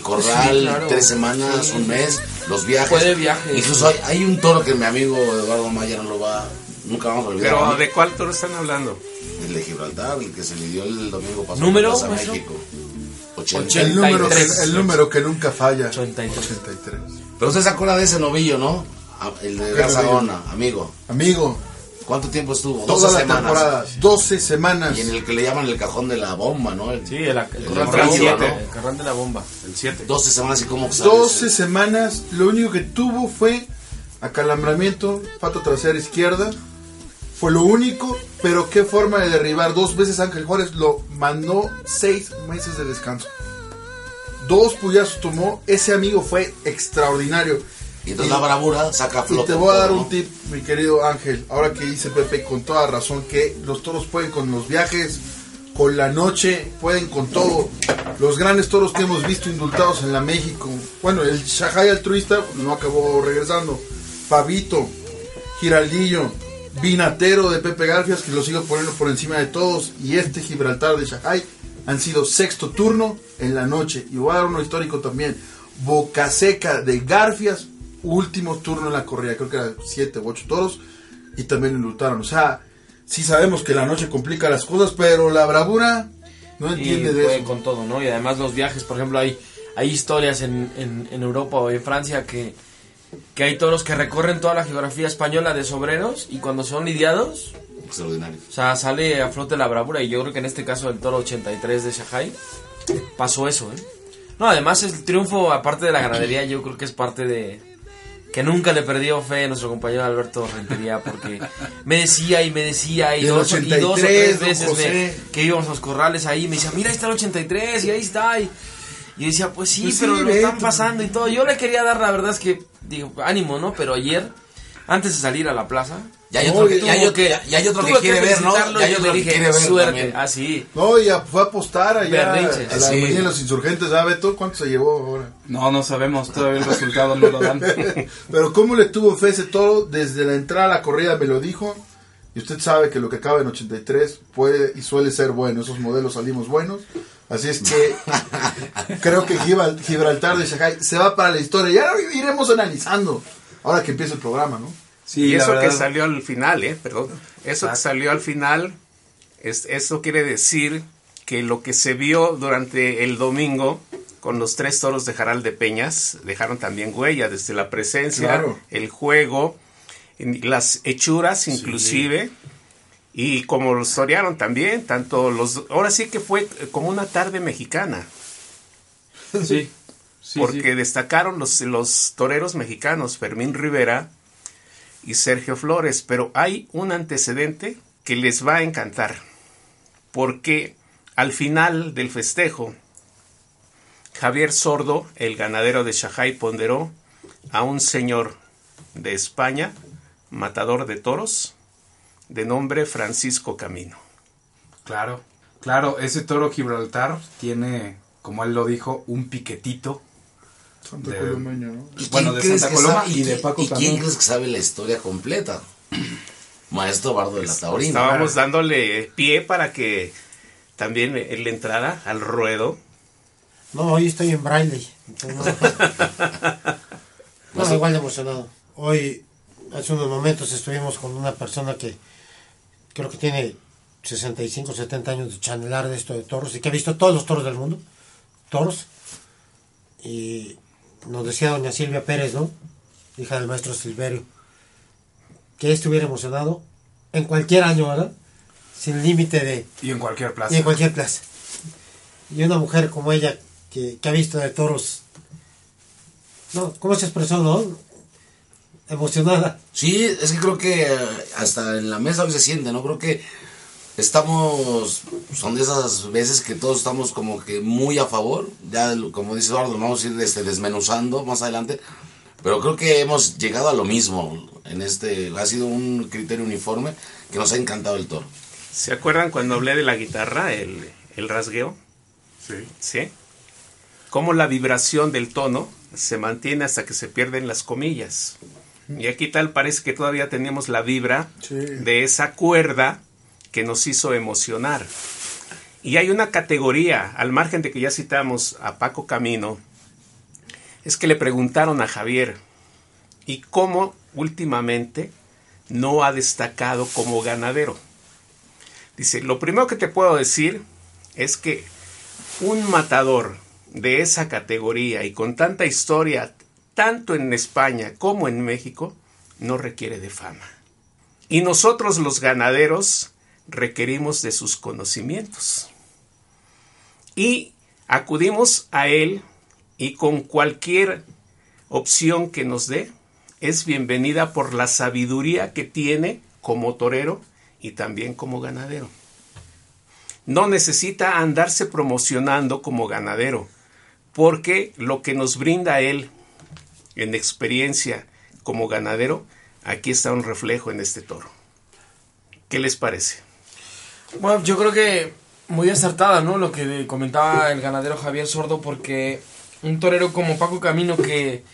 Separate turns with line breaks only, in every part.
el corral tres semanas, un mes, los viajes.
Puede viajes.
Incluso hay, hay, un toro que mi amigo Eduardo Maya no lo va, nunca vamos a olvidar.
Pero ¿de cuál toro están hablando?
El de Gibraltar, el que se lidió el domingo pasado.
¿Número?
En México.
83. El número, que, el número que nunca falla.
83.
83.
Pero usted se acuerda de ese novillo, ¿no? El de Garzagona, amigo.
Amigo.
¿Cuánto tiempo estuvo?
12 Toda la semanas. temporada, 12 semanas.
Y en el que le llaman el cajón de la bomba, ¿no? El,
sí, el, el, el, el cajón de la bomba.
El 7.
12 semanas y cómo
12 semanas, lo único que tuvo fue acalambramiento, pata trasera izquierda. Fue lo único, pero qué forma de derribar. Dos veces Ángel Juárez lo mandó seis meses de descanso. Dos puyazos tomó, ese amigo fue extraordinario.
Y entonces la bravura saca flote.
Y te voy a dar un tip, mi querido Ángel. Ahora que dice Pepe con toda razón que los toros pueden con los viajes, con la noche, pueden con todo. Los grandes toros que hemos visto indultados en la México. Bueno, el Shahai altruista no acabó regresando. Pavito, Giraldillo, Vinatero de Pepe Garfias, que lo sigo poniendo por encima de todos. Y este Gibraltar de Shahai han sido sexto turno en la noche. Y voy a dar uno histórico también. Boca Seca de Garfias, último turno en la corrida, creo que eran siete u ocho toros, y también indultaron. O sea, sí sabemos que la noche complica las cosas, pero la bravura no entiende de eso.
con todo, ¿no? Y además los viajes, por ejemplo, hay, hay historias en, en, en Europa o en Francia que, que hay toros que recorren toda la geografía española de sobreros y cuando son lidiados...
Extraordinario.
O sea, sale a flote la bravura y yo creo que en este caso del toro 83 de Shanghai pasó eso, ¿eh? No, además el triunfo, aparte de la ganadería, yo creo que es parte de, que nunca le perdió fe a nuestro compañero Alberto Rentería porque me decía y me decía y, dos, 83, y dos o tres veces me, que íbamos a los corrales ahí me decía mira ahí está el 83 y ahí está y, y decía pues sí, pues pero sí, lo están pasando y todo yo le quería dar la verdad es que digo ánimo no pero ayer antes de salir a la plaza
ya hay otro, que, ya hay, que, ya hay otro que quiere ver, ¿no? Ya hay otro que quiere ver
suerte. Ah, sí.
No, ya fue a apostar allá a la sí. de los insurgentes. ¿Sabe tú cuánto se llevó ahora?
No, no sabemos. Todavía el resultado no lo dan.
Pero cómo le tuvo fe ese toro desde la entrada a la corrida me lo dijo. Y usted sabe que lo que acaba en 83 puede y suele ser bueno. Esos modelos salimos buenos. Así es que creo que Gibraltar de Shanghai se va para la historia. Ya iremos analizando ahora que empiece el programa, ¿no?
Sí, y eso que salió al final, ¿eh? Perdón. Eso que salió al final, es, eso quiere decir que lo que se vio durante el domingo con los tres toros de Jaral de Peñas dejaron también huella desde la presencia, claro. el juego, las hechuras inclusive. Sí. Y como los torearon también, tanto los... Ahora sí que fue como una tarde mexicana.
Sí.
sí porque sí. destacaron los, los toreros mexicanos, Fermín Rivera, y Sergio Flores, pero hay un antecedente que les va a encantar, porque al final del festejo, Javier Sordo, el ganadero de Shahai, ponderó a un señor de España, matador de toros, de nombre Francisco Camino.
Claro, claro, ese toro Gibraltar tiene, como él lo dijo, un piquetito
Santa de, Coloma, ¿no?
Bueno, de Santa Coloma y,
y,
de Paco
¿Y quién crees que sabe la historia completa? Maestro Bardo de la Taurina.
Estábamos dándole pie para que también él entrara al ruedo.
No, hoy estoy en braille. No, no igual de emocionado. Hoy, hace unos momentos, estuvimos con una persona que creo que tiene 65, 70 años de chanelar de esto de toros y que ha visto todos los toros del mundo. Toros. Y nos decía doña Silvia Pérez, ¿no? Hija del maestro Silverio, que estuviera emocionado en cualquier año, ¿verdad? Sin límite de...
Y en cualquier plaza.
Y en cualquier plaza. Y una mujer como ella, que, que ha visto de toros... No, ¿cómo se expresó, no? Emocionada.
Sí, es que creo que hasta en la mesa hoy se siente, ¿no? Creo que estamos, son de esas veces que todos estamos como que muy a favor, ya como dice Eduardo, vamos a ir este, desmenuzando más adelante, pero creo que hemos llegado a lo mismo, en este, ha sido un criterio uniforme que nos ha encantado el toro.
¿Se acuerdan cuando hablé de la guitarra, el, el rasgueo?
Sí.
¿Sí? Cómo la vibración del tono se mantiene hasta que se pierden las comillas. Y aquí tal parece que todavía tenemos la vibra
Sí.
de esa cuerda que nos hizo emocionar. Y hay una categoría, al margen de que ya citamos a Paco Camino, es que le preguntaron a Javier, ¿y cómo últimamente no ha destacado como ganadero? Dice, lo primero que te puedo decir es que un matador de esa categoría y con tanta historia, tanto en España como en México, no requiere de fama. Y nosotros los ganaderos requerimos de sus conocimientos. Y acudimos a él y con cualquier opción que nos dé, es bienvenida por la sabiduría que tiene como torero y también como ganadero. No necesita andarse promocionando como ganadero, porque lo que nos brinda él en experiencia como ganadero, aquí está un reflejo en este toro. ¿Qué les parece?
Bueno, yo creo que muy acertada, ¿no? Lo que comentaba el ganadero Javier Sordo, porque un torero como Paco Camino que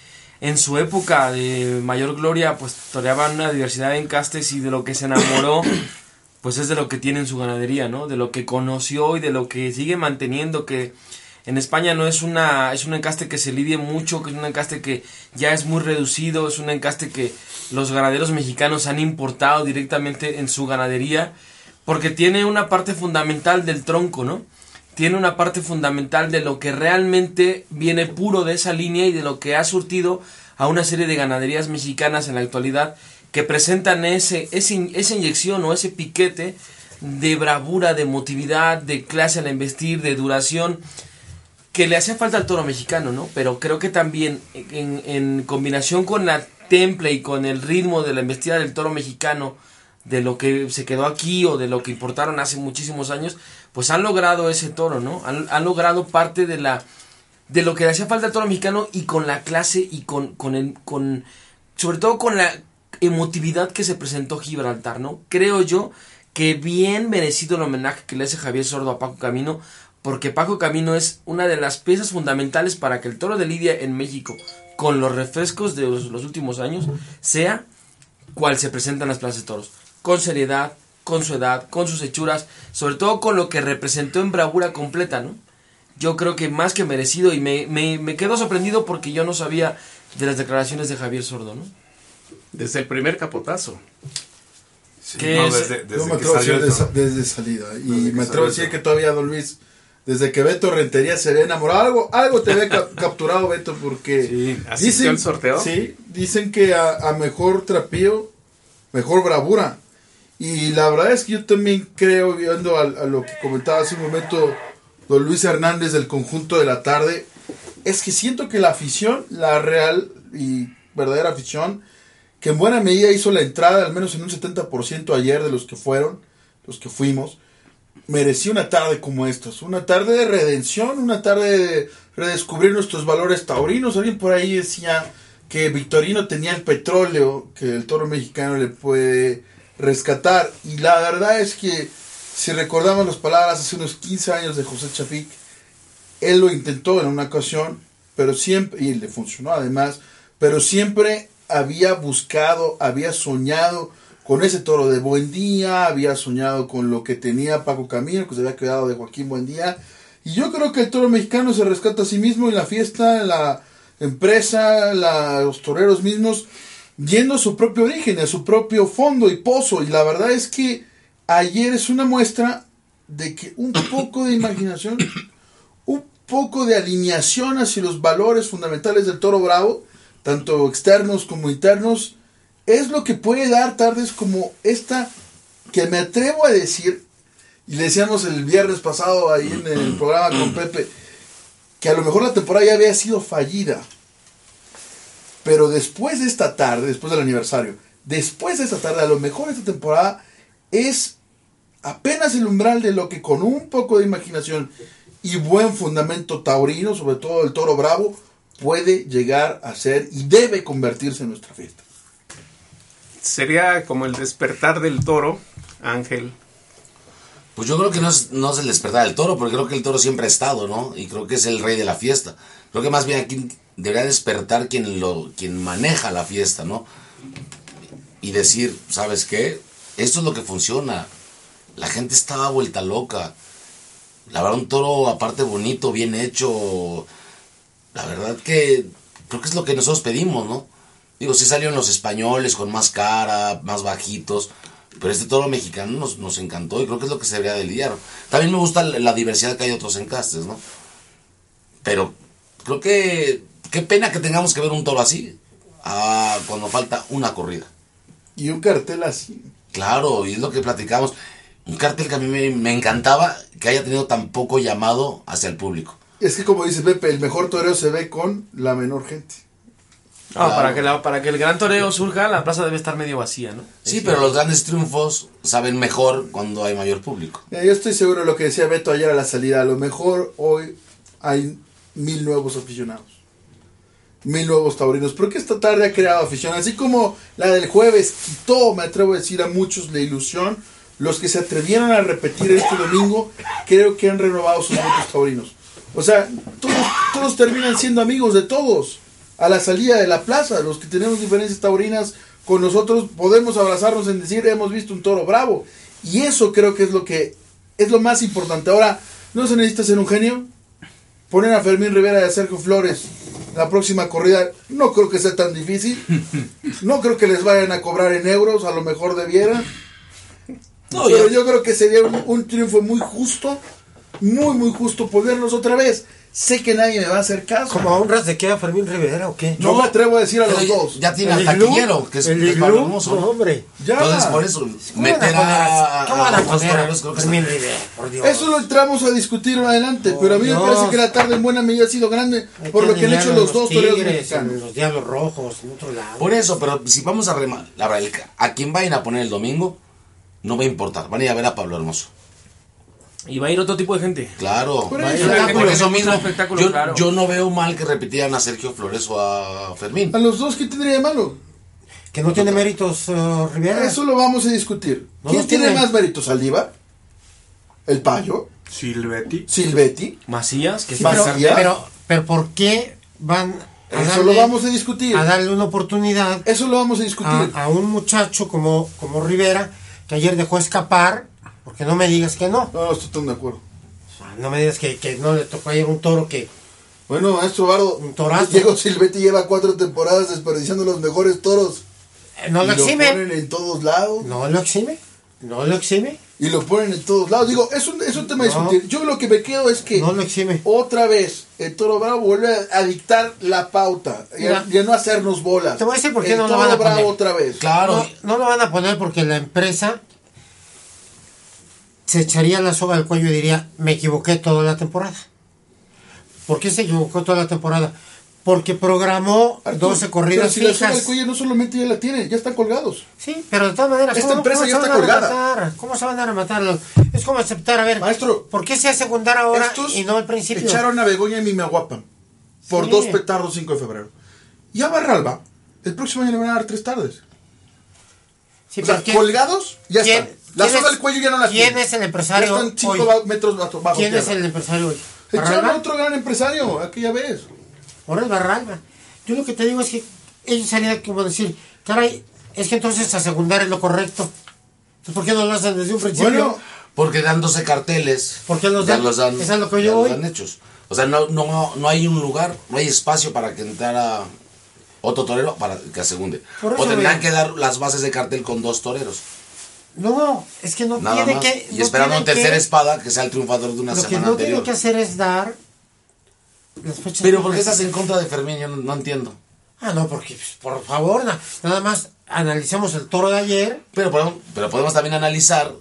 en su época de mayor gloria, pues toreaba una diversidad de encastes y de lo que se enamoró, pues es de lo que tiene en su ganadería, ¿no? De lo que conoció y de lo que sigue manteniendo, que en España no es una es un encaste que se lidie mucho, que es un encaste que ya es muy reducido, es un encaste que los ganaderos mexicanos han importado directamente en su ganadería porque tiene una parte fundamental del tronco, ¿no? Tiene una parte fundamental de lo que realmente viene puro de esa línea y de lo que ha surtido a una serie de ganaderías mexicanas en la actualidad que presentan ese, ese, esa inyección o ese piquete de bravura, de emotividad, de clase al investir, de duración, que le hace falta al toro mexicano, ¿no? Pero creo que también en, en combinación con la temple y con el ritmo de la embestida del toro mexicano, de lo que se quedó aquí o de lo que importaron hace muchísimos años, pues han logrado ese toro, ¿no? Han, logrado parte de la de lo que le hacía falta al toro mexicano y con la clase y con con el, con sobre todo con la emotividad que se presentó Gibraltar, ¿no? Creo yo que bien merecido el homenaje que le hace Javier Sordo a Paco Camino, porque Paco Camino es una de las piezas fundamentales para que el toro de Lidia en México, con los refrescos de los, los últimos años, sea cual se presenta en las plazas de toros. Con seriedad, con su edad, con sus hechuras, sobre todo con lo que representó en bravura completa, ¿no? Yo creo que más que merecido y me, me, me quedo sorprendido porque yo no sabía de las declaraciones de Javier Sordo, ¿no?
Desde el primer capotazo.
Sí,
¿Qué
no,
es?
desde, desde
Yo me
que
atrevo a
salió
decir
el
desde, salida. Y
Desde
me atrevo a decir que todavía Don Luis, desde que Beto Rentería se ve enamorado, algo, algo te ve cap- capturado, Beto, porque
Sí,
¿asistió al sorteo?
Sí, dicen que a, a mejor trapío, mejor bravura. Y la verdad es que yo también creo, viendo a, lo que comentaba hace un momento don Luis Hernández del conjunto de la tarde, es que siento que la afición, la real y verdadera afición, que en buena medida hizo la entrada, al menos en un 70% ayer de los que fueron, los que fuimos, merecía una tarde como esta, una tarde de redención, una tarde de redescubrir nuestros valores taurinos. Alguien por ahí decía que Victorino tenía el petróleo que el toro mexicano le puede rescatar. Y la verdad es que si recordamos las palabras hace unos 15 años de José Chafik, él lo intentó en una ocasión, pero siempre, y le funcionó además, pero siempre había buscado, había soñado con ese toro de Buendía, había soñado con lo que tenía Paco Camino, que se había quedado de Joaquín Buendía. Y yo creo que el toro mexicano se rescata a sí mismo en la fiesta, la empresa, la- los toreros mismos, yendo a su propio origen, a su propio fondo y pozo. Y la verdad es que ayer es una muestra de que un poco de imaginación, un poco de alineación hacia los valores fundamentales del toro bravo, tanto externos como internos, es lo que puede dar tardes como esta que me atrevo a decir, y le decíamos el viernes pasado ahí en el programa con Pepe, que a lo mejor la temporada ya había sido fallida. Pero después de esta tarde, después del aniversario, después de esta tarde, a lo mejor esta temporada es apenas el umbral de lo que con un poco de imaginación y buen fundamento taurino, sobre todo el toro bravo, puede llegar a ser y debe convertirse en nuestra fiesta.
Sería como el despertar del toro, Ángel.
Pues yo creo que no es, no es el despertar del toro, porque creo que el toro siempre ha estado, ¿no? Y creo que es el rey de la fiesta. Creo que más bien aquí debería despertar quien, lo, quien maneja la fiesta, ¿no? Y decir, ¿sabes qué? Esto es lo que funciona. La gente estaba vuelta loca. La verdad, un toro aparte bonito, bien hecho. La verdad que creo que es lo que nosotros pedimos, ¿no? Digo, sí salieron los españoles con más cara, más bajitos. Pero este toro mexicano nos, nos encantó y creo que es lo que se debería de lidiar. También me gusta la diversidad que hay otros encastes, ¿no? Pero creo que qué pena que tengamos que ver un toro así ah, cuando falta una corrida.
Y un cartel así.
Claro, y es lo que platicamos. Un cartel que a mí me, me encantaba que haya tenido tan poco llamado hacia el público.
Es que como dice Pepe, el mejor toreo se ve con la menor gente.
No,
Claro.
para, que la- para que el gran toreo surja, la plaza debe estar medio vacía, ¿no?
Sí, pero los grandes triunfos saben mejor cuando hay mayor público.
Mira, yo estoy seguro de lo que decía Beto ayer a la salida. A lo mejor hoy hay mil nuevos aficionados. Mil nuevos taurinos. Porque esta tarde ha creado afición. Así como la del jueves quitó, me atrevo a decir, a muchos la ilusión. Los que se atrevieron a repetir este domingo, creo que han renovado sus votos taurinos. O sea, todos, terminan siendo amigos de todos. A la salida de la plaza, los que tenemos diferencias taurinas con nosotros, podemos abrazarnos en decir, hemos visto un toro bravo. Y eso creo que es lo que es lo más importante. Ahora, no se necesita ser un genio. Poner a Fermín Rivera y a Sergio Flores la próxima corrida, no creo que sea tan difícil. No creo que les vayan a cobrar en euros, a lo mejor debieran.
No,
Pero yo creo que sería un, un triunfo muy justo, muy, muy justo ponerlos otra vez. Sé que nadie me va a hacer caso.
¿Como a honras de qué a Fermín Rivera o qué?
No, me atrevo a decir a los
ya-
dos.
Ya tiene al
¿El
taquillero, que es,
el
que es Pablo
iglú,
Hermoso.
no, hombre.
Ya.
Entonces, por eso,
¿Cómo van
meter
a
a,
a- ¿Cómo van a Fermín Rivera? Por Dios.
Eso lo entramos a discutir más adelante, pero a mí me parece que la tarde en buena medida ha sido grande
Hay
por
que
lo que han hecho los dos toreros mexicanos.
Los Diablos Rojos, en otro lado.
Por eso, pero si vamos a remar, la verdad, a quien vayan a poner el domingo, no va a importar. Van a ir a ver a Pablo Hermoso.
Y va a ir otro tipo de gente.
Claro. Va a ir
Espectáculo,
eso mismo,
espectáculo,
yo,
claro.
yo no veo mal que repitieran a Sergio Flores o a Fermín.
A los dos, ¿qué tendría de malo?
Que no tiene méritos eh, Rivera.
Eso lo vamos a discutir.
No
¿Quién tiene
tiene.
más méritos? ¿Saldívar? ¿El Payo?
Silvetti.
¿Silvetti?
Macías, que
Sí,
es
pero,
Macías.
pero, pero ¿por qué van a
Eso
darle,
lo vamos a discutir.
a darle una oportunidad
Eso lo vamos a discutir.
a, a un muchacho como, como Rivera que ayer dejó escapar? Porque no me digas que no.
No, no estoy tan de acuerdo.
No me digas que, que no le tocó ayer un toro que...
Bueno, maestro Bardo,
Un torazo.
Diego Silvetti lleva cuatro temporadas desperdiciando los mejores toros.
eh, no
y
lo
lo
exime.
ponen en todos lados.
No lo exime. No lo exime.
Y lo ponen en todos lados. Digo, es un, es un tema
No.
discutir. Yo lo que me quedo es que
No lo exime.
otra vez el Toro Bravo vuelve a, dictar la pauta. Y a,
Mira.
y a no hacernos bolas.
Te voy a decir por qué
El
no lo van a
Bravo
poner.
otra vez.
Claro.
No, no lo van a poner porque la empresa se echaría la soga al cuello y diría, me equivoqué toda la temporada. ¿Por qué se equivocó toda la temporada? Porque programó
Arturo,
12 corridas
pero si la soga del cuello no solamente ya la tiene, ya están colgados.
Sí, pero de todas maneras,
Esta
¿cómo,
empresa
cómo
ya
se
está
van a
colgada.
rematar? ¿Cómo se van a rematar? Es como aceptar, a ver,
Maestro,
¿por qué se hace secundar ahora y no al principio?
echaron a Begoña y Mimaguapan por
Sí.
dos petardos 5 de febrero. Y a Barralba, el próximo año le van a dar tres tardes.
Sí,
o sea,
pero ¿quién-
colgados, ya
quién-
están. La
quién es-
del cuello ya no la
¿Quién
tiene.
es el empresario
Ya están 5
hoy?
metros bajo, bajo
¿Quién es
tierra.
el empresario hoy?
Echaron a otro gran empresario aquella vez.
Ahora es Barralba. Yo lo que te digo es que ellos serían como decir, caray, es que entonces a secundar es lo correcto. Entonces, ¿por qué no lo hacen desde un principio?
Bueno,
Porque dan 12 carteles.
¿Por qué los dan?
los dan.
Es lo que yo
los
voy.
dan hechos. O sea, no, no, no hay un lugar, no hay espacio para que entrara otro torero para que segunde.
Por eso,
O tendrán que dar las bases de cartel con dos toreros.
No, es que no
Nada
tiene
más.
que...
y
no
esperando
tiene
un tercera
que-
espada que sea el triunfador de una
Lo que no
anterior.
tiene que hacer es dar las fechas.
Pero ¿por qué estás en contra de Fermín? Yo no, no entiendo.
Ah, no, porque, pues, por favor, na- nada más analicemos el toro de ayer.
Pero podemos, pero podemos también analizar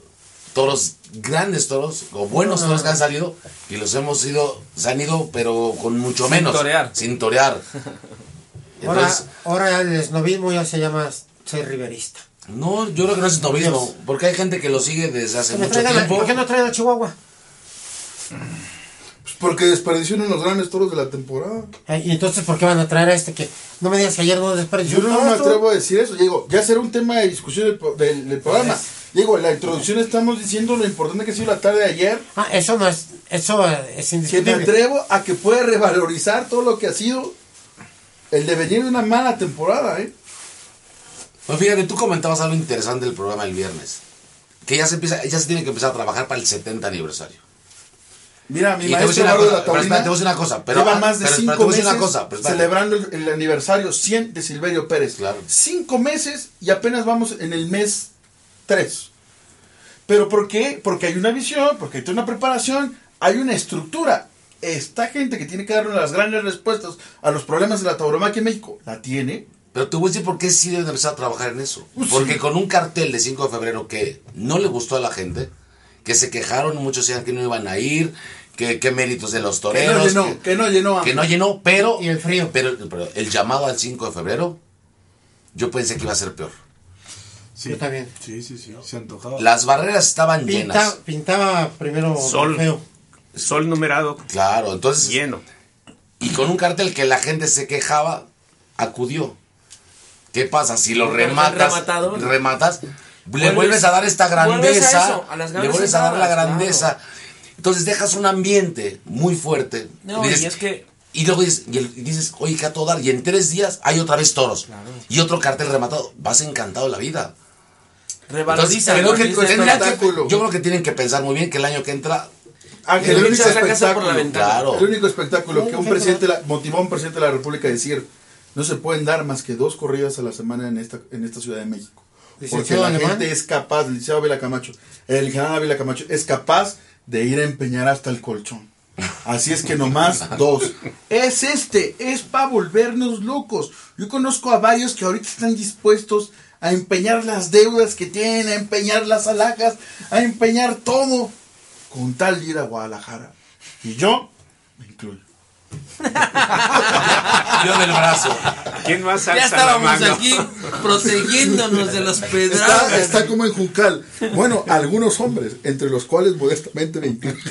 toros, grandes toros, o buenos
No, no,
toros que
no.
han salido, y los hemos ido, se han ido, pero con mucho
Sin
menos.
torear.
Sin torear.
Ahora, ahora el esnovismo ya se llama ser riverista.
No, yo creo que no es novismo,
Dios.
porque hay gente que lo sigue desde hace
Que
mucho tiempo.
¿Por qué no traen a Chihuahua?
pues porque desperdició uno de los grandes toros de la temporada.
Eh, y entonces, ¿por qué van a traer a este que no me digas que ayer no desperdició
Yo no me atrevo a decir eso. Digo, ya será un tema de discusión del, del programa.
Pues.
Digo, en la introducción estamos diciendo lo importante que ha sido la tarde de ayer.
Ah, eso no es, eso es
Que me
indiscutible.
atrevo a que puede revalorizar todo lo que ha sido el devenir de una mala temporada, ¿eh?
Pues fíjate, tú comentabas algo interesante del programa el viernes. Que ya se empieza, ya se tiene que empezar a trabajar para el 70 aniversario.
Mira, mi
Y te voy a decir una cosa, pero espérate,
Taurina
te voy a decir una cosa, pero-
lleva más de
pero
cinco meses
cosa,
celebrando el, el aniversario 100 de Silverio Pérez.
Claro.
Cinco meses y apenas vamos en el mes 3. ¿Pero por qué? Porque hay una visión, porque hay una preparación, hay una estructura. Esta gente que tiene que darle las grandes respuestas a los problemas de la tauromaquia en México, la tiene.
Pero te voy a decir por qué sí deben empezar a trabajar en eso.
Pues
Porque
sí.
con un cartel de 5 de febrero que no le gustó a la gente, que se quejaron, muchos decían que no iban a ir, que qué méritos de los
Que no
toreros.
llenó,
que-
que no llenó.
que no llenó, pero,
Y el frío.
pero, pero el llamado al 5 de febrero, yo pensé que iba a ser peor.
Sí.
Yo también.
Sí, sí, sí. Se antojaba.
Las barreras estaban
Pinta-
llenas.
pintaba primero
Sol.
feo.
Sol numerado
Claro, entonces,
lleno.
y con un cartel que la gente se quejaba, acudió. ¿Qué pasa? Si lo rematas, rematas, le
Vuelves-
vuelves a dar esta
a
grandeza,
eso, a
le vuelves a dar la grandeza. Entonces dejas un ambiente muy fuerte.
No,
dices-
y es que
y luego dices, y el- dices, oye, que a todo dar. Y en tres días hay otra vez toros. Y otro cartel rematado. Vas encantado de la vida. Entonces,
revaloriza.
creo que
el
que-
espectáculo.
yo creo que tienen que pensar muy bien que el año que entra.
Ángel,
El
el único
casa por la
espectáculo.
Claro.
El único espectáculo que un presidente la- motivó a un presidente de la República a decir no se pueden dar más que dos corridas a la semana en esta, en esta Ciudad de México. Porque la
Alemán.
gente es capaz, el licenciado Ávila Camacho, el general Ávila Camacho es capaz de ir a empeñar hasta el colchón. Así es que nomás dos. Es este, es para volvernos locos. Yo conozco a varios que ahorita están dispuestos a empeñar las deudas que tienen, a empeñar las alhajas, a empeñar todo con tal de ir a Guadalajara. Y yo.
Yo del brazo.
¿Quién más
Ya
alza la
estábamos
mano?
aquí protegiéndonos de los
Está,
pedradas.
está como en Juncal. Bueno, algunos hombres, entre los cuales modestamente me incluyo.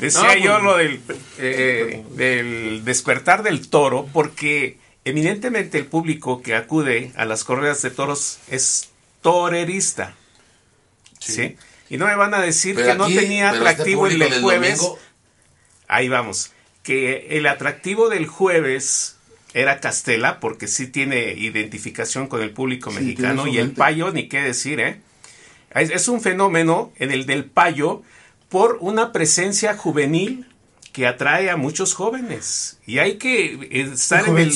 Decía
No,
yo
pues-
lo del, eh, del despertar del toro porque eminentemente el público que acude a las corridas de toros es torerista. ¿sí? Y no me van a decir
Pero
que no tenía
este
atractivo el del
del
jueves.
domingo-
Ahí vamos. Que el atractivo del jueves era Castela, porque sí tiene identificación con el público
Sí,
mexicano. Y el payo, ni qué decir, ¿eh? Es, es un fenómeno en el del payo por una presencia juvenil que atrae a muchos jóvenes. Y hay que eh, estar en el,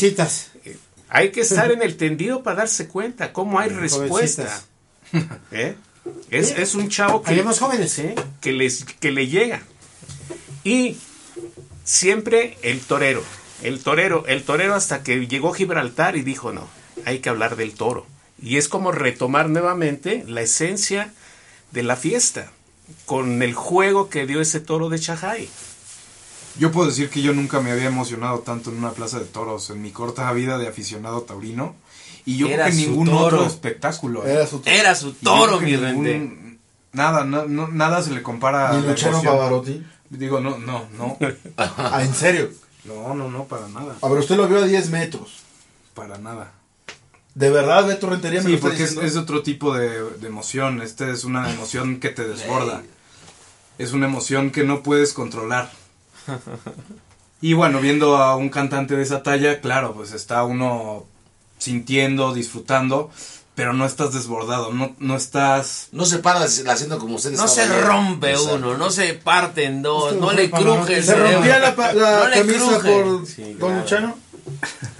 hay que estar en el tendido para darse cuenta cómo hay respuesta. ¿eh? Es, es un chavo que,
jóvenes, ¿eh?
que, les, que le llega. Y siempre el torero, el torero, el torero hasta que llegó Gibraltar y dijo, no, hay que hablar del toro. Y es como retomar nuevamente la esencia de la fiesta, con el juego que dio ese toro de Chajay.
Yo puedo decir que yo nunca me había emocionado tanto en una plaza de toros en mi corta vida de aficionado taurino. Y yo
Era
creo que ningún
toro.
otro espectáculo. ¿eh?
Era su
Era toro, mi
ningún-. Nada, no- no- nada se le compara a
Ni
la.
Pavarotti.
Digo, no, no, no.
Ah, en serio.
No, no, no, para nada.
A ver, usted lo vio a 10 metros.
Para nada.
¿De verdad Beto Rentería me
Sí,
lo está
porque es,
diciendo?
es otro tipo de, de emoción. Este es una emoción que te desborda. Es una emoción que no puedes controlar. Y bueno, viendo a un cantante de esa talla, claro, pues está uno sintiendo, disfrutando, pero no estás desbordado, no, no estás...
No se para haciendo como ustedes.
No se rompe uno, no se parte en dos,
Esto
no le cruje el.
¿Se
cerebro.
rompía la, pa- la
No le
camisa por
Sí,
Don. Luchano?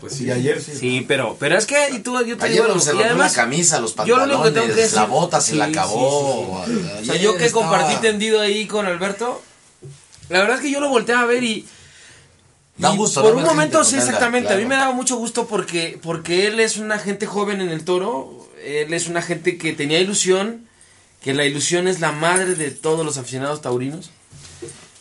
Pues
Y
sí,
ayer sí.
Sí, pero, pero es que y tú, yo te
Ayer
digo,
se
y
rompió
además,
la camisa, los
yo lo único que
pantalones,
tengo que decir-
la bota se la acabó.
sí, sí, sí. O sea, yo que
estaba-
compartí tendido ahí con Alberto, la verdad es que yo lo volteé a ver y,
Da gusto,
por un momento
gente
sí, exactamente, a mí me daba mucho gusto porque, porque él es una gente joven en el toro, él es una gente que tenía ilusión, que la ilusión es la madre de todos los aficionados taurinos.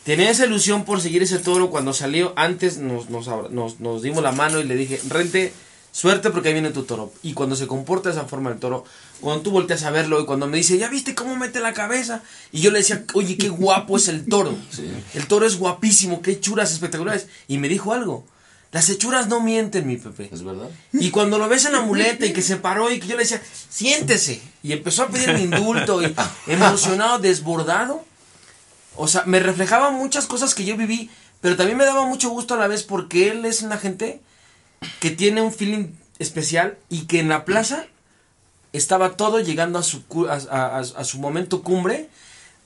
Tenía esa ilusión por seguir ese toro cuando salió. Antes nos, nos, nos, nos dimos la mano y le dije, Rente, suerte porque ahí viene tu toro. Y cuando se comporta de esa forma el toro, cuando tú volteas a verlo y cuando me dice, ¿ya viste cómo mete la cabeza? Y yo le decía, oye, qué guapo es el toro. El toro es guapísimo, qué churas espectaculares. Y me dijo algo, las hechuras no mienten, mi Pepe.
¿Es verdad?
Y cuando lo ves en la muleta y que se paró y que yo le decía, siéntese. Y empezó a pedir mi indulto y emocionado, desbordado. O sea, me reflejaba muchas cosas que yo viví, pero también me daba mucho gusto a la vez porque él es una gente que tiene un feeling especial y que en la plaza estaba todo llegando a su, cu- a, a- a- su momento cumbre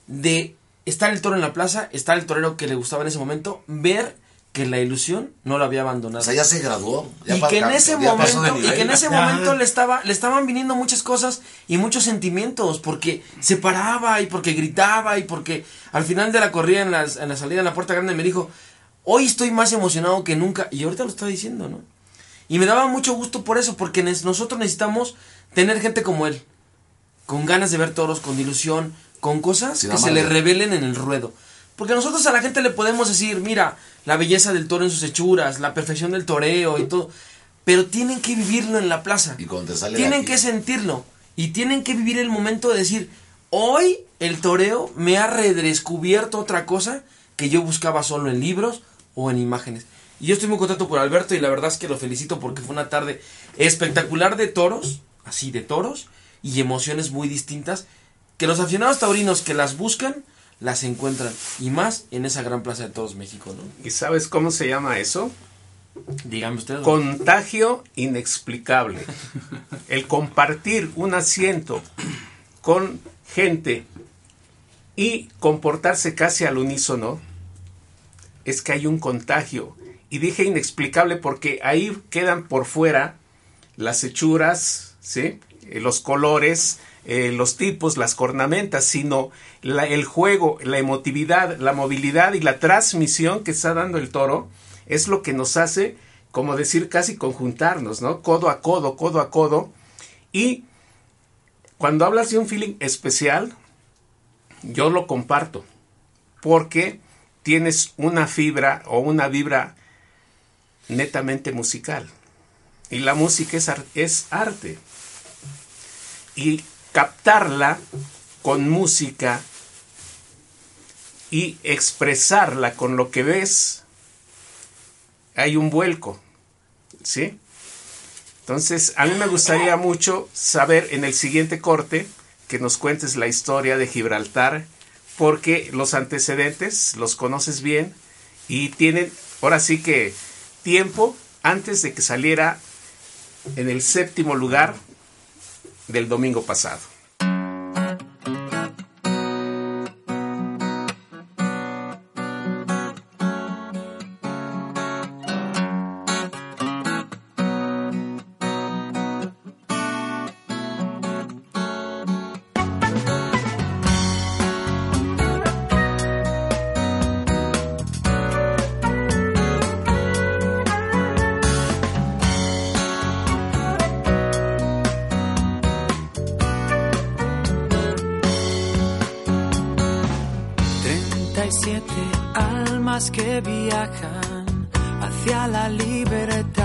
de estar el toro en la plaza, estar el torero que le gustaba en ese momento, ver que la ilusión no lo había abandonado.
O sea, ya se graduó. ya
y que en ese momento y que en ese
Ya.
momento le estaba le estaban viniendo muchas cosas y muchos sentimientos porque se paraba y porque gritaba y porque al final de la corrida en, las- en la salida en la puerta grande me dijo hoy estoy más emocionado que nunca y ahorita lo está diciendo no y me daba mucho gusto por eso porque nosotros necesitamos tener gente como él con ganas de ver toros con ilusión con cosas que se le revelen en el ruedo porque nosotros a la gente le podemos decir, mira, la belleza del toro en sus hechuras, la perfección del toreo y todo, pero tienen que vivirlo en la plaza.
Y cuando te sale
tienen que sentirlo y tienen que vivir el momento de decir, hoy el toreo me ha redescubierto otra cosa que yo buscaba solo en libros o en imágenes. Y yo estoy muy contento por Alberto y la verdad es que lo felicito porque fue una tarde espectacular de toros, así de toros, y emociones muy distintas, que los aficionados taurinos que las buscan, las encuentran, y más en esa gran plaza de toros México, ¿no?
¿Y sabes cómo se llama eso?
Dígame ustedes.
Contagio inexplicable. El compartir un asiento con gente y comportarse casi al unísono es que hay un contagio. Y dije inexplicable porque ahí quedan por fuera las hechuras, ¿sí? Eh, los colores, eh, los tipos, las cornamentas, sino el juego, la emotividad, la movilidad y la transmisión que está dando el toro es lo que nos hace, como decir, casi conjuntarnos, ¿no? Codo a codo, codo a codo. Y cuando hablas de un feeling especial, yo lo comparto, porque tienes una fibra o una vibra netamente musical. Y la música es, ar- es arte. Y captarla con música y expresarla con lo que ves, hay un vuelco. ¿Sí? Entonces, a mí me gustaría mucho saber en el siguiente corte que nos cuentes la historia de Gibraltar, porque los antecedentes los conoces bien y tienen, ahora sí que, tiempo antes de que saliera en el séptimo lugar del domingo pasado.
Que viajan hacia la libertad.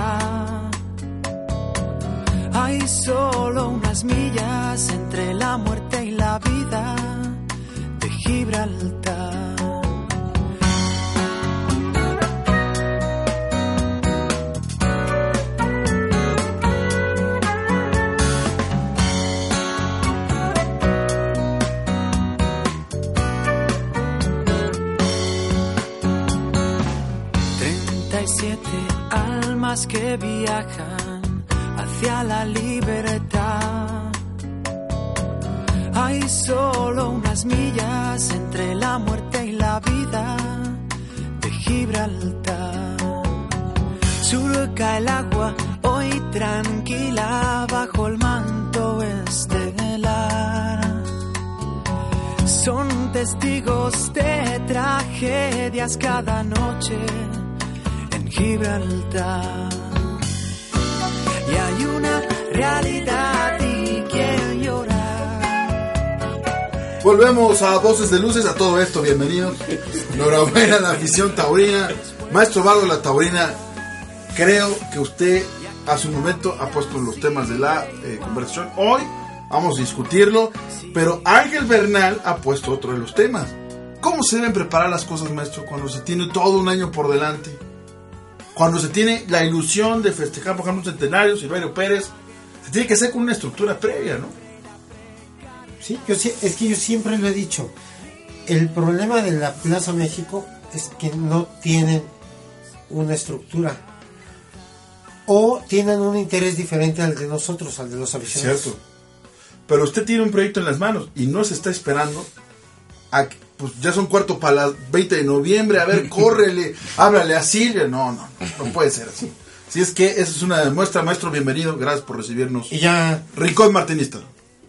Cada noche en Gibraltar. Y hay una realidad y quien llorar.
Volvemos a Voces de Luces, a todo esto, bienvenidos. Enhorabuena a la afición taurina. Maestro Bardo la Taurina, creo que usted hace un momento ha puesto los temas de la eh, conversación. Hoy vamos a discutirlo, pero Ángel Bernal ha puesto otro de los temas. ¿Cómo se deben preparar las cosas, maestro, cuando se tiene todo un año por delante? Cuando se tiene la ilusión de festejar, por ejemplo, un centenario, Silverio Pérez, se tiene que hacer con una estructura previa, ¿no?
Sí, yo, es que yo siempre lo he dicho. El problema de la Plaza México es que no tienen una estructura. O tienen un interés diferente al de nosotros, al de los aficionados.
Cierto. Pero usted tiene un proyecto en las manos y no se está esperando a que- pues ya son cuarto para las 20 de noviembre, a ver, córrele, háblale a Silvia. No, no, no puede ser así. Si es que esa es una muestra, maestro, bienvenido, gracias por recibirnos.
Y ya,
Rincón Martinista.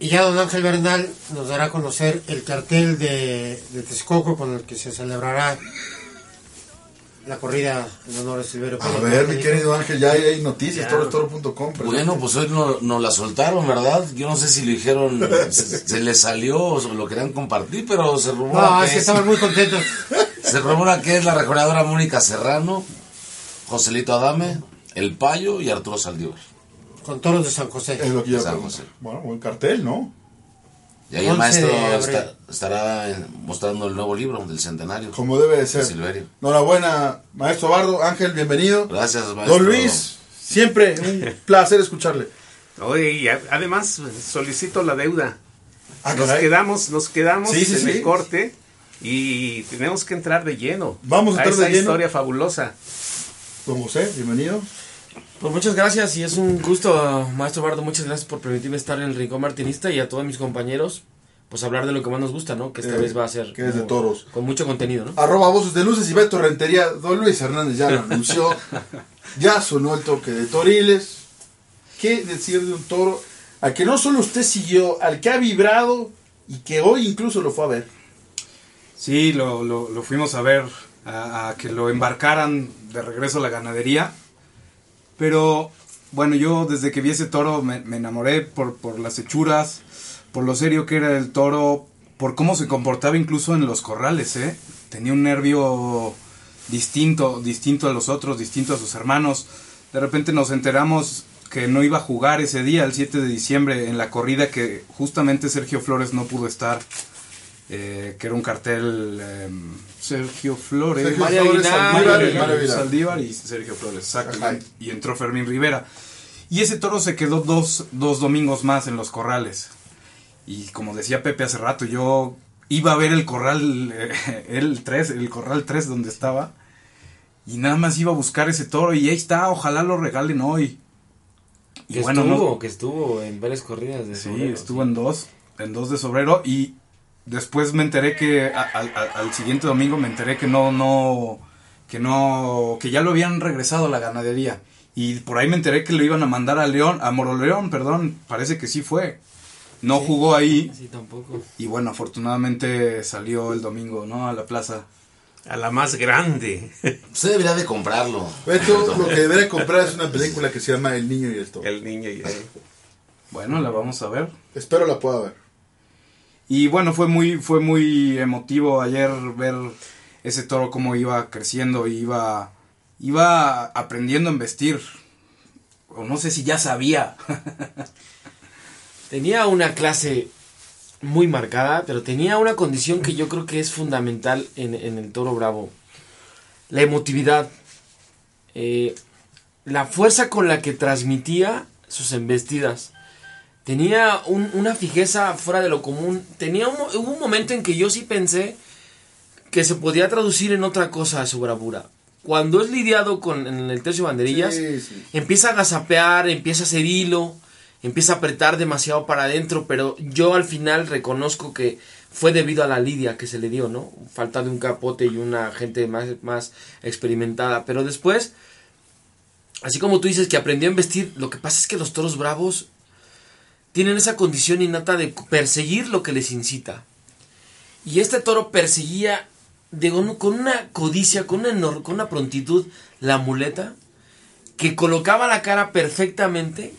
y ya don Ángel Bernal nos dará a conocer el cartel de, de Texcoco con el que se celebrará la corrida en honor a Silverio
A
Pérez.
ver, mi querido Ángel, ya hay noticias, torostoro.com.
Bueno, pues hoy no- nos la soltaron, ¿verdad? Yo no sé si lo dijeron, se, se les salió o se lo querían compartir, pero se rumora,
No,
que
es que estaban muy contentos.
se rumora que es la rejoneadora Mónica Serrano, Joselito Adame, El Payo y Arturo Saldívar.
Con toros de San José.
Es lo que yo
San. José.
Bueno, buen cartel, ¿no?
Y ahí el
11
maestro
de
está- estará mostrando el nuevo libro del centenario.
Como debe de ser.
Silverio.
Enhorabuena, maestro Bardo, Ángel, bienvenido.
Gracias, maestro.
Don Luis, siempre un placer escucharle.
Oye, y a- además solicito la deuda.
Ah,
Nos
caray.
quedamos, nos quedamos
Sí, sí,
en
sí.
el corte y tenemos que entrar de lleno.
Vamos a entrar
esa
de lleno.
historia fabulosa.
Don José, bienvenido.
Pues muchas gracias y es un gusto, maestro Bardo. Muchas gracias por permitirme estar en el Rincón Martinista y a todos mis compañeros, pues hablar de lo que más nos gusta, ¿no? Que esta
Eh,
vez va a ser.
que es de toros.
Con mucho contenido, ¿no?
Arroba voces de luces y Beto Rentería. Don Luis Hernández ya lo anunció. Ya sonó el toque de Toriles. ¿Qué decir de un toro al que no solo usted siguió, al que ha vibrado y que hoy incluso lo fue a ver?
Sí, lo, lo, lo fuimos a ver, a, a que lo embarcaran de regreso a la ganadería. Pero bueno, yo desde que vi ese toro me, enamoré por, por las hechuras, por lo serio que era el toro, por cómo se comportaba incluso en los corrales, ¿eh? Tenía un nervio distinto, distinto a los otros, distinto a sus hermanos. De repente nos enteramos que no iba a jugar ese día, el 7 de diciembre, en la corrida que justamente Sergio Flores no pudo estar eh, que era un cartel eh, Sergio Flores,
Sergio
María
Flores,
Aguilar,
Saldívar y.
Saldívar y Sergio Flores, exacto. Y entró Fermín Rivera. Y ese toro se quedó dos, dos domingos más en los corrales. Y como decía Pepe hace rato, yo iba a ver el corral, eh, el 3, el corral 3 donde estaba. Y nada más iba a buscar ese toro y ahí está, ojalá lo regalen hoy. Y
Que
bueno,
estuvo,
no,
que estuvo en varias corridas de
Sí,
sobrero,
estuvo en dos, en dos de sobrero y después me enteré que a- al- siguiente domingo me enteré que no, no, que no, que ya lo habían regresado a la ganadería y por ahí me enteré que lo iban a mandar a León, a Moroleón, perdón, parece que sí fue, no jugó ahí
Sí, tampoco.
y bueno, afortunadamente salió el domingo, ¿no? A la plaza.
A la más grande.
Usted debería de comprarlo.
Beto, lo que debería comprar es una película que se llama El Niño y el Toro.
El niño y el...
Bueno, la vamos a ver.
Espero la pueda ver.
Y bueno, fue muy, fue muy emotivo ayer ver ese toro cómo iba creciendo, iba, iba aprendiendo a embestir. O no sé si ya sabía.
Tenía una clase muy marcada, pero tenía una condición que yo creo que es fundamental en, en el toro bravo. La emotividad. Eh, la fuerza con la que transmitía sus embestidas. Tenía un- una fijeza fuera de lo común. Tenía un, hubo un momento en que yo sí pensé que se podía traducir en otra cosa su bravura. Cuando es lidiado con en el tercio banderillas,
Sí, sí.
empieza a gazapear, empieza a hacer hilo, empieza a apretar demasiado para adentro, pero yo al final reconozco que fue debido a la lidia que se le dio, ¿no? Falta de un capote y una gente más, más experimentada. Pero después, así como tú dices que aprendió a investir, lo que pasa es que los toros bravos tienen esa condición innata de perseguir lo que les incita. Y este toro perseguía de con una codicia, con una, con una prontitud, la muleta, que colocaba la cara perfectamente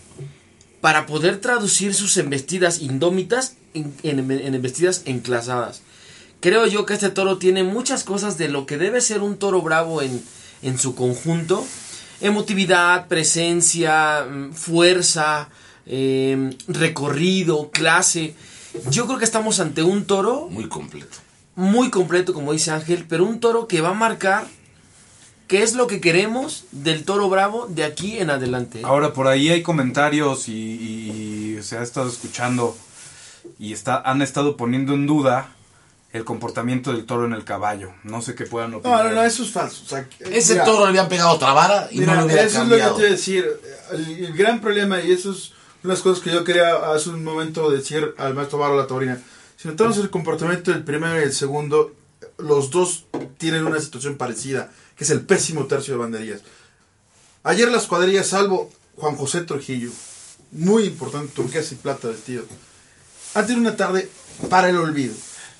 para poder traducir sus embestidas indómitas en embestidas enclasadas. Creo yo que este toro tiene muchas cosas de lo que debe ser un toro bravo en, en su conjunto. Emotividad, presencia, mm, fuerza, eh, recorrido, clase. Yo creo que estamos ante un toro
Muy completo.
muy completo, como dice Ángel, pero un toro que va a marcar qué es lo que queremos del toro bravo de aquí en adelante.
Ahora, por ahí hay comentarios y, y se ha estado escuchando y está, han estado poniendo en duda el comportamiento del toro en el caballo. No sé qué puedan
No,
opinar.
no, no, eso es falso. O sea,
Ese
mira,
toro le habían pegado otra vara y
Mira,
no lo hubiera
eso es lo que te iba a decir. El, el gran problema, y eso es una de las cosas que yo quería hace un momento decir al maestro Barro La Taurina. Si notamos el comportamiento del primero y el segundo, los dos tienen una situación parecida, que es el pésimo tercio de banderías. Ayer las cuadrillas, salvo Juan José Trujillo, muy importante, turquesa y plata vestido, han tenido una tarde para el olvido.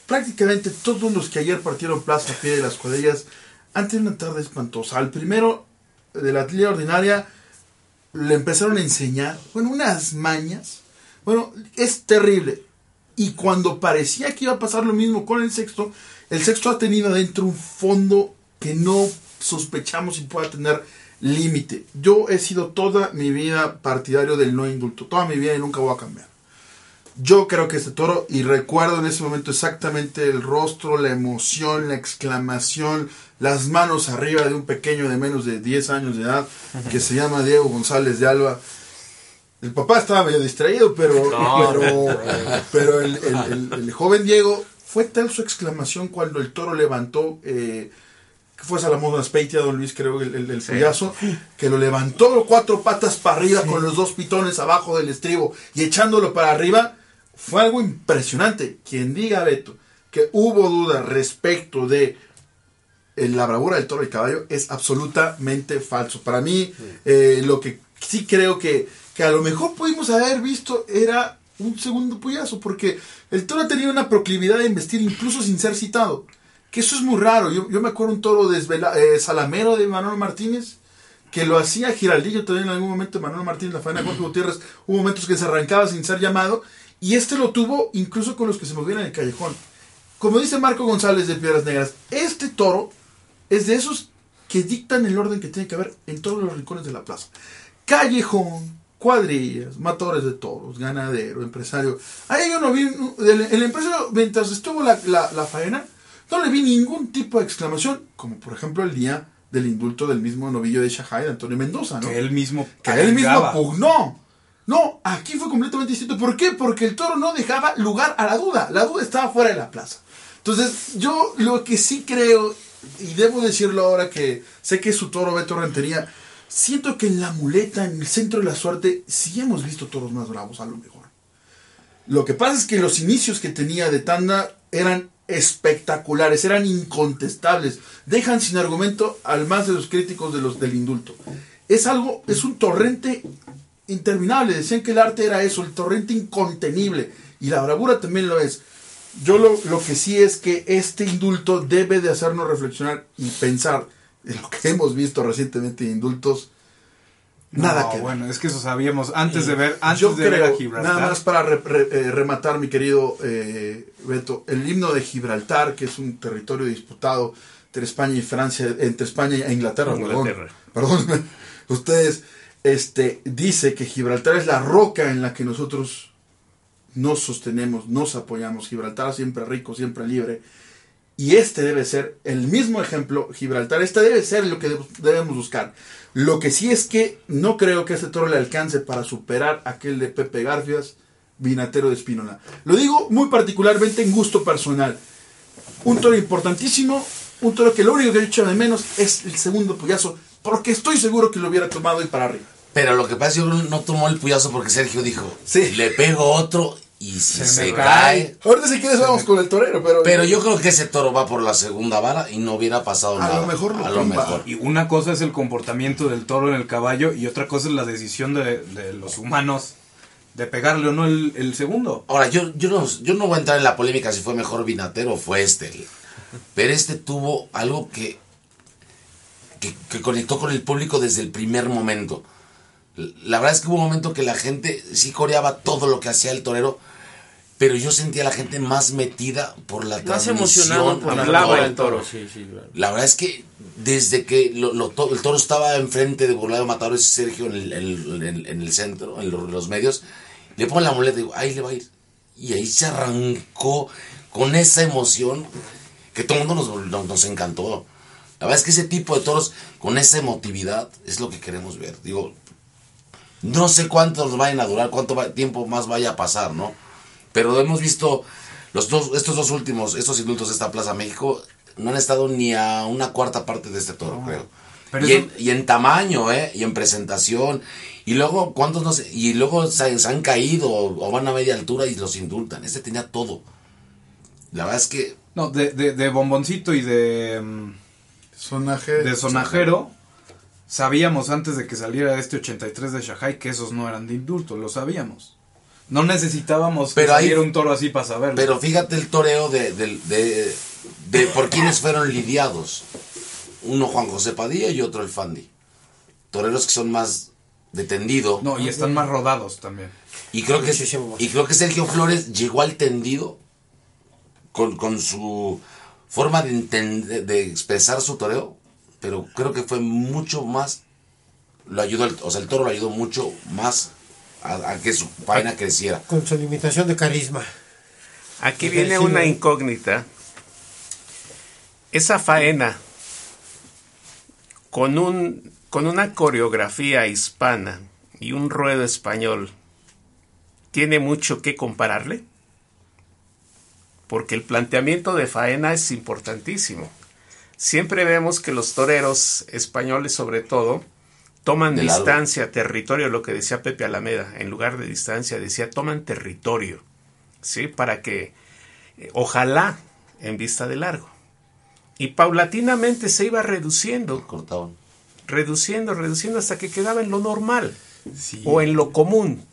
Prácticamente todos los que ayer partieron plaza a pie de las cuadrillas han tenido una tarde espantosa. Al primero de la atleta ordinaria le empezaron a enseñar, bueno, unas mañas. Bueno, es terrible. Y cuando parecía que iba a pasar lo mismo con el sexto, el sexto ha tenido adentro un fondo que no sospechamos y pueda tener límite. Yo he sido toda mi vida partidario del no indulto, toda mi vida y nunca voy a cambiar. Yo creo que este toro, y recuerdo en ese momento exactamente el rostro, la emoción, la exclamación, las manos arriba de un pequeño de menos de 10 años de edad que se llama Diego González de Alba. El papá estaba medio distraído, pero,
No.
pero, pero el, el- el- el joven Diego fue tal su exclamación cuando el toro levantó, eh, que fue Salomón Aspeitia, don Luis, creo, el, el, el pollazo, que lo levantó cuatro patas para arriba con los dos pitones abajo del estribo y echándolo para arriba, fue algo impresionante. Quien diga, Beto, que hubo duda respecto de eh, la bravura del toro y caballo es absolutamente falso. Para mí, eh, lo que sí creo que, que a lo mejor pudimos haber visto era un segundo puyazo, porque el toro tenía una proclividad de investir incluso sin ser citado. Que eso es muy raro. Yo, yo me acuerdo un toro desvela, eh, salamero de Manuel Martínez, que lo hacía Giraldillo también en algún momento, Manuel Martínez, la faena de Jorge Gutiérrez, hubo momentos que se arrancaba sin ser llamado, y este lo tuvo incluso con los que se movían en el callejón. Como dice Marco González de Piedras Negras, este toro es de esos que dictan el orden que tiene que haber en todos los rincones de la plaza. Callejón, cuadrillas, matadores de toros, ganadero, empresario. Ahí yo no vi, el, el empresario, mientras estuvo la, la, la faena, no le vi ningún tipo de exclamación, como por ejemplo el día del indulto del mismo novillo de Shahai, de Antonio Mendoza, ¿no?
Que él mismo.
que él mismo pugnó. No, aquí fue completamente distinto. ¿Por qué? Porque el toro no dejaba lugar a la duda. La duda estaba fuera de la plaza. Entonces, yo lo que sí creo, y debo decirlo ahora que sé que su toro Beto Rentería, siento que en la muleta, en el centro de la suerte, sí hemos visto toros más bravos a lo mejor. Lo que pasa es que los inicios que tenía de tanda eran espectaculares, eran incontestables, dejan sin argumento al más de los críticos de los del indulto. Es algo, es un torrente interminable. Decían que el arte era eso, el torrente incontenible. Y la bravura también lo es. Yo lo, lo que sí es que este indulto debe de hacernos reflexionar y pensar en lo que hemos visto recientemente de indultos. Nada
No,
que ver.
bueno, es que eso sabíamos antes de ver, antes
Yo
de ver a
creo,
Gibraltar.
nada más para re- re- eh, rematar, mi querido eh, Beto, el himno de Gibraltar, que es un territorio disputado entre España y Francia, entre España e Inglaterra, perdón.
Inglaterra.
Perdón, ustedes, este, dice que Gibraltar es la roca en la que nosotros nos sostenemos, nos apoyamos. Gibraltar siempre rico, siempre libre. Y este debe ser el mismo ejemplo, Gibraltar. Este debe ser lo que deb- debemos buscar. Lo que sí es que no creo que este toro le alcance para superar aquel de Pepe Garfias, vinatero de Espínola. Lo digo muy particularmente en gusto personal. Un toro importantísimo, un toro que lo único que he hecho de menos es el segundo puyazo, porque estoy seguro que lo hubiera tomado y para arriba.
Pero lo que pasa es que no tomó el puyazo porque Sergio dijo,
Sí.
le pego otro y si
Se
cae.
cae.
Ahorita si quieres vamos con el torero, pero...
Pero yo creo que ese toro va por la segunda bala y no hubiera pasado
A lo
nada.
mejor lo
a lo mejor.
Y una cosa es el comportamiento del toro en el caballo y otra cosa es la decisión de, de los humanos de pegarle o no el, el segundo.
Ahora, yo, yo, no, yo no voy a entrar en la polémica si fue mejor Vinatero o fue este. Pero este tuvo algo que, que, que conectó con el público desde el primer momento. La verdad es que hubo un momento que la gente sí coreaba todo lo que hacía el torero, pero yo sentía a la gente más metida por la
Más
transmisión.
emocionado por la del toro, sí, sí, claro.
La verdad es que desde que lo- lo to- el toro estaba enfrente de Burlado Matadores y Sergio en el, en el- en el centro, en los, los medios, le ponen la muleta y digo, ahí le va a ir. Y ahí se arrancó con esa emoción que todo el mundo nos, nos, nos encantó. La verdad es que ese tipo de toros con esa emotividad es lo que queremos ver. Digo, no sé cuántos vayan a durar, cuánto tiempo más vaya a pasar, ¿no? Pero hemos visto los dos, estos dos últimos, estos indultos de esta Plaza México, no han estado ni a una cuarta parte de este toro, creo.
pero
y,
eso-
en, y en tamaño, ¿eh? Y en presentación. Y luego, ¿cuántos no sé? Y luego se, se han caído o, o van a media altura y los indultan. Este tenía todo. La verdad es que
No, de, de, de bomboncito y de, mm,
Sonaje.
de sonajero, sabíamos antes de que saliera este 83 de Shanghai que esos no eran de indulto, lo sabíamos. No necesitábamos que
Pero ahí-
saliera un toro así para saberlo.
Pero fíjate el toreo de, de, de, de por quienes fueron lidiados. Uno Juan José Padilla y otro el Fandi. Toreros que son más de tendido.
no, y están más rodados también.
Y creo que y creo que Sergio Flores llegó al tendido con, con su forma de entender, de expresar su toreo, pero creo que fue mucho más lo ayudó, el- o sea, el toro lo ayudó mucho más a, a que su faena creciera.
Con su limitación de carisma.
Aquí viene una incógnita. Esa faena con un con una coreografía hispana y un ruedo español tiene mucho que compararle. Porque el planteamiento de faena es importantísimo. Siempre vemos que los toreros españoles, sobre todo, toman
De
distancia, territorio, lo que decía Pepe Alameda, en lugar de distancia, decía toman territorio, ¿sí? Para que, eh, ojalá, en vista de largo. Y paulatinamente se iba reduciendo,
Cortaban.
reduciendo, reduciendo hasta que quedaba en lo normal
Sí.
o en lo común.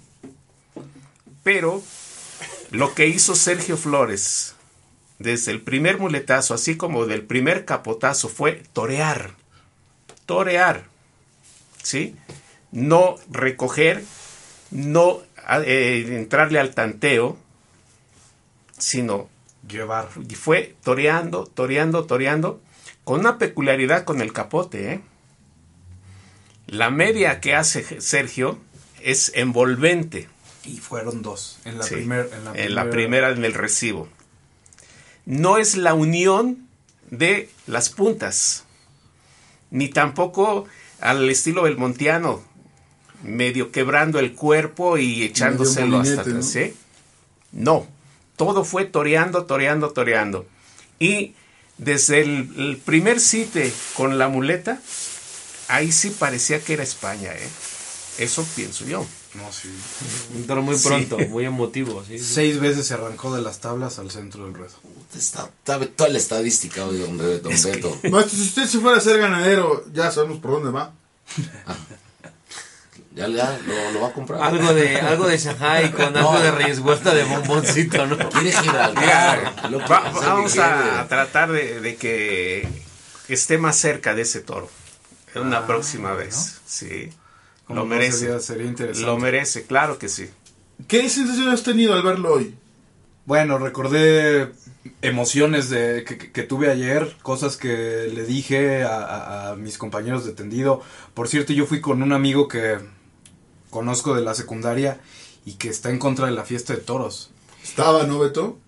Pero lo que hizo Sergio Flores desde el primer muletazo, así como del primer capotazo, fue torear. Torear. ¿Sí? No recoger, no eh, entrarle al tanteo, sino
Llevar.
y fue toreando, toreando, toreando, con una peculiaridad con el capote. ¿eh? La media que hace Sergio es envolvente.
Y fueron dos. En la,
Sí,
primer- en la
en la
primer-
primera en el recibo. No es la unión de las puntas, ni tampoco al estilo belmontiano, medio quebrando el cuerpo y echándoselo hasta atrás. ¿sí? No, todo fue toreando, toreando, toreando. Y desde el, el primer cite con la muleta, ahí sí parecía que era España, ¿eh? Eso pienso yo.
No, sí.
Un toro muy
Sí.
pronto, muy emotivo. Sí, sí.
Seis veces se arrancó de las tablas al centro del ruedo.
Está, sabe toda la estadística hoy, don, don Beto.
Maestro, si usted se fuera a ser ganadero, ya sabemos por dónde va.
Ya, ya lo, lo va a comprar.
Algo de, algo de Shanghai con algo
No.
de Reyes Huerta de bomboncito, ¿no?
Quiere Gibraltar.
Va- vamos a tratar de, de que esté más cerca de ese toro. En una
Ah,
próxima vez. Sí.
Como
Lo merece.
sería- sería interesante.
Lo merece, claro que sí.
¿Qué sensación has tenido al verlo hoy?
Bueno, recordé emociones de, que, que- que tuve ayer, cosas que le dije a, a- a mis compañeros de tendido. Por cierto, yo fui con un amigo que conozco de la secundaria y que está en contra de la fiesta de toros.
Estaba, ¿no, Beto?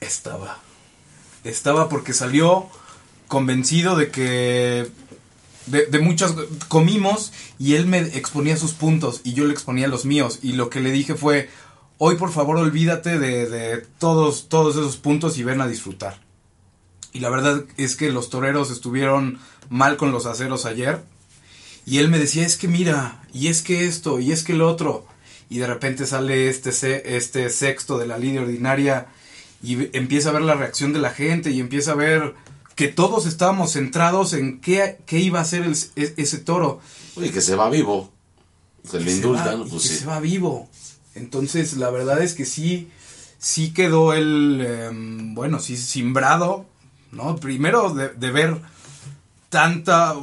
Estaba. Estaba porque salió convencido de que de, de muchas comimos y él me exponía sus puntos y yo le exponía los míos. Y lo que le dije fue hoy por favor olvídate de, de todos todos esos puntos y ven a disfrutar y la verdad es que los toreros estuvieron mal con los aceros ayer. Y él me decía es que mira y es que esto y es que lo otro y de repente sale este este sexto de la lidia ordinaria y empieza a ver la reacción de la gente y empieza a ver que todos estábamos centrados en qué, qué iba a hacer el- e- ese toro.
Oye, que se va vivo. Se le indultan,
va- y
pues
que
sí.
se va vivo. Entonces, la verdad es que sí, sí quedó el, em, bueno, sí, simbrado, ¿no? Primero de, de ver tanta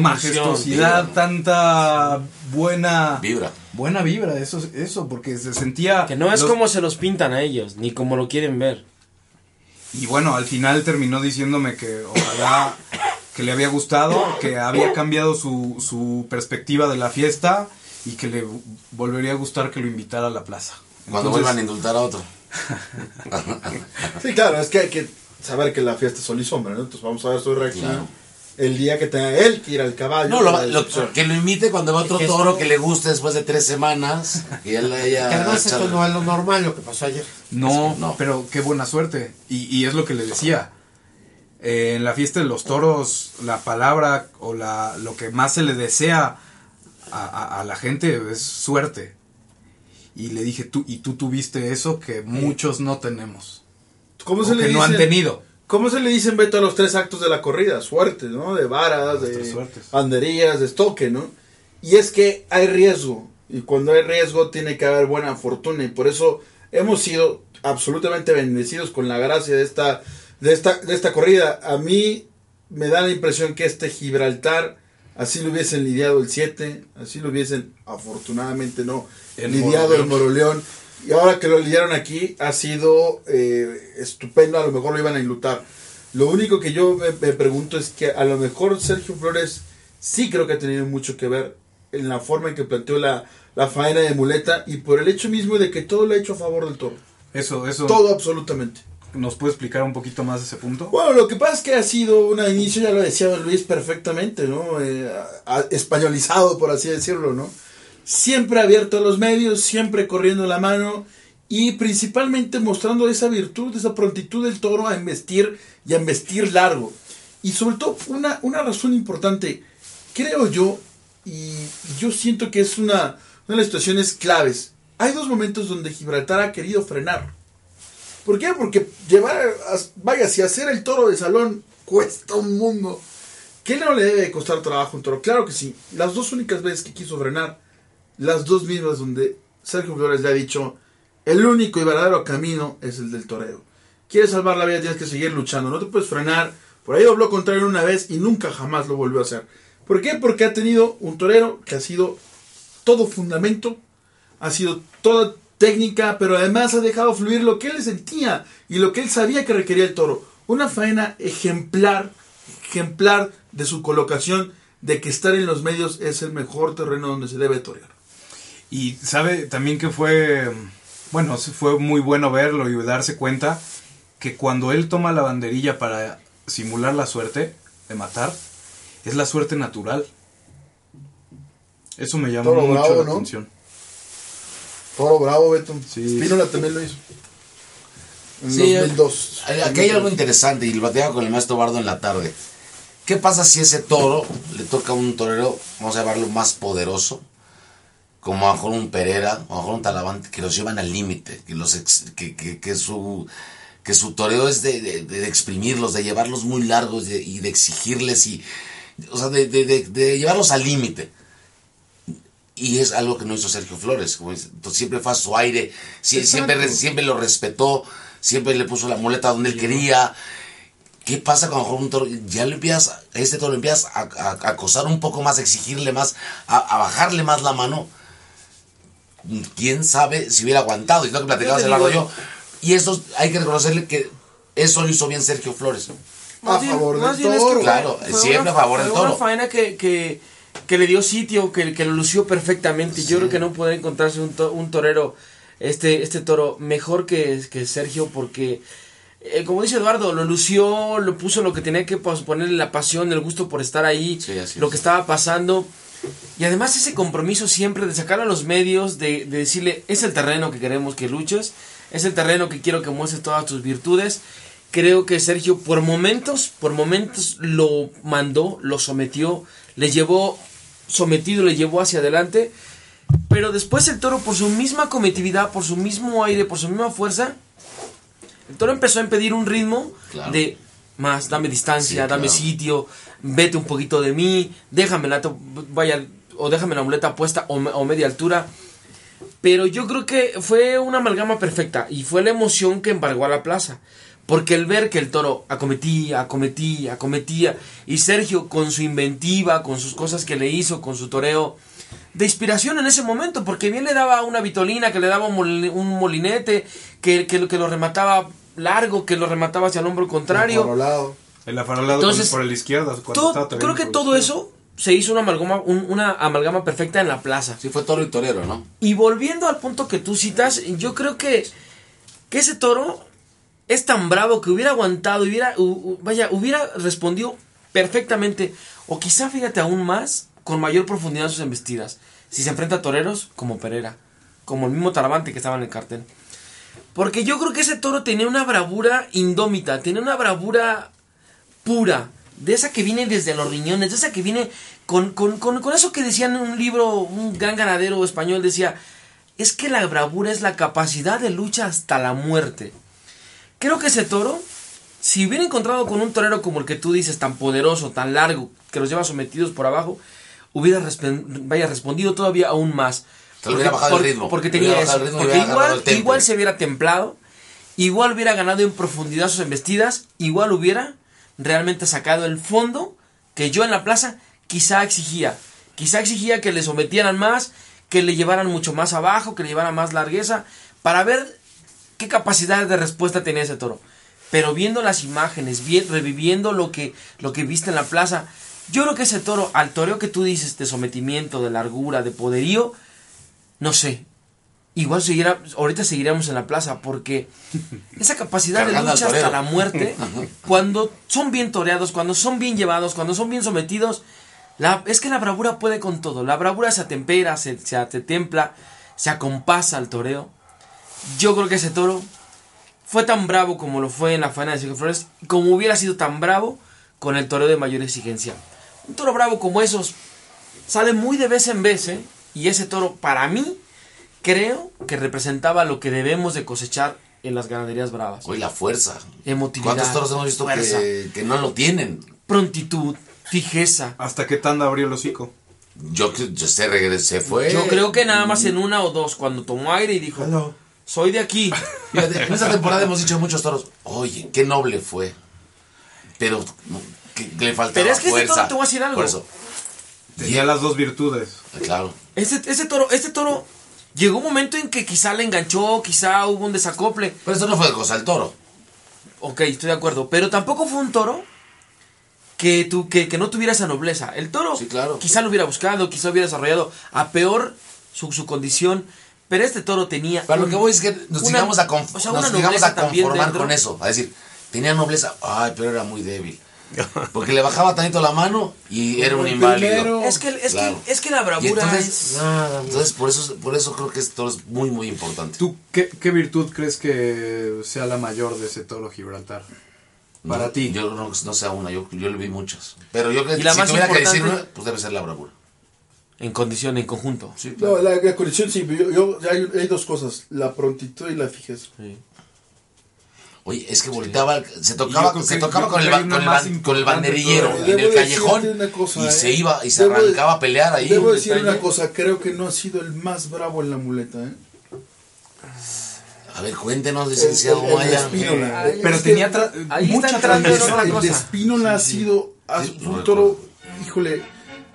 majestuosidad, tanta buena
Vibra.
buena vibra, eso, eso, porque se sentía...
Que no es
los-
como se los pintan a ellos, ni como lo quieren ver.
Y bueno, al final terminó diciéndome que ojalá que le había gustado, que había cambiado su, su perspectiva de la fiesta y que le volvería a gustar que lo invitara a la plaza.
Cuando vuelvan a indultar a otro.
Sí, claro, es que hay que saber que la fiesta es sol y sombra, ¿no? Entonces vamos a ver su reacción
Claro.
El día que tenga él que ir al caballo.
No, lo, lo- que lo invite cuando vea otro
que
toro que le guste después de tres semanas. Que ya haya
Que además
echado-
esto no es lo normal lo que pasó ayer.
No,
que no.
pero qué buena suerte. Y, y es lo que le decía. Eh, en la fiesta de los toros, la palabra o la, lo que más se le desea a, a- a la gente es suerte. Y le dije, tú, y tú tuviste eso que muchos no tenemos.
¿Cómo
o
se le
que no han tenido.
¿Cómo se le dicen, Beto, a los tres actos de la corrida? Suertes, ¿no? De varas, de banderillas, de estoque, ¿no? Y es que hay riesgo. Y cuando hay riesgo tiene que haber buena fortuna. Y por eso hemos sido absolutamente bendecidos con la gracia de esta, de esta, de esta corrida. A mí me da la impresión que este Gibraltar, así lo hubiesen lidiado el 7, así lo hubiesen, afortunadamente no,
El
lidiado el
Moroleón.
Y ahora que lo lidiaron aquí, ha sido eh, estupendo. A lo mejor lo iban a enlutar. Lo único que yo me, me pregunto es que a lo mejor Sergio Flores sí creo que ha tenido mucho que ver en la forma en que planteó la, la faena de muleta y por el hecho mismo de que todo lo ha hecho a favor del toro.
Eso, eso.
Todo absolutamente.
¿Nos puede explicar un poquito más ese punto?
Bueno, lo que pasa es que ha sido un inicio, ya lo decía Luis perfectamente, ¿no? Eh, a- españolizado, por así decirlo, ¿no? Siempre abierto a los medios, siempre corriendo la mano y principalmente mostrando esa virtud, esa prontitud del toro a embestir y a embestir largo. Y sobre todo, una, una razón importante, creo yo, y, yo siento que es una, una de las situaciones claves. Hay dos momentos donde Gibraltar ha querido frenar. ¿Por qué? Porque llevar, a- vaya, si hacer el toro de salón cuesta un mundo. ¿Qué no le debe de costar trabajo un toro? Claro que sí. Las dos únicas veces que quiso frenar, las dos mismas donde Sergio Flores le ha dicho, el único y verdadero camino es el del toreo. Quieres salvar la vida, tienes que seguir luchando. No te puedes frenar. Por ahí dobló contrario una vez y nunca jamás lo volvió a hacer. ¿Por qué? Porque ha tenido un torero que ha sido todo fundamento, ha sido toda técnica, pero además ha dejado fluir lo que él sentía y lo que él sabía que requería el toro. Una faena ejemplar, ejemplar de su colocación, de que estar en los medios es el mejor terreno donde se debe torear.
Y sabe también que fue, bueno, fue muy bueno verlo y darse cuenta que cuando él toma la banderilla para simular la suerte de matar, es la suerte natural. Eso me llamó
Toro
mucho
bravo,
la
¿no?
atención.
Toro bravo, Beto.
Sí.
Spínola también lo hizo. En
Sí,
2002.
hay- Aquí hay algo interesante y lo platicaba con el maestro Bardo en la tarde. ¿Qué pasa si ese toro le toca a un torero, vamos a llamarlo más poderoso, como a lo mejor un Pereira, o a lo mejor un Talavante, que los llevan al límite, que, los ex- que, que, que su que su toreo es de, de- de exprimirlos, de llevarlos muy largos de- y de exigirles y o sea, de, de- llevarlos al límite. Y es algo que no hizo Sergio Flores. Como dice, siempre fue a su aire, sie- siempre, siempre lo respetó, siempre le puso la muleta donde él quería. ¿Qué pasa cuando lo un toro, ya le empiezas, este toro le empiezas a, a- a acosar un poco más, a exigirle más, a, a bajarle más la mano? ¿Quién sabe si hubiera aguantado? Y lo que platicaba Eduardo
digo-
yo. Y eso hay que reconocerle que eso lo hizo bien Sergio Flores.
A
Más bien-
favor del
es que
toro.
fue-
Claro,
fue
siempre
una-
a favor del
fue Una
toro.
faena que, que, que le dio sitio, que, que lo lució perfectamente. Yo creo que no puede encontrarse un, to- un torero, este, este toro, mejor que, que Sergio, porque, eh, como dice Eduardo, lo lució, lo puso lo que tenía que pues, ponerle la pasión, el gusto por estar ahí,
Sí, así
lo
es.
que estaba pasando. Y además ese compromiso siempre de sacar a los medios, de, de decirle, es el terreno que queremos que luches, es el terreno que quiero que muestres todas tus virtudes. Creo que Sergio por momentos, por momentos lo mandó, lo sometió, le llevó sometido, le llevó hacia adelante. Pero después el toro, por su misma cometividad, por su mismo aire, por su misma fuerza, el toro empezó a impedir un ritmo
Claro.
de más, dame distancia,
Sí,
dame
claro.
sitio, vete un poquito de mí, déjame la, vaya, o déjame la muleta puesta o, me- o media altura. Pero yo creo que fue una amalgama perfecta y fue la emoción que embargó a la plaza. Porque el ver que el toro acometía, acometía, acometía, y Sergio con su inventiva, con sus cosas que le hizo, con su toreo, de inspiración en ese momento, porque bien le daba una vitolina, que le daba un, moli- un molinete, que, que, que lo remataba largo, que lo remataba hacia el hombro contrario.
Afarolado.
El afarolado
Entonces,
por, por la izquierda.
Todo- creo
en
que todo eso se hizo una amalgama, un- una amalgama perfecta en la plaza.
Sí, fue toro y torero, ¿no?
Y volviendo al punto que tú citas, yo creo que, que ese toro es tan bravo que hubiera aguantado, hubiera, vaya, hubiera respondido perfectamente, o quizá fíjate aún más, con mayor profundidad en sus embestidas, si se enfrenta a toreros como Pereira, como el mismo Taravante que estaba en el cartel. Porque yo creo que ese toro tenía una bravura indómita, tenía una bravura pura, de esa que viene desde los riñones, de esa que viene con, con, con, con eso que decían en un libro, un gran ganadero español decía, es que la bravura es la capacidad de lucha hasta la muerte. Creo que ese toro, si hubiera encontrado con un torero como el que tú dices, tan poderoso, tan largo, que los lleva sometidos por abajo, hubiera vaya, respondido todavía aún más.
Se le hubiera bajado el ritmo.
Porque tenía
bajado
eso.
el ritmo
Porque igual, igual se hubiera templado, igual hubiera ganado en profundidad sus embestidas, igual hubiera realmente sacado el fondo que yo en la plaza quizá exigía. Quizá exigía que le sometieran más, que le llevaran mucho más abajo, que le llevaran más largueza, para ver qué capacidad de respuesta tenía ese toro. Pero viendo las imágenes, vi- reviviendo lo que, lo que viste en la plaza, yo creo que ese toro, al toreo que tú dices de sometimiento, de largura, de poderío, no sé. Igual seguirá, ahorita seguiremos en la plaza porque esa capacidad de lucha hasta la muerte, cuando son bien toreados, cuando son bien llevados, cuando son bien sometidos, la, es que la bravura puede con todo. La bravura se atempera, se, se, se templa, se acompasa al toreo. Yo creo que ese toro fue tan bravo como lo fue en la faena de Sergio Flores, como hubiera sido tan bravo con el toreo de mayor exigencia. Un toro bravo como esos sale muy de vez en vez, ¿eh? Y ese toro, para mí, creo que representaba lo que debemos de cosechar en las ganaderías bravas.
Hoy la fuerza.
Emotividad,
¿Cuántos toros hemos visto que, que no lo tienen?
Prontitud, fijeza.
¿Hasta qué tanda abrió el hocico?
Yo, que- yo se regresé, fue.
Yo creo que nada más en una o dos, cuando tomó aire y dijo,
Hello.
soy de aquí.
Fíjate, en esta temporada hemos dicho muchos toros. Oye, qué noble fue. Pero que, que le faltaba
Pero es que ese
fuerza.
toro, te voy a decir algo.
Por eso,
Tenía las dos virtudes.
claro.
Este, este toro, este toro, llegó un momento en que quizá le enganchó, quizá hubo un desacople.
Pero esto no fue cosa del toro.
Ok, estoy de acuerdo. Pero tampoco fue un toro que, tu, que, que no tuviera esa nobleza. El toro
Sí, claro.
quizá lo hubiera buscado, quizá hubiera desarrollado a peor su, su condición. Pero este toro tenía.
Pero lo que voy es que nos
una-
llegamos a, conf-
o sea,
nos
una
llegamos
nobleza
a conformar con eso. A decir, tenía nobleza, ay, pero era muy débil. Porque le bajaba tantito la mano y era un inválido.
Es que, es,
Claro.
que, es que la bravura
entonces,
es.
Nada,
entonces por eso, por eso creo que este toro es muy, muy importante.
¿Tú qué, qué virtud crees que sea la mayor de ese toro Gibraltar? Para
No,
ti.
Yo no, no sé una, yo, yo le vi muchas. Pero yo creo que
la
si
más
tuviera que decir
importante-
una, pues debe ser la bravura.
En condición, en conjunto.
Sí,
No, la, la condición sí, yo, yo- hay, hay dos cosas, la prontitud y la fijeza.
Oye, es que volteaba, se
Y
tocaba, se tocaba con el, con el,
una
ban-
más
con el banderillero en el callejón
cosa,
y
¿eh?
se iba y se
Debo de-
arrancaba a pelear ahí.
Debo decir una cosa, creo que no ha sido el más bravo en la muleta, ¿eh?
A ver, cuéntenos, licenciado
el- el de
Maya.
Espínola.
Eh, Pero tenía tra-
ahí está
mucha
otra
el de Espínola ha sido
Sí,
un
no
toro, híjole,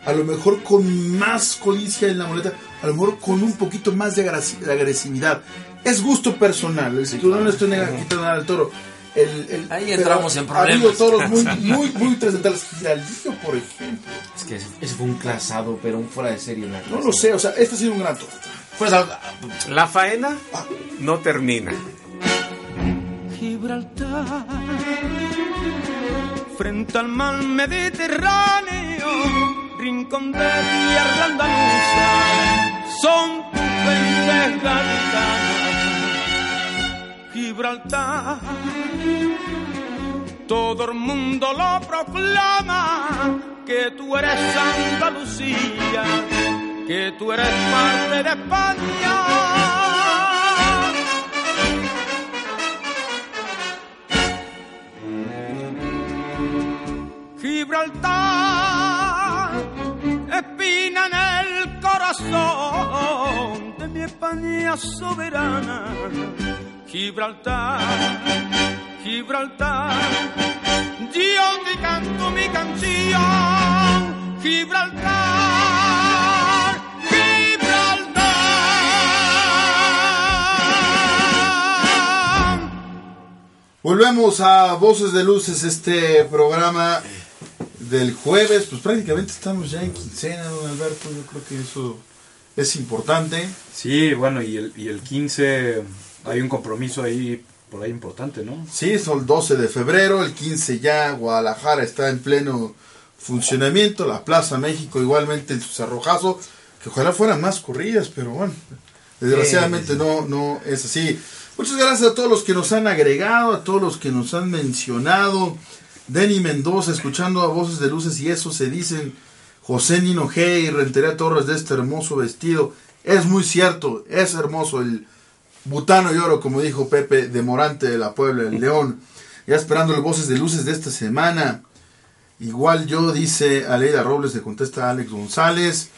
a lo mejor con más codicia en la muleta, a lo mejor con un poquito más de agresividad. Es gusto personal, es- yo no le estoy quitando nada al toro. El, el-
Ahí entramos en
Ha habido
problemas.
toros muy, muy, muy trascendentales. Giraldillo, por ejemplo.
Es que ese, fue un clasado, pero un fuera de serie. en la
No lo sé, o sea, este ha sido un gran toro.
Pues,
La faena no termina.
Gibraltar, frente al mar Mediterráneo, rincón de tierra andaluza, son tus. Gibraltar, todo el mundo lo proclama, que tú eres Andalucía, que tú eres parte de España. Gibraltar, espina en el corazón de mi España soberana. Gibraltar, Gibraltar, yo te canto mi canción. Gibraltar, Gibraltar.
Volvemos a Voces de Luces, este programa del jueves. Pues prácticamente estamos ya en quincena, don Alberto. Yo creo que eso es importante.
Sí, bueno, y el, y el 15 hay un compromiso ahí por ahí importante, ¿no?
Sí, es el 12 de febrero, el 15 ya Guadalajara está en pleno funcionamiento, la Plaza México igualmente en su cerrojazo, que ojalá fueran más corridas, pero bueno, desgraciadamente no, no es así. Muchas gracias a todos los que nos han agregado, a todos los que nos han mencionado. Denny Mendoza, escuchando a voces de luces y eso se dicen. José Nino G y Rentería Torres de este hermoso vestido. Es muy cierto, es hermoso el Butano y Oro, como dijo Pepe, de Morante de la Puebla, el León. Ya esperando las voces de luces de esta semana. Igual yo, dice Aleida Robles, le contesta a Alex González.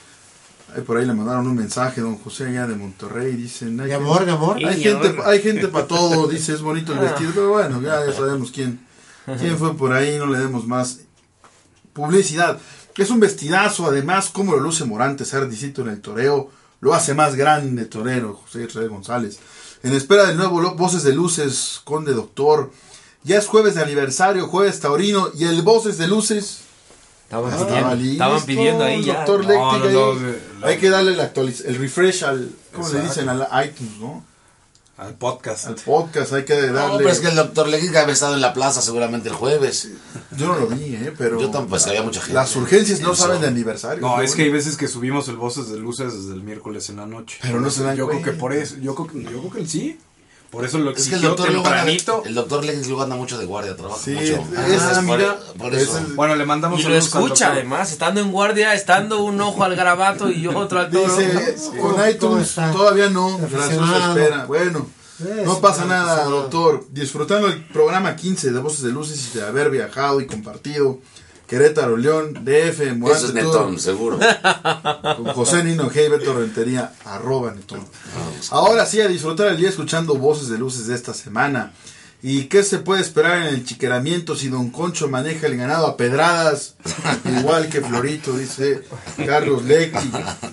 Por ahí le mandaron un mensaje, don José, allá de Monterrey. Dicen, hay
De amor, de amor.
hay gente, hay gente para todo, dice, es bonito el vestido, pero bueno, ya, ya sabemos quién, quién fue por ahí, no le demos más publicidad. Es un vestidazo, además, como lo luce Morante, ser discito en el toreo, lo hace más grande torero, José Israel González. En espera del nuevo Voces de Luces, Conde Doctor. Ya es jueves de aniversario, jueves taurino, y el Voces de Luces
Estaban
Ah,
pidiendo,
listo,
estaban pidiendo ahí ya.
Doctor
No,
Lectic
no,
ahí.
no, de- la-
Hay que darle el, actualiz- el refresh al, ¿cómo le dicen? Al iTunes, ¿no?
Al podcast.
Al podcast, hay que darle...
No, pero es que el doctor Leguica había estado en la plaza seguramente el jueves.
Yo no lo vi, ¿eh? Pero...
Yo tampoco, pues había mucha gente.
Las urgencias no
Eso.
saben de aniversario.
No, es que hay veces que subimos el Voces de Luces desde el miércoles en la noche.
Pero no se dan
Yo creo que por eso, yo creo yo creo que sí. Por eso lo
Es que el
exigió
doctor, anda,
tempranito.
el doctor Leguica luego anda mucho de guardia, trabaja
Sí,
mucho.
es-
Ah,
mira,
por, por eso.
es el-
Bueno, le mandamos
Y lo escucha además, estando en guardia, estando un ojo al garabato y otro al toro.
Dice, con
¿Cómo
iTunes todavía no, gracias espera. Bueno,
Es
no pasa nada, doctor. Disfrutando el programa 15 de Voces de Luces y de haber viajado y compartido Querétaro, León, DF,
Eso es
Morante,
Netón, seguro.
con José Nino Heiber Torrentería, arroba Netón. Ahora sí, a disfrutar el día escuchando Voces de Luces de esta semana. ¿Y qué se puede esperar en el chiqueramiento si Don Concho maneja el ganado a pedradas? Igual que Florito, dice Carlos Lecti.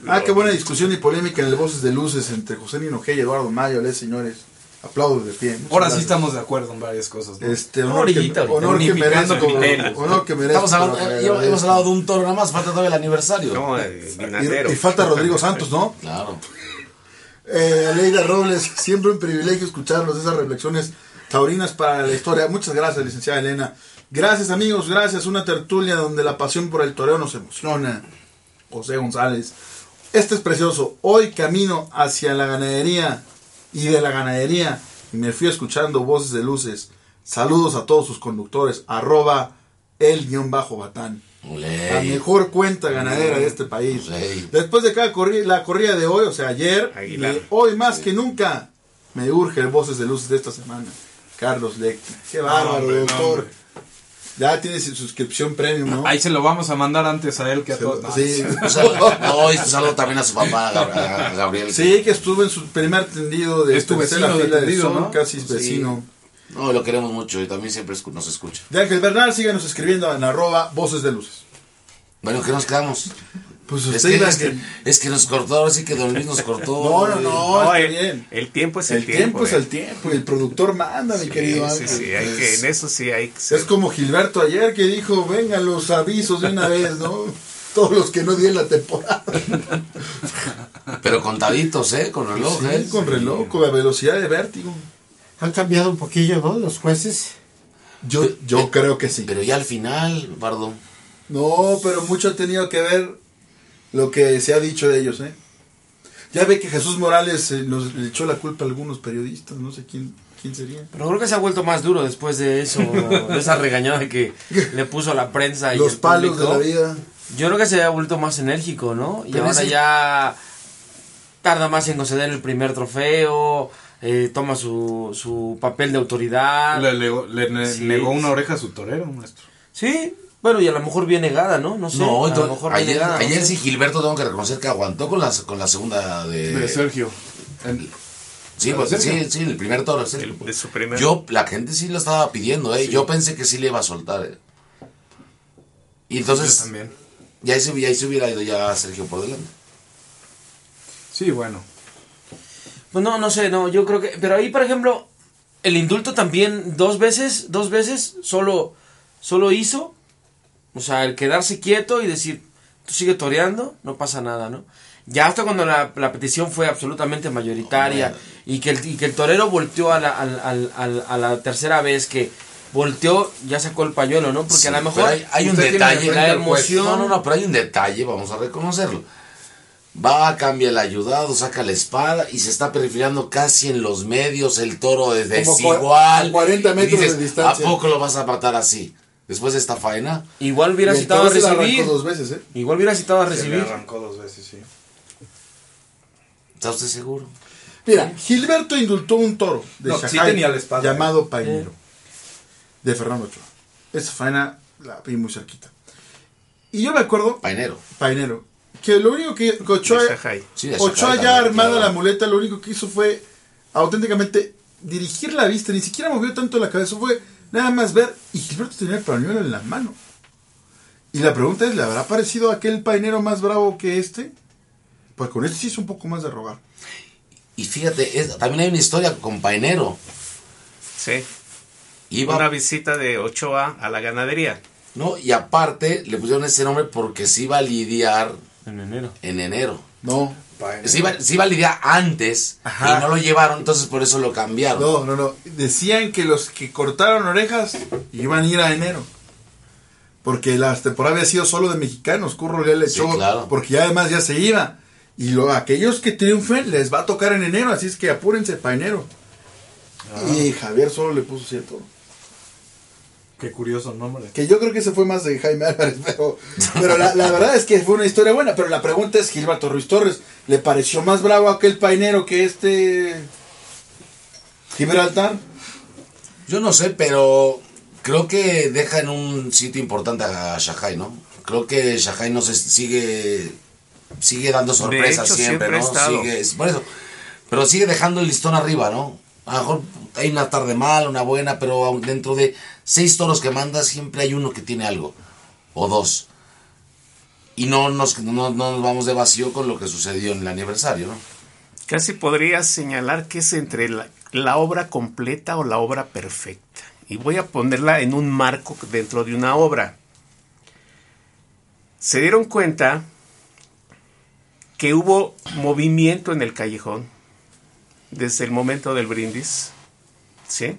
Ah, qué buena discusión y polémica en el Voces de Luces entre José Nino Hey y Eduardo Mayo. Les, señores, aplausos de pie.
Ahora sí estamos de acuerdo en varias cosas. ¿no?
Este, honor, que,
Ahorita,
honor que merezco.
criterios.
Honor que merezco.
Estamos hablando, eh, hemos hablado de un toro nada más, falta todavía el aniversario.
No, eh,
Y, y falta Rodrigo Santos, ¿no?
Claro.
Eh, Aleida Robles, siempre un privilegio escucharlos, esas reflexiones taurinas para la historia. Muchas gracias, licenciada Elena. Gracias, amigos, gracias. Una tertulia donde la pasión por el toreo nos emociona. José González. Este es precioso. Hoy camino hacia la ganadería y de la ganadería y me fui escuchando voces de luces. Saludos a todos sus conductores. Arroba el guion bajo batán. La mejor cuenta ganadera de este país. Después de cada corri- la corrida de hoy, o sea, ayer,
Aguilar.
y hoy más que nunca, me urge el Voces de Luces de esta semana. Carlos Lecter. Qué bárbaro,
hombre,
doctor. Ya tiene su suscripción premium, ¿no?
Ahí se lo vamos a mandar antes a él que a todos. No,
sí.
Un saludo- No, y un saludo también a su papá, Gabriel.
Sí, que estuvo en su primer tendido de
Es tu
tercera
vecino de
fila de sol,
¿no?
casi vecino.
No, lo queremos mucho y también siempre nos escucha.
De Ángel Bernal, síganos escribiendo en arroba Voces de Luces.
Bueno, ¿qué nos quedamos?
Pues
Es
usted
que, es, que, es que nos cortó, ahora sí que Don Luis nos cortó.
No, no, no,
No,
está
el,
bien.
el tiempo es el,
El tiempo, es
eh.
el tiempo y el productor manda, mi querido
sí,
Ángel.
sí, hay que, en eso sí hay que
Es como Gilberto ayer que dijo, vengan los avisos de una vez, ¿no? Todos los que no di en la temporada.
Pero contaditos, ¿eh? Con reloj,
Sí,
¿eh?
con reloj, con la velocidad de vértigo.
Han cambiado un poquillo, ¿no? Los jueces.
Yo, yo creo que sí.
Pero ya al final, Bardo.
No, pero mucho ha tenido que ver lo que se ha dicho de ellos, ¿eh? Ya ve que Jesús Morales eh, nos le echó la culpa a algunos periodistas, no sé quién, quién sería.
Pero creo que se ha vuelto más duro después de eso, de esa regañada que le puso a la prensa y
Los
el
palos de
público.
la vida.
Yo creo que se ha vuelto más enérgico, ¿no? Y
Pero
ahora
ese-
ya tarda más en conceder el primer trofeo, eh, toma su, su papel de autoridad.
Le, le ne-
Sí.
negó una oreja a su torero, maestro.
Sí, bueno, y a lo mejor bien negada, ¿no? No sé.
no,
a lo
entonces,
mejor bien
ayer,
negada,
ayer sí Gilberto tengo que reconocer que aguantó con la, con la segunda de...
De Sergio. En-
Sí, pues, sí, sí, el primer toro. sí.
El- de su primer-
Yo, la gente sí lo estaba pidiendo, ¿eh? Yo pensé que sí le iba a soltar, ¿eh? Y
yo
entonces,
también.
ya ahí, se, ya ahí se hubiera ido ya Sergio por delante.
Sí, bueno.
Pues no, no sé, no, yo creo que... Pero ahí, por ejemplo, el indulto también dos veces, dos veces solo, solo hizo, o sea, el quedarse quieto y decir, tú sigue toreando, no pasa nada, ¿no? Ya hasta cuando la, la petición fue absolutamente mayoritaria y que, el, y que el torero volteó a la, al- a la tercera vez que volteó, ya sacó el pañuelo, ¿no? Porque
Sí,
a lo mejor...
hay, hay un detalle.
la emoción-
No, no, no, pero hay un detalle, vamos a reconocerlo. Va, cambia el ayudado, saca la espada y se está perfilando casi en los medios. El toro es
Como
desigual.
cua- a 40
Y
metros de distancia.
¿A poco lo vas a matar así? Después de esta faena.
Igual hubiera citado a recibir.
arrancó dos veces, ¿eh?
Igual hubiera citado a
Se le
recibir.
arrancó dos veces, sí.
¿Está usted seguro?
Mira, Gilberto indultó un toro de
No, sí tenía la espada.
llamado Painero, de Fernando Ochoa. Esa faena la vi muy cerquita. Y yo me acuerdo,
Painero.
Painero, que lo único que, que Ochoa.
Sí, de
Ochoa ya armada la muleta, lo único que hizo fue auténticamente dirigir la vista, ni siquiera movió tanto la cabeza, fue nada más ver, y Gilberto tenía el pañuelo en la mano. Y la pregunta es, ¿le habrá parecido aquel painero más bravo que este? Pues con este sí es un poco más de rogar.
Y fíjate, es- también hay una historia con Painero.
Sí.
Iba,
Una visita de Ochoa a la ganadería.
¿no? Y aparte le pusieron ese nombre porque se iba a lidiar
En enero.
en enero.
No,
Se iba, se iba a lidiar antes
Ajá.
y no lo llevaron, entonces por eso lo cambiaron.
no, no, no. Decían que los que cortaron orejas iban a ir a enero. Porque la temporada había sido solo de mexicanos. Curro ya le
Sí,
echó.
claro.
Porque ya además ya se iba. Y lo, aquellos que triunfen les va a tocar en enero. Así es que apúrense para enero. Y Javier solo le puso cierto.
Qué curioso nombre.
Que yo creo que ese fue más de Jaime Álvarez, pero, pero la, la verdad es que fue una historia buena. Pero la pregunta es, Gilberto Ruiz Torres, ¿le pareció más bravo aquel painero que este Gibraltar?
Yo no sé, pero creo que deja en un sitio importante a Shanghai, ¿no? Creo que Shanghai no se sigue sigue dando sorpresas
hecho,
siempre, ¿no?
estado.
Sigue, por eso. Pero sigue dejando el listón arriba, ¿no? A lo mejor hay una tarde mala, una buena, pero dentro de seis toros que manda siempre hay uno que tiene algo o dos. Y no nos, no, no nos vamos de vacío con lo que sucedió en el aniversario, ¿no?
Casi podrías señalar que es entre la, la obra completa o la obra perfecta. Y voy a ponerla en un marco dentro de una obra. Se dieron cuenta que hubo movimiento en el callejón desde el momento del brindis. ¿Sí?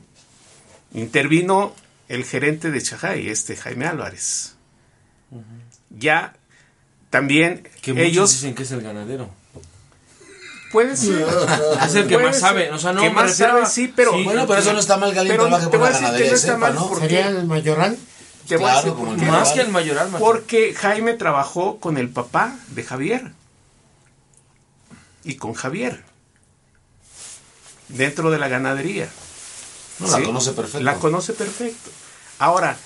Intervino el gerente de Chajay, este Jaime Álvarez. Ya también
Que muchos
ellos
dicen que es el ganadero.
pueden ser.
Es el que
Puede
más sabe. O sea, no
Que
me
más sabe,
a-
sí, pero-
Bueno, pero eso no está mal que alguien
Pero
trabaje
te voy
la
a decir que no está mal
¿no?
porque-
¿Sería el mayoral?
Te voy a
Claro,
decir
como
por
el.
Más que el mayoral, macho.
Porque Jaime trabajó con el papá de Javier. Y con Javier. Dentro de la ganadería.
No, la
¿sí?
conoce perfecto.
La conoce perfecto. Ahora,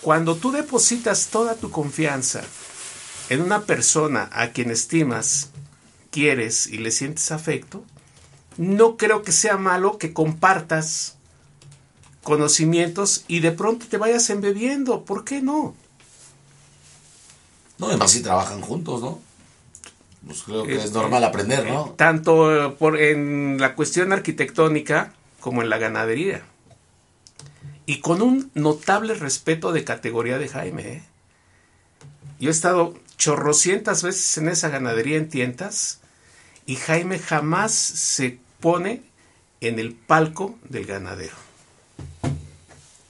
cuando tú depositas toda tu confianza en una persona a quien estimas, quieres y le sientes afecto, no creo que sea malo que compartas conocimientos y de pronto te vayas embebiendo. ¿Por qué no?
No, además si trabajan juntos, ¿no? Pues creo que
Eh,
es normal aprender, ¿no?
Tanto eh, por, en la cuestión arquitectónica como en la ganadería. Y con un notable respeto de categoría de Jaime. ¿eh? Yo he estado chorrocientas veces en esa ganadería en tientas y Jaime jamás se pone en el palco del ganadero.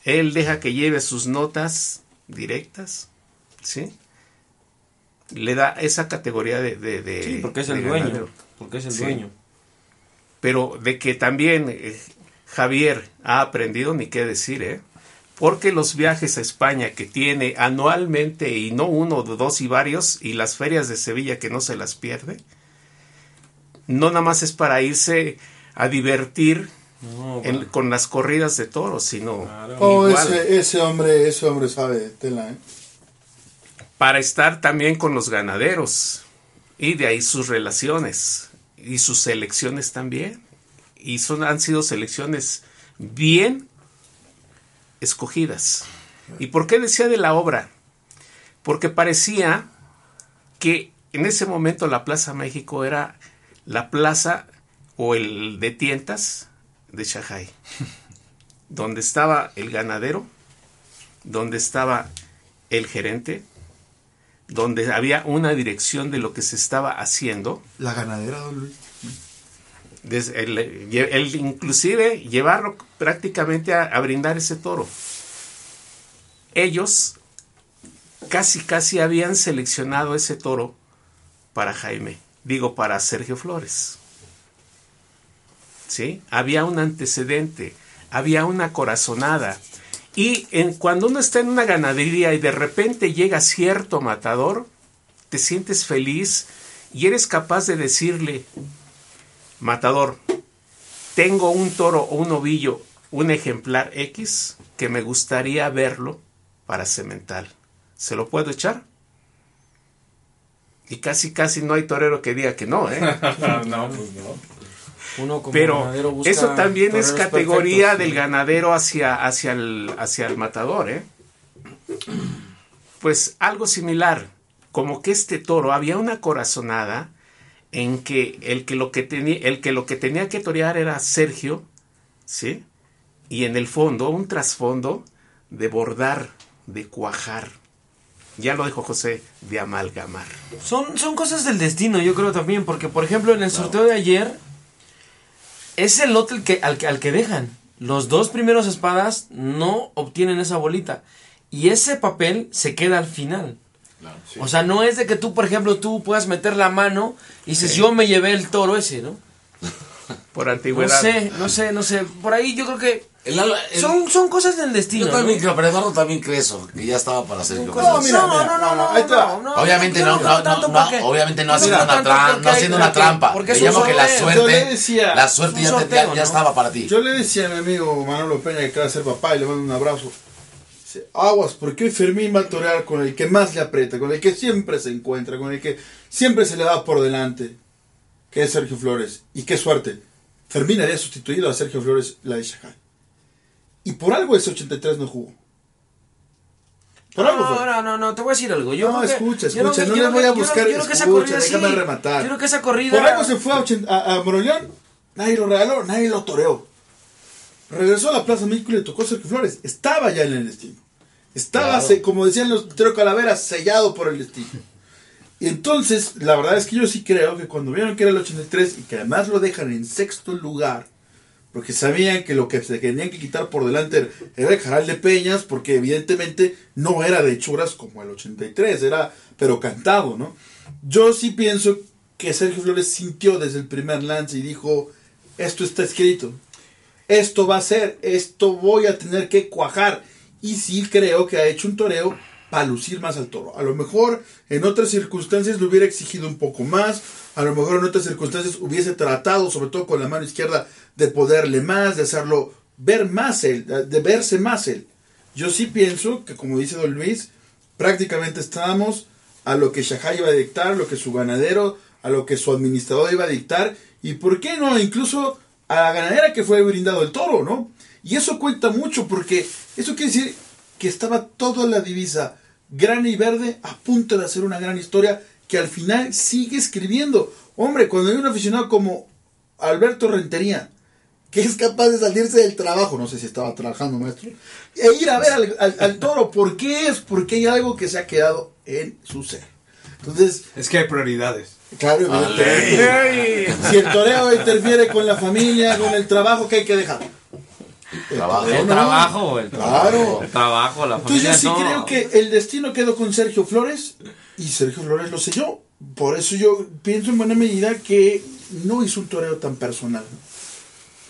Él deja que lleve sus notas directas, ¿sí? Le da esa categoría de... de- de-
Sí, porque es el dueño.
ganadero.
Porque es el
Sí.
dueño.
Pero de que también eh, Javier ha aprendido, ni qué decir, ¿eh? Porque los viajes a España que tiene anualmente, y no uno, dos y varios, y las ferias de Sevilla que no se las pierde, no nada más es para irse a divertir
No,
en-
bueno.
con las corridas de toros, sino
Claro.
Oh, ese, ese hombre, ese hombre sabe de tela, ¿eh?
para estar también con los ganaderos. Y de ahí sus relaciones y sus selecciones también. Y son, han sido selecciones bien escogidas. ¿Y por qué decía de la obra? Porque parecía que en ese momento la Plaza México era la plaza o el de tientas de Shanghai, donde estaba el ganadero, donde estaba el gerente, donde había una dirección de lo que se estaba haciendo,
La ganadera, don Luis.
El inclusive llevarlo prácticamente a, a brindar ese toro. Ellos casi casi habían seleccionado ese toro para Jaime, digo para Sergio Flores. ¿Sí? Había un antecedente, había una corazonada. Y en, cuando uno está en una ganadería y de repente llega cierto matador, te sientes feliz y eres capaz de decirle, matador, tengo un toro o un ovillo, un ejemplar X, que me gustaría verlo para cemental. ¿Se lo puedo echar? Y casi, casi no hay torero que diga que no, ¿eh?
no, pues no.
Uno como
Pero
ganadero busca
eso también es categoría
perfectos.
del ganadero hacia, hacia, el, hacia el matador, ¿eh? Pues algo similar, como que este toro había una corazonada en que el que lo que tenía, el que lo que tenía que torear era Sergio, ¿sí? Y en el fondo, un trasfondo de bordar, de cuajar. Ya lo dijo José, de amalgamar.
Son, son cosas del destino, yo creo también, porque por ejemplo en el sorteo de ayer es el lote que, al, que, al que dejan. Los dos primeros espadas no obtienen esa bolita. Y ese papel se queda al final. O sea, no es de que tú, por ejemplo, tú puedas meter la mano y dices, yo me llevé el toro ese, ¿no?
Por
No
antigüedad.
sé, no sé, no sé. Por ahí yo creo que
El el-
son, son cosas del destino.
yo también
¿no?
creo, pero Eduardo también cree eso, que ya estaba para hacer
No, mira, mira, no.
Obviamente
yo
no,
creo
no,
tanto
no, no,
porque-
obviamente no haciendo una trampa, no haciendo una trampa.
porque
Le
es un
llamo que la suerte,
decía-
la suerte ya, te-
sorteo,
ya, ya
¿no?
estaba para ti.
Yo le decía a mi amigo Manolo Peña que acaba de ser papá y le mando un abrazo. Aguas, porque hoy Fermín va a torear con el que más le aprieta, con el que siempre se encuentra, con el que siempre se le da por delante, que es Sergio Flores. Y qué suerte. Fermín había sustituido a Sergio Flores la de Shahai. Y por algo ese 83 no jugó. Por algo
No,
fue.
no, no, no, te voy a decir algo. Yo
No,
que-
escucha,
yo
no
yo
le voy a buscar,
yo
escucha,
corrida sí,
déjame rematar.
Yo creo que esa corrida.
Por algo se fue a, a, a Moroleón, nadie lo regaló, nadie lo toreó. Regresó a la Plaza México y le tocó Sergio Flores. Estaba ya en el destino. Estaba,
Claro.
como decían los Tero Calaveras, sellado por el destino. Y entonces, la verdad es que yo sí creo que cuando vieron que era el 83 y que además lo dejan en sexto lugar, porque sabían que lo que se tenían que quitar por delante era el Jaral de Peñas, porque evidentemente no era de hechuras como el 83, era pero cantado, ¿no? Yo sí pienso que Sergio Flores sintió desde el primer lance y dijo, esto está escrito, esto va a ser, esto voy a tener que cuajar. Y sí creo que ha hecho un toreo para lucir más al toro. A lo mejor en otras circunstancias le hubiera exigido un poco más, a lo mejor en otras circunstancias hubiese tratado, sobre todo con la mano izquierda, de poderle más, de hacerlo ver más él, de verse más él. Yo sí pienso que, como dice Don Luis, prácticamente estábamos a lo que Shahai iba a dictar, a lo que su ganadero, a lo que su administrador iba a dictar, y por qué no, incluso a la ganadera que fue brindado el toro, ¿no? Y eso cuenta mucho porque eso quiere decir que estaba toda la divisa grana y verde a punto de hacer una gran historia que al final sigue escribiendo. Hombre, cuando hay un aficionado como Alberto Rentería, que es capaz de salirse del trabajo, no sé si estaba trabajando, maestro, e ir a ver al, al- al toro, ¿por qué es? Porque hay algo que se ha quedado en su ser. Entonces,
Es que hay prioridades.
claro,
¡Ey!
si el toreo interfiere con la familia, con el trabajo, ¿qué hay que dejar? El
Trabajo.
El trabajo, el trabajo.
Claro.
El trabajo, la
Entonces
familia.
yo sí
no.
creo que el destino quedó con Sergio Flores y Sergio Flores lo selló. Por eso yo pienso en buena medida que no hizo un toreo tan personal.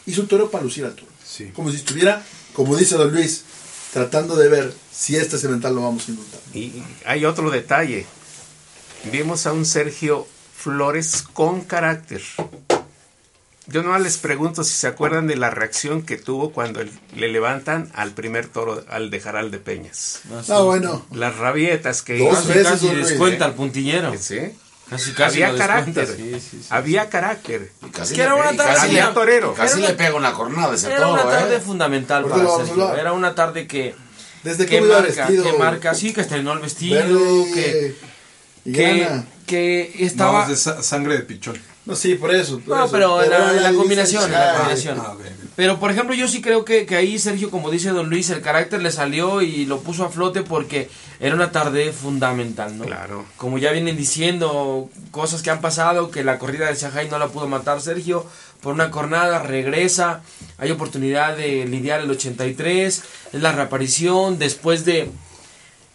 Hizo un toreo para lucir al toro.
Sí.
Como si estuviera, como dice Don Luis, tratando de ver si este cemental lo vamos a indultar.
Y hay otro detalle. Vimos a un Sergio Flores con carácter. Yo no les pregunto si se acuerdan de la reacción que tuvo cuando el- le levantan al primer toro, al de Jaral de Peñas.
Ah, bueno.
Las rabietas que
Dos
Casi,
veces,
casi descuenta
¿eh?
al puntillero.
¿Sí?
Casi, casi
Había carácter.
sí, sí, sí.
Había carácter.
Y casi
que era una tarde-
casi
Había torero.
Casi
Era
le
una-
pega una cornada ese
Era una
toro,
tarde
¿eh?
fundamental para Sergio.
hablar.
Era una tarde que,
Desde
que marca,
vestido.
que marca, sí, que estrenó el vestido,
verde
que,
y
que, que
No,
estaba...
es de sa- sangre de pichón.
No, sí, por eso. por
No,
eso.
pero en la, combinación, en la
Shahai.
combinación.
Ah.
Pero por ejemplo, yo sí creo que, que ahí Sergio, como dice Don Luis, el carácter le salió y lo puso a flote porque era una tarde fundamental, ¿no?
Claro.
Como ya vienen diciendo, cosas que han pasado, que la corrida de Shanghai no la pudo matar Sergio por una cornada, regresa, hay oportunidad de lidiar el 83, es la reaparición después de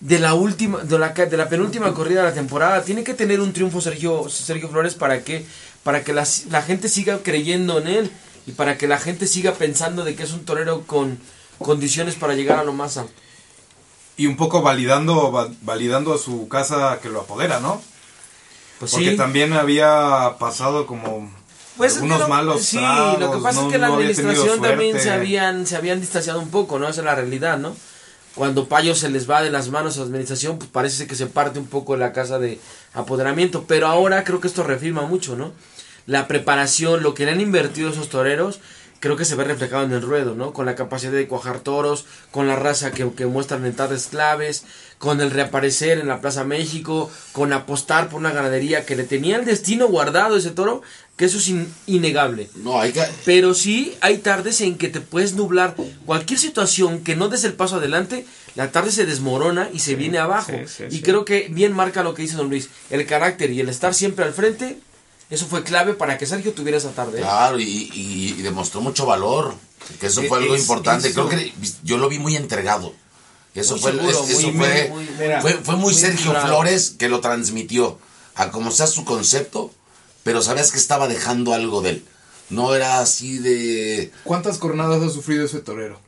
de la última de la, de la penúltima corrida de la temporada tiene que tener un triunfo Sergio Sergio Flores para que para que la, la gente siga creyendo en él y para que la gente siga pensando de que es un torero con condiciones para llegar a lo más alto.
Y un poco validando, va- validando a su casa que lo apodera, ¿no?
Pues
Porque
sí,
también había pasado como
Pues pero-
malos
Sí,
tragos,
lo que pasa
no-
es que la
no
administración también se habían, se habían distanciado un poco, ¿no? Esa es la realidad, ¿no? Cuando Payo se les va de las manos a la administración, pues parece que se parte un poco de la casa de apoderamiento. Pero ahora creo que esto reafirma mucho, ¿no? La preparación, lo que le han invertido esos toreros, creo que se ve reflejado en el ruedo, ¿no? Con la capacidad de cuajar toros, con la raza que, que muestran en tardes claves, con el reaparecer en la Plaza México, con apostar por una ganadería que le tenía el destino guardado ese toro, que eso es in- innegable.
No, hay que...
Pero sí hay tardes en que te puedes nublar. Cualquier situación que no des el paso adelante, la tarde se desmorona y se viene abajo.
sí, sí,
y
sí.
creo que bien marca lo que dice don Luis. El carácter y el estar siempre al frente, eso fue clave para que Sergio tuviera esa tarde. ¿eh?
Claro, y, y- y demostró mucho valor. Que eso fue algo
es-
importante.
eso-
Creo que yo lo vi muy entregado. Eso
Muy
fue,
seguro,
es- eso
muy-
fue,
muy- muy-
fue, fue muy
muy
Sergio. Flores que lo transmitió a como sea su concepto, pero sabías que estaba dejando algo de él. No era así de...
¿Cuántas cornadas ha sufrido ese torero?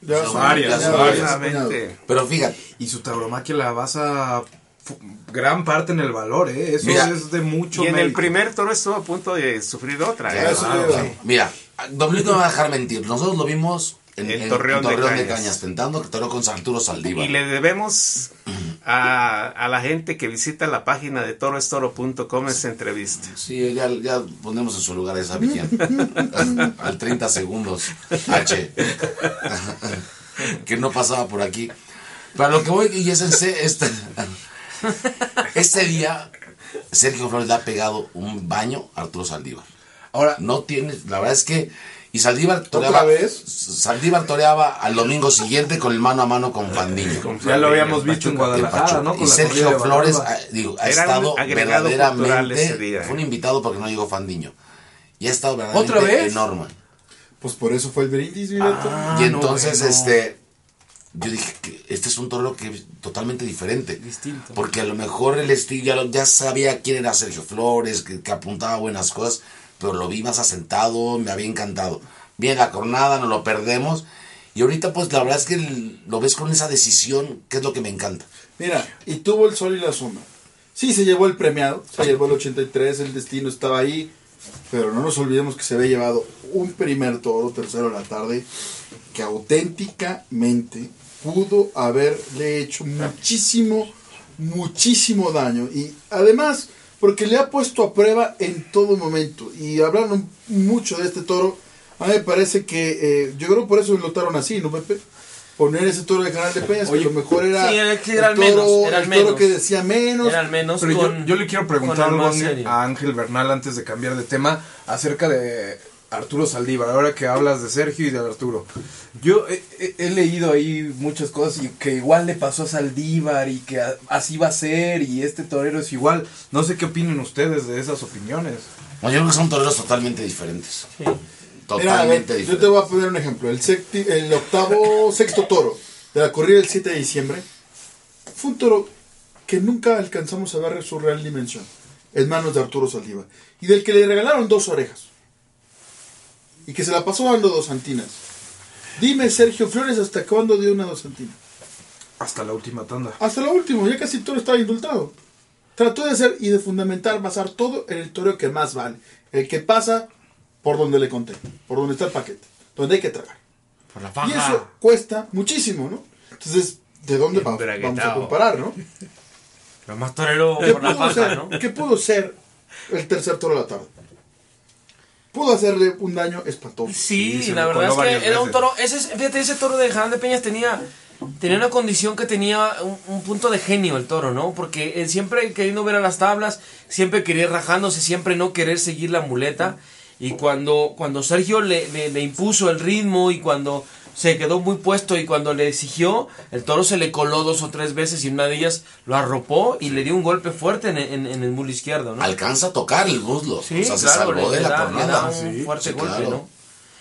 Ya
Son
son-
varias,
ya
varias.
Pero fíjate,
Y su tauromaquia la basa gran parte en el valor, ¿eh? Eso
Mira,
es de mucho
Y en el primer toro estuvo a punto de sufrir otra. ¿eh?
Claro, claro. Mira, Don Luis no me va a dejar mentir. Nosotros lo vimos en,
En
en
Torreón de
de,
Cañas.
Cañas, tentando que toró con Arturo Saldívar.
Y le debemos a, a la gente que visita la página de toroestoro.com esta entrevista.
Sí, ya, ya ponemos en su lugar esa vigía. Al 30 segundos. H. que no pasaba por aquí. Para lo que voy, y es este, este día, Sergio Flores le ha pegado un baño a Arturo Saldívar.
Ahora,
No tiene, la verdad es que. Y Saldívar toreaba.
¿Otra vez?
Saldívar toreaba al domingo siguiente con el mano a mano con Fandiño.
ya lo habíamos visto en Guadalajara. ¿no? Con
y Sergio Flores ha, digo, ha
Era un
estado verdaderamente.
día,
Fue un
¿eh?
invitado porque no llegó Fandiño. Y ha estado verdaderamente
¿Otra vez?
enorme.
Pues por eso fue el brindis.
Ah,
y
no,
entonces,
bueno.
este. Yo dije que este es un toro que es totalmente diferente.
Distinto.
Porque a lo mejor el estilo, ya, lo- ya sabía quién era Sergio Flores, que, que apuntaba buenas cosas, pero lo vi más asentado, me había encantado. Bien, la cornada, no lo perdemos. Y ahorita, pues la verdad es que lo ves con esa decisión, que es lo que me encanta.
Mira, y tuvo el sol y la sombra. Sí, se llevó el premiado, se llevó el 83, el destino estaba ahí, pero no nos olvidemos que se había llevado un primer toro, tercero de la tarde, que auténticamente pudo haberle hecho muchísimo, muchísimo daño. Y además, porque le ha puesto a prueba en todo momento. Y hablaron mucho de este toro, a mí me parece que, eh, yo creo por eso lo notaron así, ¿no, Pepe? Poner ese toro de Canal de Peñas, que lo mejor era,
Sí, era que era
el
el
toro,
menos, era el
el toro que decía menos.
Era al menos
Pero yo,
con-
yo le quiero preguntar
el
algo a Ángel Bernal antes de cambiar de tema acerca de Arturo Saldívar. Ahora que hablas de Sergio y de Arturo. Yo he, he- he leído ahí muchas cosas y que igual le pasó a Saldívar y que a- así va a ser y este torero es igual. No sé qué opinan ustedes de esas opiniones.
No, yo creo que son toreros totalmente diferentes.
Mira, a ver,
Totalmente
yo
diferentes.
te voy a poner un ejemplo. El, el octavo, sexto toro de la corrida del 7 de diciembre fue un toro que nunca alcanzamos a ver su real dimensión en manos de Arturo Saldívar y del que le regalaron dos orejas y que se la pasó dando dos antinas. Dime, Sergio Flores, ¿hasta cuándo dio una dos antinas?
Hasta la última tanda.
Hasta lo último, ya casi el toro estaba indultado. Trató de hacer y de fundamentar, basar todo en el toro que más vale. El que pasa por donde le conté, por donde está el paquete, donde hay que tragar.
Por la
Y eso cuesta muchísimo, ¿no? Entonces, ¿de dónde va- vamos a comparar, no?
Lo más torero
¿Qué
por la
ser,
¿no?
qué pudo ser el tercer toro de la tarde? Pudo hacerle un daño espantoso.
Sí, la verdad es que era un toro. Ese, es- fíjate, ese toro de Jalán de Peñas tenía, tenía una condición que tenía un, un punto de genio el toro, ¿no? Porque él siempre queriendo ver a las tablas, siempre quería ir rajándose, siempre no querer seguir la muleta. Y cuando, cuando Sergio le, le- le impuso el ritmo y cuando se quedó muy puesto y cuando le exigió, el toro se le coló dos o tres veces y una de ellas lo arropó y le dio un golpe fuerte en, en- en el muslo izquierdo, ¿no?
Alcanza a tocar el muslo.
Sí,
o sea, se
claro,
salvó
le,
de la cornada.
da un
Sí,
fuerte
sí,
golpe,
claro.
¿no?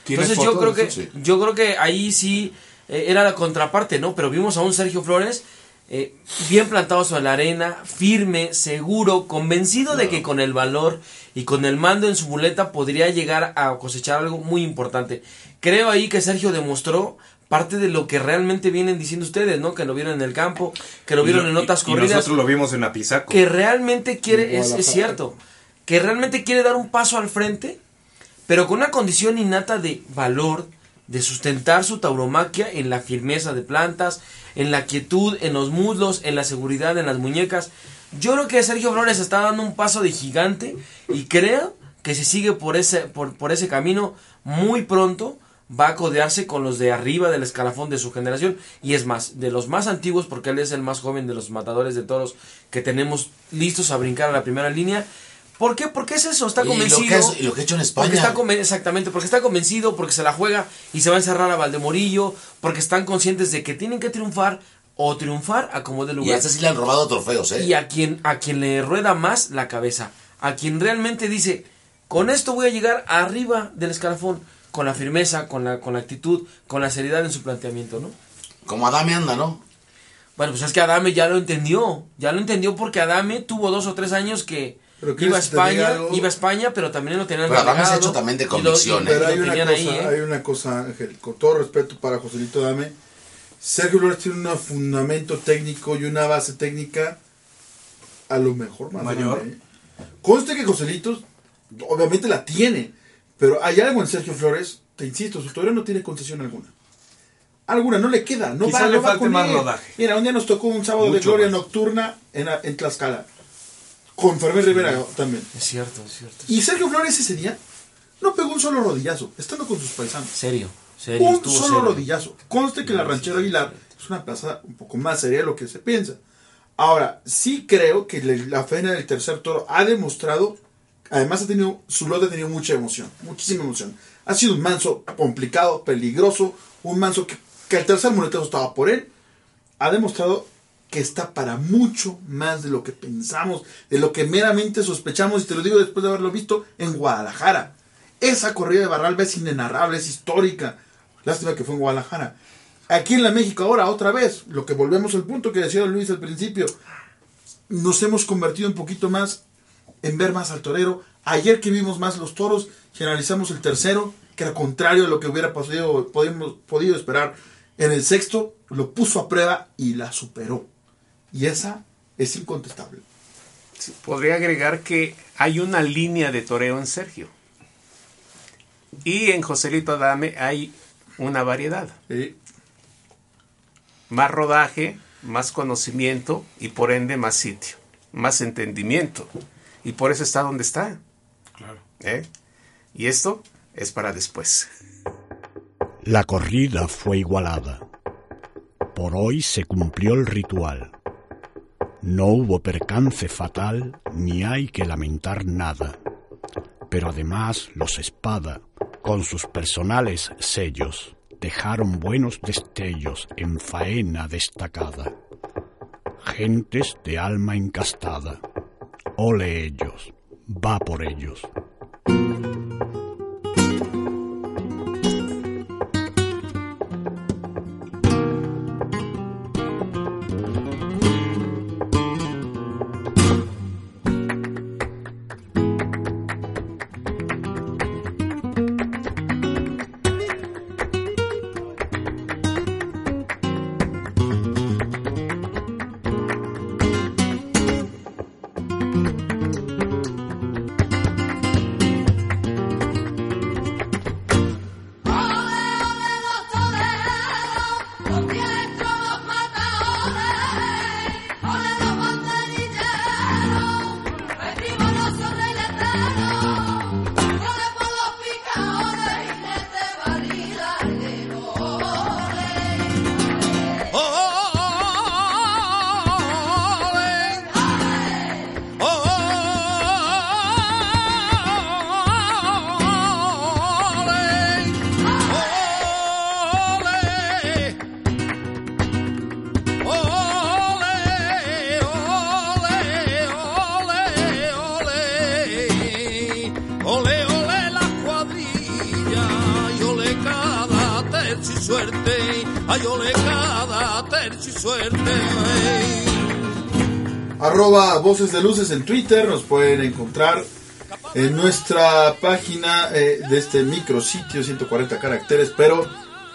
¿Tienes
Entonces yo creo que?
Sí.
yo creo que ahí sí eh, era la contraparte, ¿no? Pero vimos a un Sergio Flores eh, bien plantado sobre la arena, firme, seguro, convencido de que con el valor y con el mando en su muleta podría llegar a cosechar algo muy importante. Creo ahí que Sergio demostró parte de lo que realmente vienen diciendo ustedes, ¿no? Que lo vieron en el campo, que lo
Y
vieron en otras
y- y
corridas
nosotros lo vimos en Apizaco.
que realmente quiere, es, es cierto, que realmente quiere dar un paso al frente pero con una condición innata de valor, de sustentar su tauromaquia en la firmeza de plantas, en la quietud, en los muslos, en la seguridad, en las muñecas. Yo creo que Sergio Flores está dando un paso de gigante y creo que si sigue por ese, por, por ese camino, muy pronto va a codearse con los de arriba del escalafón de su generación y es más, de los más antiguos, porque él es el más joven de los matadores de toros que tenemos listos a brincar a la primera línea. ¿Por qué? Porque es eso, está
Y lo que
convencido.
es- y lo que ha hecho en España.
Porque está conven- exactamente, porque está convencido, porque se la juega y se va a encerrar a Valdemorillo, porque están conscientes de que tienen que triunfar o triunfar a como de
Y
lugar.
a este sí le han robado trofeos, ¿eh?
Y a quien, a quien le rueda más la cabeza, a quien realmente dice, con esto voy a llegar arriba del escalafón, con la firmeza, con la, con la actitud, con la seriedad en su planteamiento, ¿no?
Como Adame anda, ¿no?
Bueno, pues es que Adame ya lo entendió, ya lo entendió porque Adame tuvo dos o tres años que iba a
¿quieres que te diga
España, iba a España, pero también lo tenían
Pero Adame se ha hecho también de
y
¿eh?
lo
Pero hay una, cosa,
ahí, ¿eh?
hay una cosa, Ángel, con todo respeto para Joselito Dame, Sergio Flores tiene un fundamento técnico y una base técnica a lo mejor más
Mayor.
grande, ¿eh? Conste que Joselito obviamente la tiene, pero hay algo en Sergio Flores, te insisto, su torero no tiene concesión alguna. Alguna, no le queda, no
Quizá
va,
le
no va
falte
con
más
él.
rodaje.
Mira, un día nos tocó un sábado de gloria
más.
nocturna en, en Tlaxcala, con Fermín Rivera también.
Es cierto, es cierto.
Y Sergio Flores ese día no pegó un solo rodillazo, estando con sus paisanos.
Serio, serio.
Un
estuvo
solo
serio.
rodillazo. Conste que la Ranchero Aguilar es una plaza un poco más seria de lo que se piensa. Ahora, sí creo que la faena del tercer toro ha demostrado, además ha tenido, su lote ha tenido mucha emoción, muchísima emoción. Ha sido un manso complicado, peligroso, un manso que, el tercer muletazo estaba por él. Ha demostrado que está para mucho más de lo que pensamos, de lo que meramente sospechamos, y te lo digo después de haberlo visto en Guadalajara. Esa corrida de Barralba es inenarrable, es histórica. Lástima que fue en Guadalajara. Aquí en la México ahora, otra vez, lo que volvemos al punto que decía Luis al principio, nos hemos convertido un poquito más en ver más al torero. Ayer que vimos más los toros, generalizamos el tercero, que era contrario a lo que hubiera podido, podíamos- podido esperar. En el sexto lo puso a prueba y la superó. Y esa es incontestable.
Podría agregar que hay una línea de toreo en Sergio. Y en Joselito Adame hay una variedad. Más rodaje, más conocimiento y por ende más sitio, más entendimiento. Y por eso está donde está.
Claro.
¿eh? Y esto es para después.
La corrida fue igualada. Por hoy se cumplió el ritual. No hubo percance fatal ni hay que lamentar nada. Pero además los espada, con sus personales sellos, dejaron buenos destellos en faena destacada. Gentes de alma encastada. Ole ellos, va por ellos.
Voces de Luces en Twitter, nos pueden encontrar en nuestra página eh, de este micrositio, 140 caracteres, pero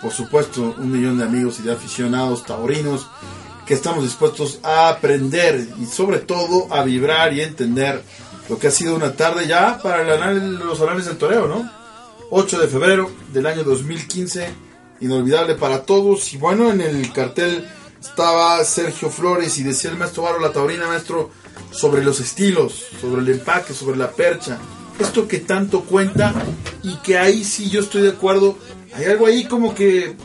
por supuesto un millón de amigos y de aficionados taurinos que estamos dispuestos a aprender y sobre todo a vibrar y entender lo que ha sido una tarde ya para el anal- los análisis del toreo, ¿no? 8 de febrero del año 2015. Inolvidable para todos. Y bueno, en el cartel estaba Sergio Flores y decía el maestro Baro La Taurina, maestro, sobre los estilos, sobre el empaque, sobre la percha. Esto que tanto cuenta y que ahí sí yo estoy de acuerdo. Hay algo ahí como que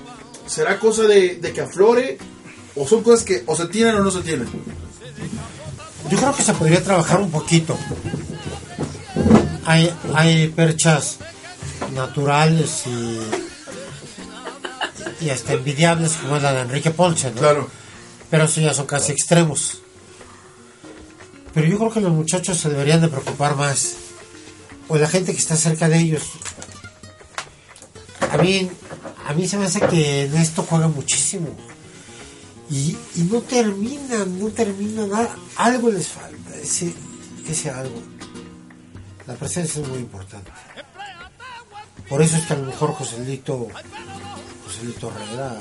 será cosa de, de que aflore o son cosas que o se tienen o no se tienen.
Yo creo que se podría trabajar un poquito. Hay, hay perchas naturales y, y hasta envidiables como es la de Enrique Ponce, ¿no?
Claro.
Pero eso ya son casi extremos. Pero yo creo que los muchachos se deberían de preocupar más. O la gente que está cerca de ellos. A mí, a mí se me hace que en esto juegan muchísimo. Y, y no terminan, no terminan nada. Algo les falta, ese, ese algo. La presencia es muy importante. Por eso es que a lo mejor Joselito, Joselito Herrera,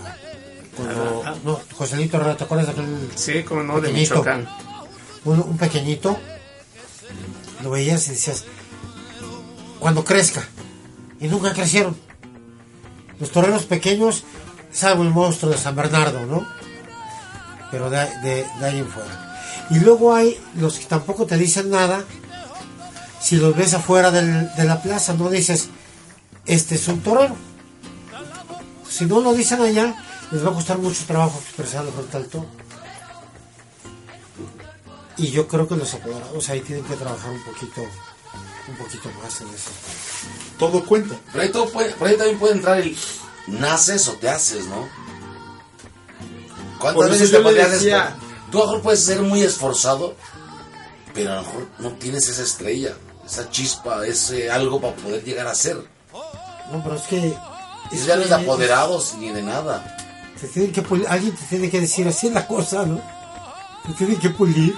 cuando- no, Joselito Herrera, ¿te acuerdas de aquel
Sí, como no, de. Michoacán.
un, un pequeñito, lo veías y decías, cuando crezca, y nunca crecieron. Los toreros pequeños, salvo el monstruo de San Bernardo, ¿no? Pero de, de- de ahí en fuera. Y luego hay los que tampoco te dicen nada, si los ves afuera del- de la plaza, no dices, este es un torero. Si no lo dicen allá, les va a costar mucho trabajo expresarlo frente al toro. Y yo creo que los apoderados ahí tienen que trabajar un poquito, un poquito más en eso.
Todo cuenta.
Por ahí, todo puede- por ahí también puede entrar el naces o te haces, ¿no? ¿Cuántas veces te podrías
decía-
Tú a lo mejor puedes ser muy esforzado, pero a lo mejor no tienes esa estrella, esa chispa, ese algo para poder llegar a ser.
No, pero es que...
Eso ya no es de apoderados ni de nada.
te tienen que pulir- alguien te tiene que decir así es la cosa, ¿no? Te tienen que pulir.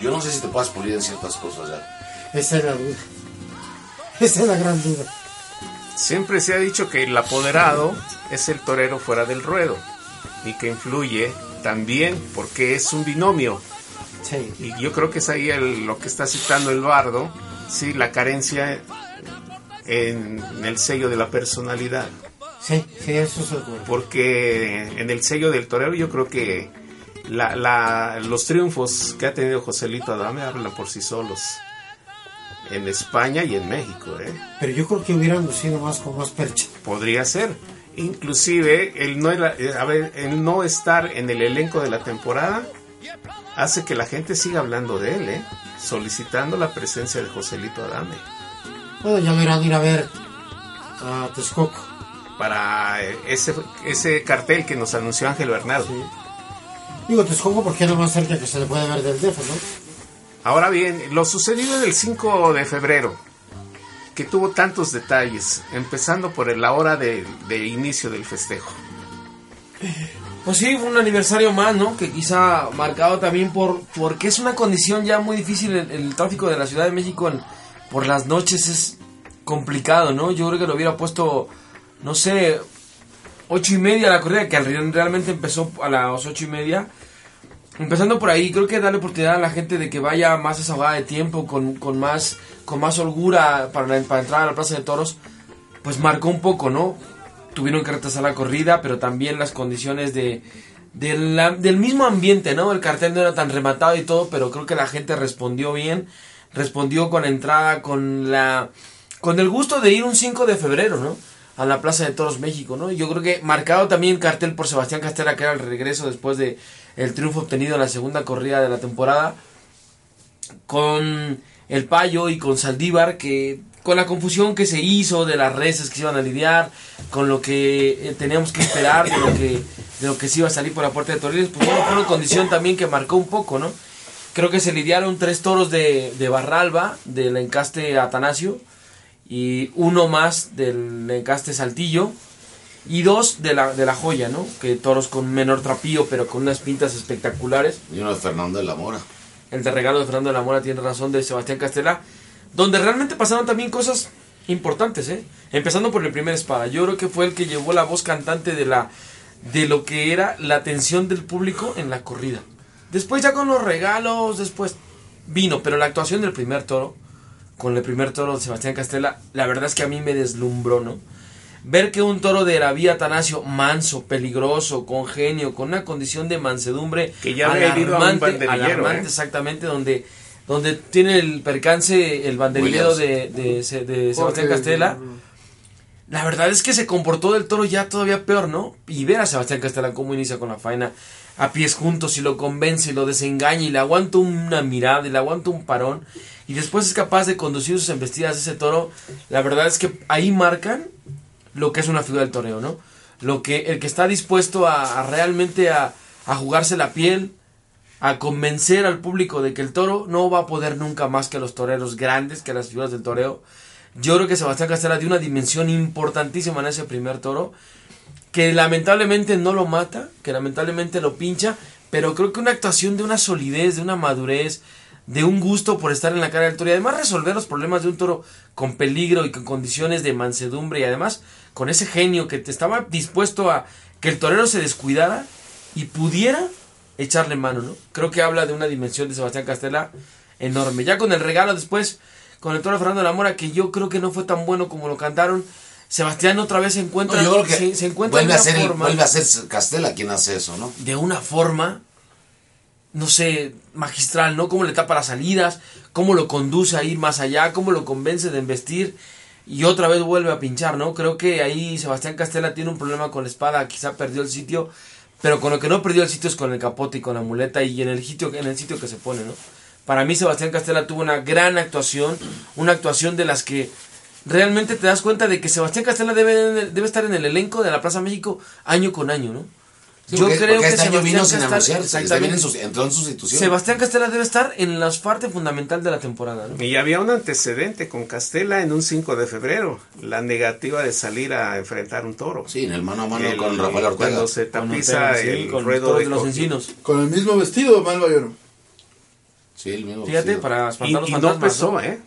Yo no sé si te puedas pulir en ciertas cosas ya.
Esa es la duda. Esa es la gran duda.
Siempre se ha dicho que el apoderado es el torero fuera del ruedo y que influye también porque es un binomio.
Sí.
Y yo creo que es ahí el- lo que está citando el bardo, sí, la carencia en, el sello de la personalidad.
Sí, sí, eso es acuerdo.
Porque en el sello del torero yo creo que la- la- los triunfos que ha tenido Joselito Adame hablan por sí solos. En España y en México, ¿eh?
Pero yo creo que hubieran lucido más con más percha.
Podría ser. Inclusive el no, eh, a ver, el no estar en el elenco de la temporada hace que la gente siga hablando de él, ¿eh? solicitando la presencia de Joselito Adame
Bueno, ya lo irán a ir a ver a Texcoco.
para eh, ese, ese cartel que nos anunció Ángel Bernal.
Sí. Digo Texcoco porque es lo más cerca que se le puede ver del DF, ¿no?
Ahora bien, lo sucedido el 5 de febrero, que tuvo tantos detalles, empezando por la hora de, de inicio del festejo.
Pues sí, fue un aniversario más, ¿no? Que quizá marcado también por porque es una condición ya muy difícil el, el tráfico de la Ciudad de México en- por las noches es complicado, ¿no? Yo creo que lo hubiera puesto, no sé, ocho y media la corrida, que al- realmente empezó a las ocho y media. Empezando por ahí, creo que darle oportunidad a la gente de que vaya más desahogada de tiempo, con, con más con más holgura para, la- para entrar a la Plaza de Toros, pues marcó un poco, ¿no? Tuvieron que retrasar la corrida, pero también las condiciones de, del mismo ambiente, ¿no? El cartel no era tan rematado y todo, pero creo que la gente respondió bien, respondió con entrada, con la con el gusto de ir un 5 de febrero, ¿no? A la Plaza de Toros México, ¿no? Yo creo que marcado también el cartel por Sebastián Castela, que era el regreso después de el triunfo obtenido en la segunda corrida de la temporada, con el Payo y con Saldívar, que con la confusión que se hizo de las reses que se iban a lidiar, con lo que eh, teníamos que esperar, de lo que, de lo que se iba a salir por la puerta de Toriles, pues bueno, fue una condición también que marcó un poco, ¿no? Creo que se lidiaron tres toros de, de Barralba, del encaste Atanasio, y uno más del encaste Saltillo, y dos de la, de la joya, ¿no? Que toros con menor trapío, pero con unas pintas espectaculares.
Y uno de Fernando de la Mora.
El de regalo de Fernando de la Mora tiene razón de Sebastián Castela. Donde realmente pasaron también cosas importantes, ¿eh? Empezando por el primer espada. Yo creo que fue el que llevó la voz cantante de la de lo que era la atención del público en la corrida. Después ya con los regalos, después vino, pero la actuación del primer toro con el primer toro de Sebastián Castela, la verdad es que a mí me deslumbró, ¿no? Ver que un toro de la vía Atanasio, manso, peligroso, con genio, con una condición de mansedumbre
Que ya había a un
alarmante,
banderillero,
alarmante,
¿eh?
exactamente, donde, donde tiene el percance el banderillero de, de, Se- de Sebastián
Jorge,
Castela. La verdad es que se comportó del toro ya todavía peor, ¿no? Y ver a Sebastián Castela cómo inicia con la faena a pies juntos y lo convence y lo desengaña y le aguanta una mirada y le aguanta un parón y después es capaz de conducir sus embestidas ese toro. La verdad es que ahí marcan lo que es una figura del toreo, ¿no? Lo que el que está dispuesto a, a realmente a, a jugarse la piel, a convencer al público de que el toro no va a poder nunca más que los toreros grandes, que las figuras del toreo. Yo creo que Sebastián Castela dio una dimensión importantísima en ese primer toro, que lamentablemente no lo mata, que lamentablemente lo pincha, pero creo que una actuación de una solidez, de una madurez, de un gusto por estar en la cara del toro y además resolver los problemas de un toro con peligro y con condiciones de mansedumbre y además con ese genio que te estaba dispuesto a que el torero se descuidara y pudiera echarle mano, ¿no? Creo que habla de una dimensión de Sebastián Castela enorme. Ya con el regalo después, con el toro Fernando de la Mora, que yo creo que no fue tan bueno como lo cantaron, Sebastián otra vez se encuentra,
No, yo creo que
se, se encuentra
vuelve,
de
a
una
ser,
forma,
vuelve a ser Castela quien hace eso, ¿no?
de una forma, no sé, magistral, ¿no? Cómo le tapa las salidas, cómo lo conduce a ir más allá, cómo lo convence de embestir y otra vez vuelve a pinchar, ¿no? Creo que ahí Sebastián Castela tiene un problema con la espada, quizá perdió el sitio, pero con lo que no perdió el sitio es con el capote y con la muleta y en el sitio, en el sitio que se pone, ¿no? Para mí Sebastián Castela tuvo una gran actuación, una actuación de las que realmente te das cuenta de que Sebastián Castela debe, debe estar en el elenco de la Plaza México año con año, ¿no?
Sí, porque- porque este año vino sin anunciar,
exactamente.
viene en sus- entró en sustitución.
Sebastián Castela debe estar en la parte fundamental de la temporada, ¿no?
Y había un antecedente con Castela en un 5 de febrero, la negativa de salir a enfrentar un toro.
Sí, en el mano a mano
El-
con Rafael Ortega.
Cuando se
Con
tapiza
Ortega, sí,
el
con
ruedo
toros
de,
los encinos.
Con el mismo vestido, mal Bayoro.
Sí, el mismo
Fíjate,
vestido.
para
Y,
espantar los
y no pesó,
¿no?
¿eh?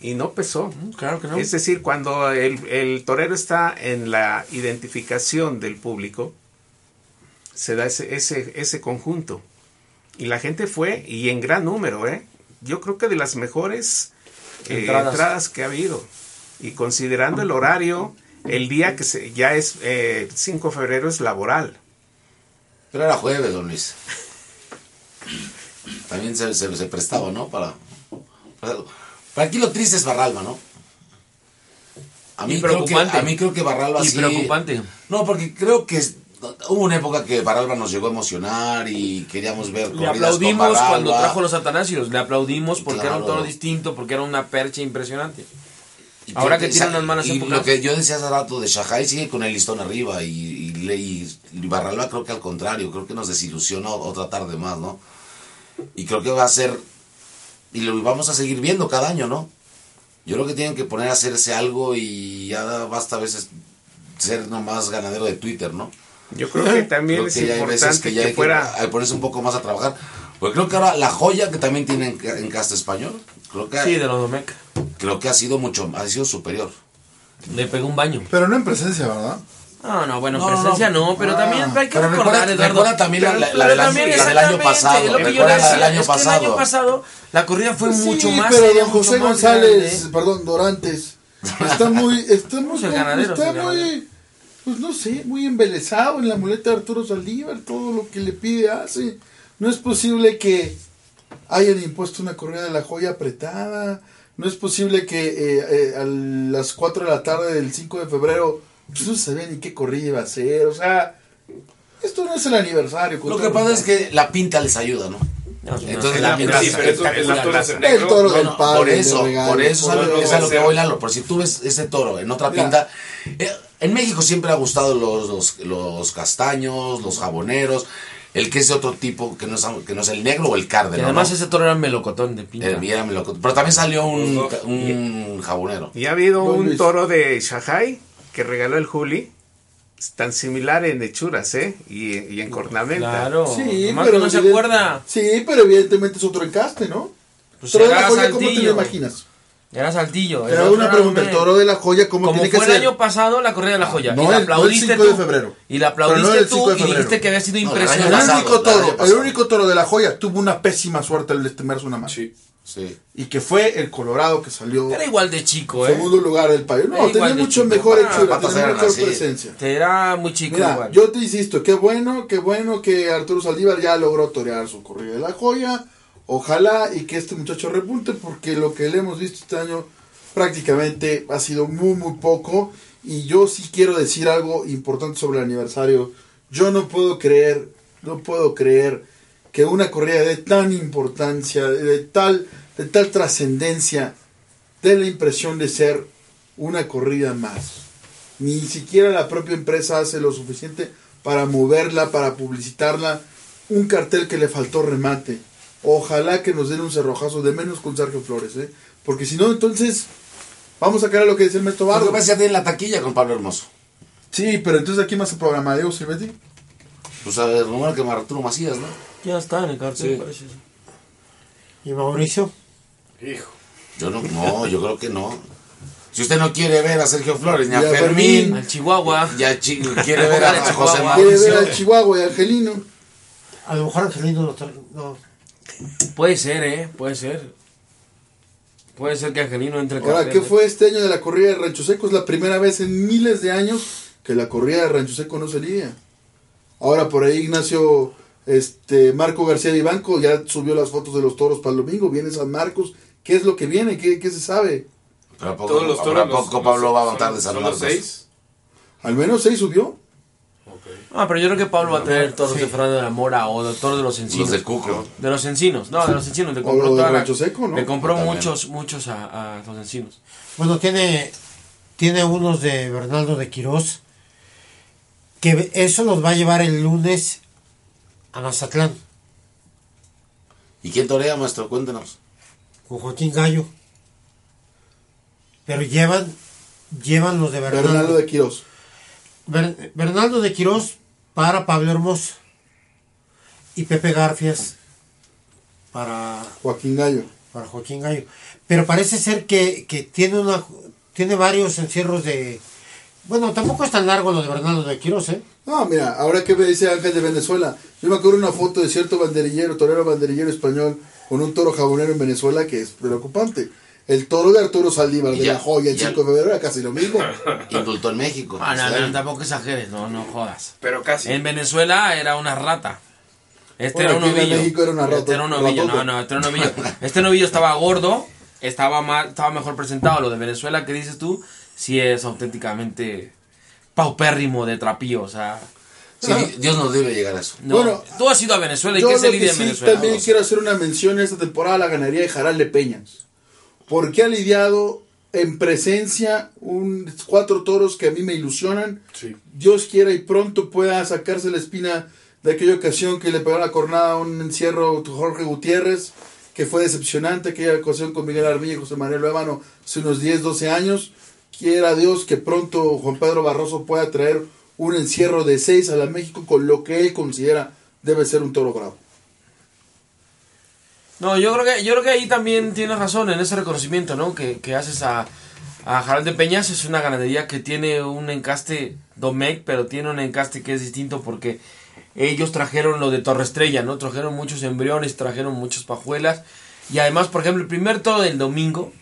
Y no pesó.
Claro que no.
Es decir, cuando el, el torero está en la identificación del público, se da ese, ese, ese conjunto. Y la gente fue, y en gran número, ¿eh? Yo creo que de las mejores eh,
Entradas.
entradas. que ha habido. Y considerando el horario, el día que se, ya es eh, 5 de febrero es laboral.
Pero era jueves, don Luis. También se, se, se prestaba, ¿no? Para, para, para aquí lo triste es Barralba, ¿no? A
Y
creo que,
preocupante.
a mí creo que Barralba
Y
sí-
preocupante.
No, porque creo que hubo una época que Barralba nos llegó a emocionar y queríamos ver
Le
con
aplaudimos
Barralba.
cuando trajo los Atanasios. Le aplaudimos porque era un
Claro.
toro distinto, porque era una percha impresionante.
Y
Ahora
creo
que tiene unas malas
y
épocas.
lo que yo decía hace rato de Shahai sigue con el listón arriba y, y, y- y Barralba creo que al contrario, creo que nos desilusionó otra tarde más, ¿no? Y creo que va a ser, y lo vamos a seguir viendo cada año, ¿no? Yo creo que tienen que poner a hacerse algo y ya basta a veces ser nomás ganadero de Twitter, ¿no?
Yo creo que también
Creo
es
que ya hay veces
importante
que
que,
ya hay
fuera...
que ponerse un poco más a trabajar. Porque creo que ahora la joya que también tiene en, en casta español, creo que,
Sí, de los Domeca.
creo que ha sido mucho, ha sido superior.
Le pegó un baño.
Pero no en presencia, ¿verdad?
No, no, bueno,
No,
presencia no, pero
Ah,
también hay que
Pero
recordar,
recuerda,
Eduardo.
recuerda también la, la- la
Pero
del, año,
también
la del año pasado.
lo que yo decía,
del año
es que el año
pasado.
pasado la corrida fue mucho
sí,
más
pero don
mucho
José González,
grande.
perdón, Dorantes, está muy, está muy,
Pues el ganadero,
está
el
muy, pues no sé, muy embelesado en la muleta de Arturo Saldívar, todo lo que le pide hace. No es posible que hayan impuesto una corrida de la joya apretada. No es posible que eh, eh, a las 4 de la tarde del 5 de febrero pues no se sabía ni qué corrida iba a ser. O sea, esto no es el aniversario.
Lo que pasa es que la pinta les ayuda, ¿no? Entonces la pinta
Sí, pero
El toro del
Bueno,
padre,
por eso, por eso es a lo-
por-
es a lo que voy, Lalo. Por si tú ves ese toro en otra pinta. eh, en México siempre ha gustado los, los, los castaños, los jaboneros, el que es de otro tipo, que no es, que no es el negro o el cárdeno.
además
¿no?
ese toro era melocotón de pinta.
Eh, Pero también salió un, un jabonero.
Y ha habido
Don
un
Luis.
toro de Shanghai que regaló el Juli, tan similar en hechuras, ¿eh? Y, y en cornamenta.
Claro.
Sí,
nomás
pero
que no se acuerda.
Sí, pero evidentemente es otro encaste, ¿no?
Pues
toro de la
era
joya, ¿cómo te lo imaginas?
Era saltillo. el otro
una
era
pregunta, el toro de la joya, ¿cómo
Como
tiene que
fue el
ser?
año pasado la corrida de la joya.
No,
y la
el- no el
aplaudiste
5 de
tú.
febrero.
Y la aplaudiste
el 5
tú
de
y dijiste que había sido
el
El
impresionante.
único
el año
toro, el único toro de la joya tuvo una pésima suerte al estimarse una mano.
Sí.
Sí.
y que fue el Colorado que salió
Era igual de chico, ¿eh?
segundo lugar del país. No, tenía mucho
chico.
mejor
Ah,
hechura, tenía mejor presencia.
Te era muy chico
Mira,
igual.
yo te insisto, qué bueno, qué bueno que Arturo Saldívar ya logró torear su corrida de la joya. Ojalá y que este muchacho repunte porque lo que le hemos visto este año prácticamente ha sido muy muy poco y yo sí quiero decir algo importante sobre el aniversario. Yo no puedo creer, no puedo creer que una corrida de tan importancia, de tal de tal trascendencia dé la impresión de ser una corrida más. Ni siquiera la propia empresa hace lo suficiente para moverla, para publicitarla. Un cartel que le faltó remate. Ojalá que nos den un cerrojazo de menos con Sergio Flores, ¿eh? Porque si no, entonces vamos a caer a lo que dice el Mesto
Lo que pasa es que ya tiene la taquilla con Pablo Hermoso.
Sí, pero entonces aquí más se programa Diego Silvetti.
Pues a ver, rumor que Arturo Macías, ¿no?
Ya está en el cartel,
Sí.
parece.
¿Y Mauricio?
Hijo.
Yo no, no, yo creo que no. Si usted no quiere ver a Sergio Flores ni a
a
Fermín,
Fermín.
Al Chihuahua.
ya chi- quiere ver a
Chihuahua.
José
Quiere ver al Chihuahua y a Angelino.
A lo mejor Angelino no, no.
Puede ser, ¿eh? Puede ser. Puede ser que Angelino entre al
Ahora, ¿qué
¿eh?
fue este año de la corrida de Rancho Seco? Es la primera vez en miles de años que la corrida de Rancho Seco no se lidia. Ahora por ahí Ignacio, este, Marco García Vivanco ya subió las fotos de los toros para el domingo. Viene San Marcos. ¿Qué es lo que viene? ¿Qué, qué se sabe?
Pero a poco,
Todos los
¿a
toros.
poco
los-
Pablo
los-
va a montar
son-
de San
seis.
Al menos seis subió.
Ah, pero yo creo que Pablo va a traer toros de Fernando de la Mora o de toros de los encinos.
Los de Cuco.
De los encinos, no, de los encinos. Le
O
compró
lo de
toda la-
Seco, ¿no?
Le compró muchos, muchos a, a los encinos.
Bueno, tiene, tiene unos de Bernardo de Quirós, que eso los va a llevar el lunes a Mazatlán,
¿Y quién torea, maestro? Cuéntenos.
Con Joaquín Gallo. Pero llevan, llevan los de Bernardo.
Bernardo de Quirós.
Ber- Bernardo de Quirós para Pablo Hermoso. Y Pepe Garfias para,
Joaquín Gallo.
para Joaquín Gallo. Pero parece ser que, que tiene una tiene varios encierros de... Bueno, tampoco es tan largo lo de Bernardo de Quirós, ¿eh?
No, mira, ahora que me dice Ángel de Venezuela, yo me acuerdo una foto de cierto banderillero, torero banderillero español, con un toro jabonero en Venezuela que es preocupante. El toro de Arturo Saldívar de
ya-
la joya el
ya-
5 de febrero era casi lo mismo.
Indultó en México.
Ah, no, no, tampoco exageres, no, no jodas.
Pero casi.
En Venezuela era una rata. Este
Bueno,
era un
aquí en
novillo.
México era una rata-
Este era un novillo, no,
ratota.
no, este era un novillo. Este novillo estaba gordo, estaba mal, estaba mejor presentado. Lo de Venezuela que dices tú, sí es auténticamente paupérrimo de trapío, o sea.
Sí, Dios nos debe llegar a eso.
No.
Bueno,
tú has ido a Venezuela y
Yo
qué
que
lidia en
sí
Venezuela.
también
No
quiero hacer una mención en esta temporada a la ganadería de Jaral de Peñas. Porque ha lidiado en presencia un, cuatro toros que a mí me ilusionan.
Sí.
Dios quiera y pronto pueda sacarse la espina de aquella ocasión que le pegó la cornada a un encierro Jorge Gutiérrez, que fue decepcionante, aquella ocasión con Miguel Armilla y José Manuel Ébano hace unos 10, 12 años. Quiera Dios que pronto Juan Pedro Barroso pueda traer un encierro de 6 a la México con lo que él considera debe ser un toro bravo.
No, yo creo que yo creo que ahí también tienes razón en ese reconocimiento, ¿no? Que, que haces a, a Jaral de Peñas es una ganadería que tiene un encaste Domecq, pero tiene un encaste que es distinto porque ellos trajeron lo de Torre Estrella, ¿no? Trajeron muchos embriones, trajeron muchas pajuelas y además, por ejemplo, el primer toro del domingo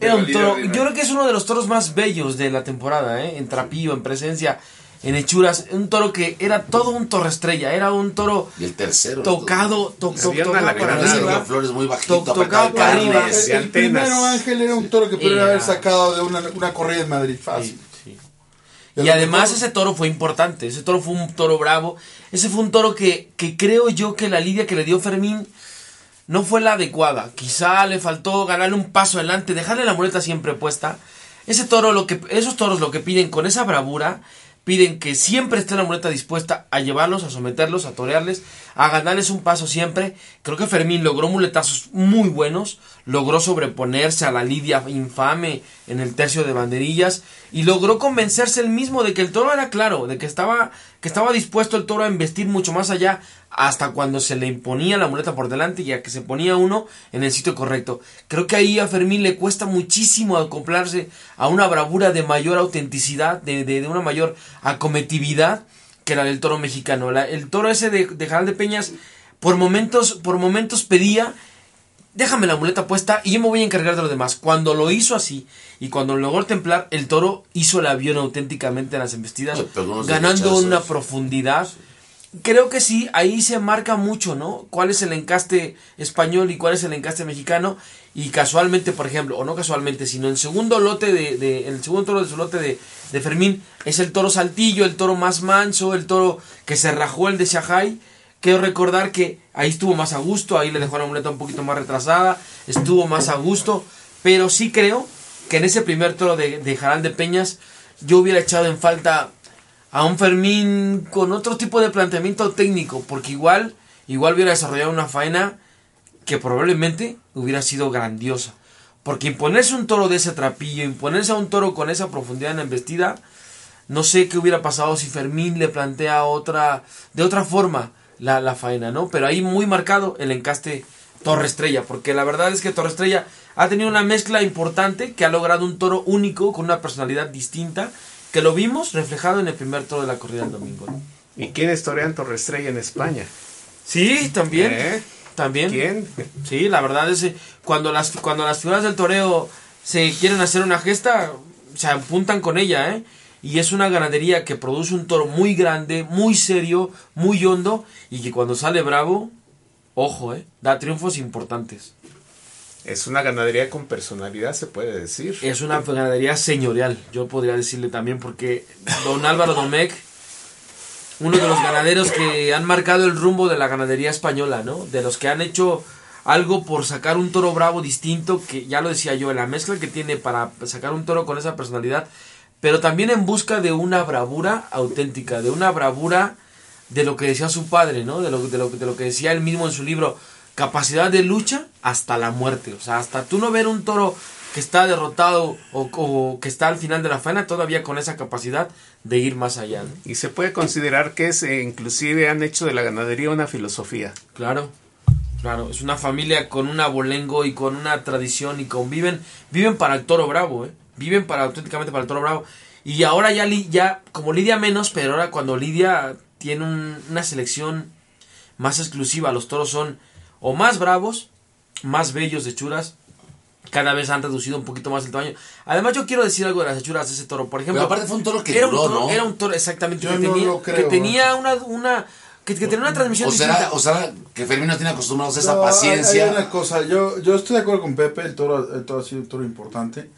era un toro, yo creo que es uno de los toros más bellos de la temporada, ¿eh? En trapío, en presencia, en hechuras, un toro que era todo un Torre Estrella, era un toro
Y el tercero.
tocado, to- to- tocado para arriba.
Flores muy bajito,
tocado para arriba.
El, el primero Ángel era un toro que podría
Era-
haber sacado de una, una corrida en Madrid fácil.
Sí, sí.
Y
además ese toro fue importante, ese toro fue un toro bravo, ese fue un toro que, que creo yo que la lidia que le dio Fermín no fue la adecuada, quizá le faltó ganarle un paso adelante, dejarle la muleta siempre puesta. Ese toro, lo que, esos toros lo que piden con esa bravura, piden que siempre esté la muleta dispuesta a llevarlos, a someterlos, a torearles, a ganarles un paso siempre. Creo que Fermín logró muletazos muy buenos, logró sobreponerse a la lidia infame en el tercio de banderillas y logró convencerse él mismo de que el toro era claro, de que estaba, que estaba dispuesto el toro a investir mucho más allá hasta cuando se le imponía la muleta por delante y a que se ponía uno en el sitio correcto. Creo que ahí a Fermín le cuesta muchísimo acoplarse a una bravura de mayor autenticidad, de, de, una mayor acometividad que la del toro mexicano. La- el toro ese de, de Jaral de Peñas por momentos, por momentos pedía déjame la muleta puesta y yo me voy a encargar de lo demás. Cuando lo hizo así y cuando logró el templar, el toro hizo el avión auténticamente en las embestidas, ganando una profundidad. Creo que sí, ahí se marca mucho, ¿no? ¿Cuál es el encaste español y cuál es el encaste mexicano? Y casualmente, por ejemplo, o no casualmente, sino el segundo lote de, de- el segundo toro de su lote de, de Fermín es el toro saltillo, el toro más manso, el toro que se rajó el de Shanghai. Quiero recordar que ahí estuvo más a gusto, ahí le dejó la muleta un poquito más retrasada, estuvo más a gusto, pero sí creo que en ese primer toro de, de Jaral de Peñas yo hubiera echado en falta a un Fermín con otro tipo de planteamiento técnico, porque igual, igual hubiera desarrollado una faena que probablemente hubiera sido grandiosa. Porque imponerse un toro de ese trapillo, imponerse a un toro con esa profundidad en la embestida, no sé qué hubiera pasado si Fermín le plantea otra, de otra forma la, la faena, ¿no? Pero ahí muy marcado el encaste Torre Estrella, porque la verdad es que Torre Estrella ha tenido una mezcla importante que ha logrado un toro único con una personalidad distinta, que lo vimos reflejado en el primer toro de la corrida del domingo. ¿no?
¿Y quién es Torean Torrestrella en España?
Sí, también.
¿Eh?
También.
¿Quién?
Sí, la verdad es que cuando las, cuando las figuras del toreo se quieren hacer una gesta, se apuntan con ella, ¿eh? Y es una ganadería que produce un toro muy grande, muy serio, muy hondo, y que cuando sale bravo, ojo, ¿eh? Da triunfos importantes.
Es una ganadería con personalidad, se puede decir.
Es una ganadería señorial, yo podría decirle también, porque don Álvaro Domecq, uno de los ganaderos que han marcado el rumbo de la ganadería española, ¿no? De los que han hecho algo por sacar un toro bravo distinto, que ya lo decía yo, la mezcla que tiene para sacar un toro con esa personalidad, pero también en busca de una bravura auténtica, de una bravura de lo que decía su padre, ¿no? De lo, de lo, de lo que decía él mismo en su libro, capacidad de lucha hasta la muerte. O sea, hasta tú no ver un toro que está derrotado o, o que está al final de la faena, todavía con esa capacidad de ir más allá. ¿no?
Y se puede considerar que es, eh, inclusive han hecho de la ganadería una filosofía.
Claro, claro, es una familia con un abolengo y con una tradición y conviven, viven para el toro bravo, ¿eh? Viven para auténticamente para el toro bravo. Y ahora ya, Li- ya como Lidia menos, pero ahora cuando Lidia tiene un- una selección más exclusiva, los toros son o más bravos, más bellos de hechuras, cada vez han reducido un poquito más el tamaño. Además yo quiero decir algo de las hechuras de ese toro, por ejemplo,
Pero aparte fue un toro que
era un
duró,
toro,
¿no?
era un toro exactamente
Yo
que,
no
tenía,
lo creo,
que tenía una una que, que tenía una transmisión
O será, o será que Fermín no tiene acostumbrados a esa
No, hay-
paciencia.
Hay una cosa, yo, yo estoy de acuerdo con Pepe, el toro, el toro ha sido un toro importante.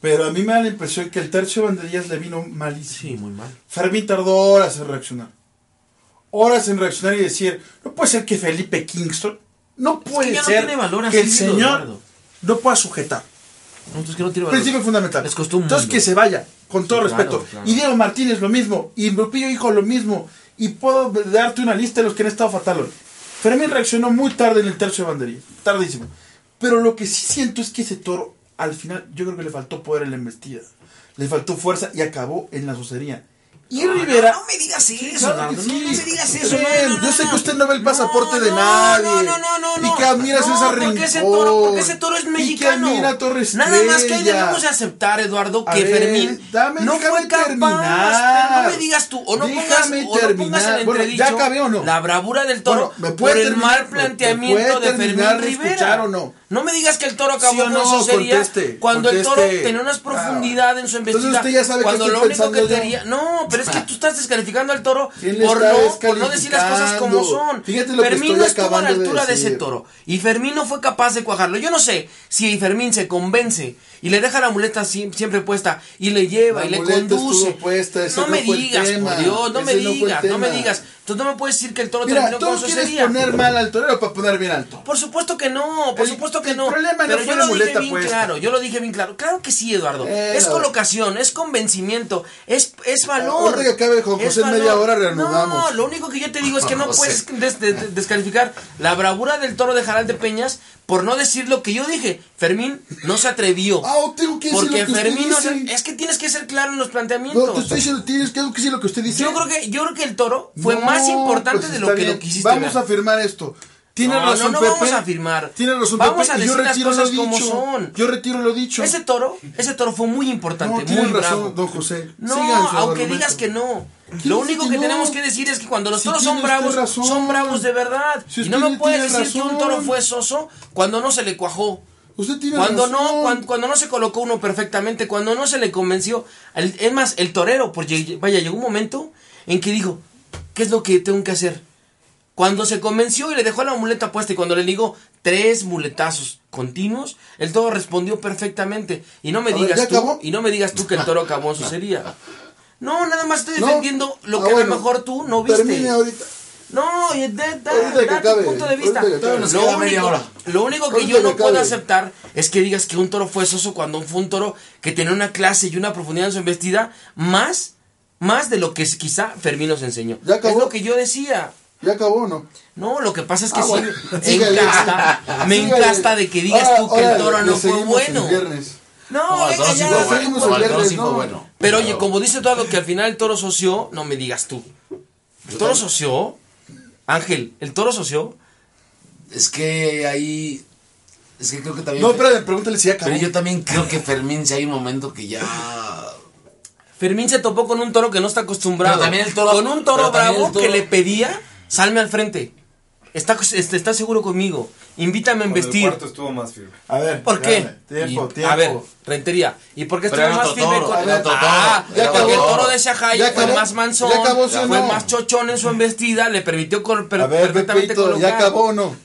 Pero a mí me da la impresión que el tercio de banderillas le vino malísimo.
Sí, muy mal.
Fermín tardó horas en reaccionar. Horas en reaccionar y decir, no puede ser que Felipe Kingston, no puede
no
ser
tiene valor
que el señor
Eduardo.
no pueda sujetar.
No, entonces que no tiene valor.
Principio fundamental.
Les costó un
Entonces que se vaya, con todo
Sí,
respeto.
claro.
Y Diego Martínez lo mismo, y Lupillo Hijo lo mismo. Y puedo darte una lista de los que han estado fatal hoy. Fermín reaccionó muy tarde en el tercio de bandería, tardísimo. Pero lo que sí siento es que ese toro, al final, yo creo que le faltó poder en la embestida. Le faltó fuerza y acabó en la socería. Y Rivera.
No, no me digas eso,
Claro que
Eduardo,
sí.
no, no me digas eso. No, no, no,
yo sé
no.
que usted no ve el pasaporte
No,
de
no,
nadie.
No, no, no, no, no.
Y que admira a
no,
César
porque ese
Rincón.
toro, porque ese toro es
Y que
mexicano.
admira a Torres
Nada más que ahí debemos de aceptar, Eduardo, que
ver,
Fermín
dame,
no fue capaz.
terminar.
Pero no me digas tú, o no
Déjame
pongas, o no pongas en
Bueno,
entredicho
¿ya acabé o no?
la bravura del toro
Bueno, ¿me puede
por el
terminar?
mal
¿Me- me
planteamiento de Fermín Rivera.
o no?
No me digas que el toro acabó
¿Sí o
con
no?
socería
Conteste,
cuando el toro tenía una profundidad
Ah.
en su
que
cuando lo único que tenía. No, pero es que tú estás descalificando al toro
¿Quién le
por no, por no decir las cosas como son.
Fíjate lo que
Fermín no estuvo a la
de
altura de, ese toro. Y Fermín no fue capaz de cuajarlo. Yo no sé si Fermín se convence y le deja la muleta sie- siempre puesta y le lleva
La
y le conduce.
puesta,
no me digas, por Dios, no me
Ese
digas, no me digas. Entonces no me puedes decir que el toro
Mira,
terminó con
quieres
socería.
poner mal al torero para poner bien al toro.
Por supuesto que no, por
El-
supuesto que
el
no.
problema no
pero
fue
yo lo dije bien
puesta.
claro, yo lo dije bien claro. Claro que sí, Eduardo.
Eh,
es
no.
colocación, es convencimiento, es, es valor.
Ahorita que acabe
es
José en media hora reanudamos.
No, lo único que yo te digo es que no puedes des- de- de- descalificar la bravura del toro de Jaral de Peñas por no decir lo que yo dije. Fermín no se atrevió.
Ah, tengo que decir
porque
lo que usted
Fermín no se- es que tienes que ser claro en los
No,
planteamientos.
te estoy diciendo, tienes que decir lo que usted dice.
yo creo que yo creo que el toro fue
No,
más importante
pues
de
está
lo que
bien.
lo quisiste
Vamos
ver.
a afirmar esto. Tiene
No,
razón,
no, no
Pepe.
vamos a afirmar.
Tiene razón,
Vamos
Pepe.
a
yo
decir las cosas
lo
como son.
Yo retiro lo dicho.
Ese toro, ese toro fue muy importante,
no, tiene
muy
razón,
bravo.
don José.
No, aunque
argumento.
digas que no. Lo único
que
que
no?
tenemos que decir es que cuando los
Si
toros son bravos,
razón.
son bravos de verdad.
Si
y no me puedes decir que un toro fue soso cuando no se le cuajó.
Usted tiene
Cuando
razón.
no, cuando, cuando no se colocó uno perfectamente, cuando no se le convenció. El- es más, el torero, porque vaya, llegó un momento en que dijo, ¿qué es lo que tengo que hacer? Cuando se convenció y le dejó la muleta puesta y cuando le ligó tres muletazos continuos, el toro respondió perfectamente. Y no me
A
digas
¿ya
tú,
acabó?
y no me digas tú que el toro acabó en su sería. No, nada más estoy
No.
defendiendo lo
Ah,
que a lo mejor tú no viste.
Termine ahorita.
No, y da, tu punto de vista. Lo único, lo único que yo
que
no puedo aceptar es que digas que un toro fue soso cuando fue un toro que tenía una clase y una profundidad en su embestida más, más de lo que quizá Fermín nos enseñó.
¿Ya acabó?
Es lo que yo decía.
¿Ya acabó o no?
No, lo que pasa es que
Ah,
sí,
bueno.
me encasta, me encasta de que digas
Ahora-
tú que el toro no fue bueno.
viernes.
No,
No,
ya.
bueno.
Pero oye, como dice todo que al final el toro soció, no me digas tú. ¿El toro soció? Ángel, ¿el toro soció?
Es que ahí. Es que creo que también.
No, espérame, pregúntale si ya acabó.
Pero yo también creo que Fermín, si hay un momento que ya.
Fermín se topó con un toro que no está acostumbrado.
Pero también el toro-
Con un toro
pero
bravo
toro-
que le pedía, salme al frente. Está, este, está seguro conmigo. Invítame a
Con el cuarto estuvo más firme.
A ver.
¿Por qué?
Tiempo,
Y-
tiempo.
A ver, rentería. ¿Y por qué estuvo más firme con Ah,
toro,
ya
porque
acabó.
el toro de Shahai fue
acabó.
más manzón,
Ya acabó, ¿sí o
fue
no?
más chochón en su embestida, le permitió perfectamente
Pepito,
colocar.
¿ya acabó o no?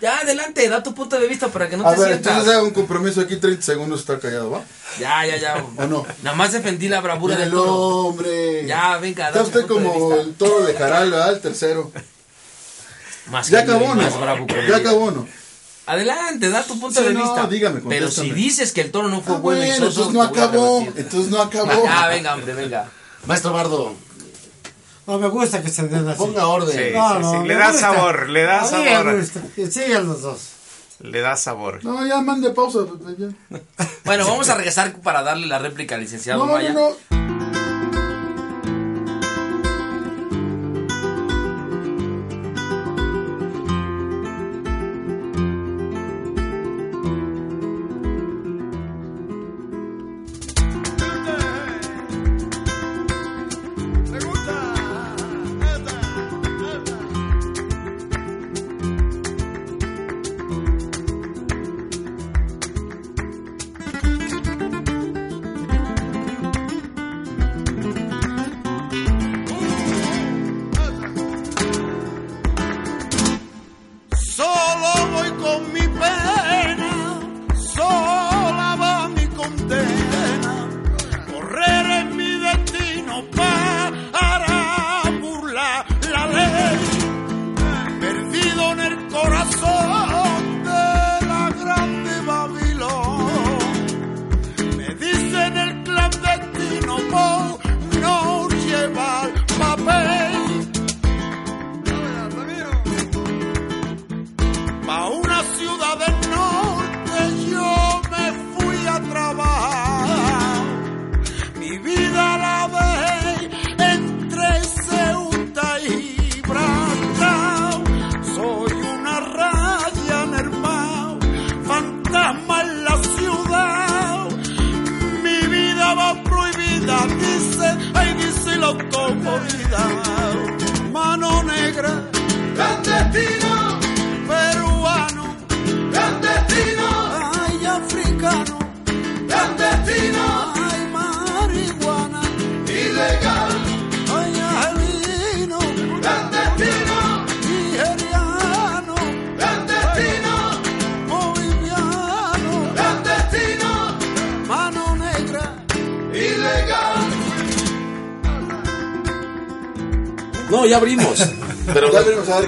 Ya, adelante, da tu punto de vista para que no
A
te
ver,
sientas.
entonces hago un compromiso aquí, 30 segundos estar callado, ¿va?
Ya, ya, ya.
¿O no?
Nada más defendí la bravura del toro.
hombre.
Ya, venga,
Está
da tu
usted
punto de
como el toro de Jaral, ¿verdad? El tercero.
Más
¿Ya acabó no?
más bravo con
¿Ya acabó no?
Adelante, da tu punto
Sí,
de
no,
vista.
dígame,
Pero si dices que el toro no fue
Ah,
bueno,
entonces no acabó. Entonces no acabó.
Ya, venga, hombre, venga.
Maestro Bardo,
No me gusta que se den así.
ponga orden.
Sí,
No,
sí,
no,
sí.
me
Le da
gusta.
sabor, le da
A
sabor.
me gusta. Que sigan los dos.
Le da sabor.
No, ya mande pausa. Ya.
Bueno, vamos a regresar para darle la réplica al licenciado
No, no,
Maya.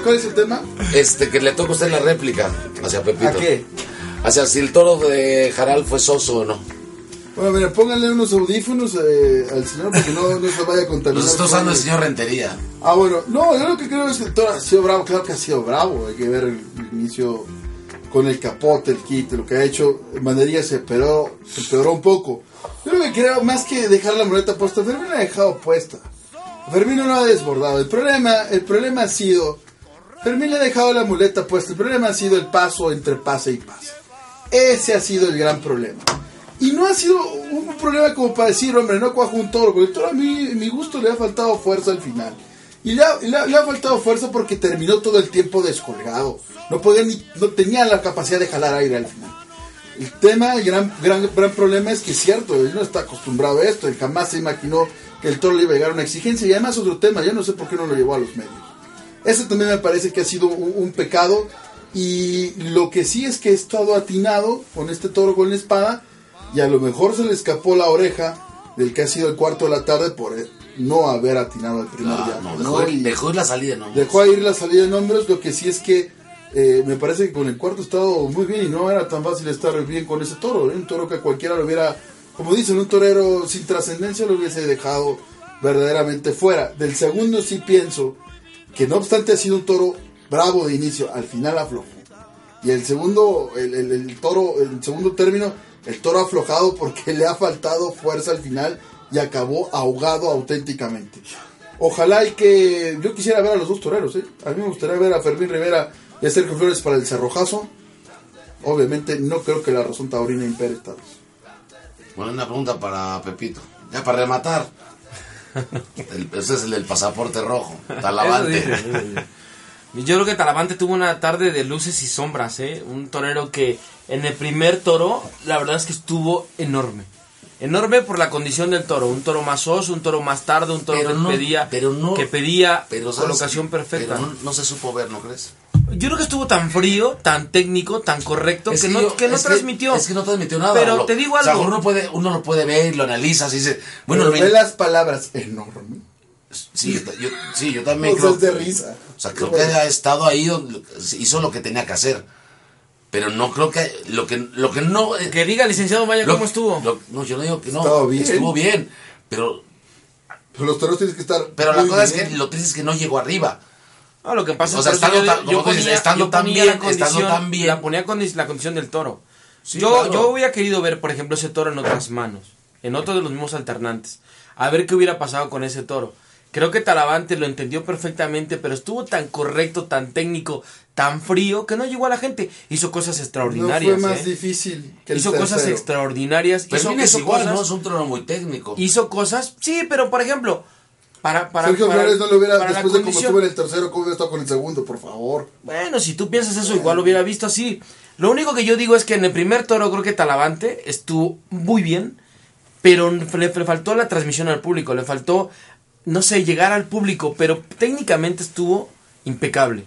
¿Cuál es el tema?
este que le toca a usted la réplica hacia Pepito.
¿A qué?
Hacia si el toro de Jaral fue soso o no.
Bueno, mira, pónganle unos audífonos eh, al señor para que no, no se vaya a contaminar.
Los está usando el señor Rentería.
Ah, bueno, no, yo lo que creo es que el toro ha sido bravo, claro que ha sido bravo. Hay que ver el, el inicio con el capote, el kit, lo que ha hecho. Bandería se empeoró, se empeoró un poco. Yo lo que creo, más que dejar la muleta puesta, Fermín la ha dejado puesta. Fermín no lo ha desbordado. El problema, el problema ha sido, Fermín le ha dejado la muleta puesta. El problema ha sido el paso entre pase y pase. Ese ha sido el gran problema. Y no ha sido un problema como para decir, hombre, no cuajo un toro. El toro a mí, mi gusto, le ha faltado fuerza al final. Y le ha, le ha- le ha faltado fuerza porque terminó todo el tiempo descolgado. No podía ni, no tenía la capacidad de jalar aire al final. El tema, el gran, gran, gran problema es que es cierto, él no está acostumbrado a esto, él jamás se imaginó que el toro le iba a llegar a una exigencia. Y además otro tema, yo no sé por qué no lo llevó a los medios. Ese también me parece que ha sido un, un pecado. Y lo que sí es que he estado atinado con este toro con la espada. Y a lo mejor se le escapó la oreja del que ha sido el cuarto de la tarde por no haber atinado el primer
Ah,
día.
no,
¿no?
dejó,
Y
dejó ir la salida, ¿no?
dejó ir la salida de nombres. Lo que sí es que eh, me parece que con el cuarto estado muy bien. Y no era tan fácil estar bien con ese toro. ¿eh? Un toro que cualquiera lo hubiera, como dicen, un torero sin trascendencia lo hubiese dejado verdaderamente fuera. Del segundo sí pienso que no obstante ha sido un toro bravo de inicio, al final aflojó. Y el segundo, el, el- toro, el segundo término, el toro aflojado porque le ha faltado fuerza al final y acabó ahogado auténticamente. Ojalá y que yo quisiera ver a los dos toreros, ¿eh? A mí me gustaría ver a Fermín Rivera y a Sergio Flores para el cerrojazo. Obviamente no creo que la razón taurina impere esta.
Bueno, una pregunta para Pepito. Ya para rematar. El, ese es el del pasaporte rojo. Talavante.
Dice. Yo creo que Talavante tuvo una tarde de luces y sombras, ¿eh? Un torero que en el primer toro, la verdad es que estuvo enorme. Enorme por la condición del toro. Un toro más oso, un toro más tarde, un toro
Pero
que
no-
pedía,
pero no-
que pedía
Pero
colocación perfecta.
Pero no, no se supo ver, ¿no crees?
Yo creo que estuvo tan frío, tan técnico, tan correcto,
Es
que, no,
yo-
que no
es
transmitió.
es que no transmitió nada.
Pero
Lo-
te digo
o sea,
algo.
uno, puede, uno lo puede ver, lo analizas y dice, bueno,
ve las palabras enorme.
Sí, yo, yo- sí, yo también
O sea,
creo.
de risa.
O sea, creo que ha estado ahí, donde- hizo lo que tenía que hacer. Pero no creo que. Lo que, lo que no. eh,
Que diga, licenciado Maya,
lo-
¿cómo estuvo?
lo- no, yo no digo que no.
Estuvo bien.
Estuvo bien. Pero,
Pero los toros tienen que estar.
pero la cosa es que lo triste es que no llegó arriba.
No, lo que pasa
O sea,
es que
estando
yo,
tan-
ponía,
estando
yo
tan
ponía
bien,
la
estando tan bien.
la ponía con la condición del toro.
Sí,
yo,
claro.
yo hubiera querido ver, por ejemplo, ese toro en otras manos, en otro de los mismos alternantes, a ver qué hubiera pasado con ese toro. Creo que Talavante lo entendió perfectamente, pero estuvo tan correcto, tan técnico, tan frío, que no llegó a la gente. Hizo cosas
No
extraordinarias.
fue más
¿eh?
difícil que el
Hizo cosas extraordinarias.
Pero
hizo, hizo
igual,
cosas,
¿no? Es un trono muy técnico.
Hizo cosas, sí, pero por ejemplo, para, para,
Sergio
para-
Flores no lo hubiera, después de
condición-
estuvo en el tercero, ¿cómo hubiera estado con el segundo, por favor?
Bueno, si tú piensas eso, igual lo hubiera visto así. Lo único que yo digo es que en el primer toro creo que Talavante estuvo muy bien, pero le, le faltó la transmisión al público, le faltó, no sé, llegar al público, pero técnicamente estuvo impecable.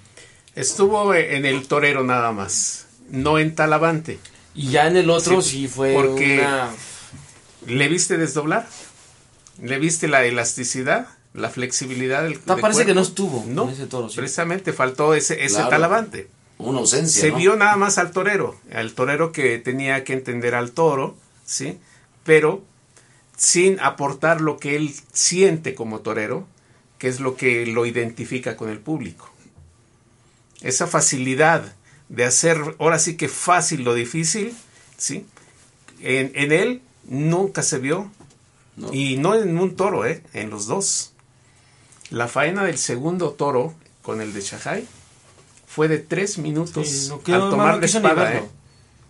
Estuvo en el torero nada más, no en Talavante.
Y ya en el otro
Sí,
sí, fue
porque-
una...
¿Le viste desdoblar? ¿Le viste la elasticidad? ¿La flexibilidad del
Ta- parece que no estuvo
No,
en ese toro, sí.
precisamente faltó ese, ese
Claro.
Talavante.
Una ausencia.
Se
¿no?
vio nada más al torero, al torero que tenía que entender al toro, ¿sí? Pero sin aportar lo que él siente como torero, que es lo que lo identifica con el público. Esa facilidad de hacer, ahora sí que fácil lo difícil, ¿sí? En, en él nunca se vio,
No.
y no en un toro, ¿eh? En los dos. La faena del segundo toro con el de Shahai fue de tres minutos
Sí, no quiero-
al tomar
no
la espada. ¿eh?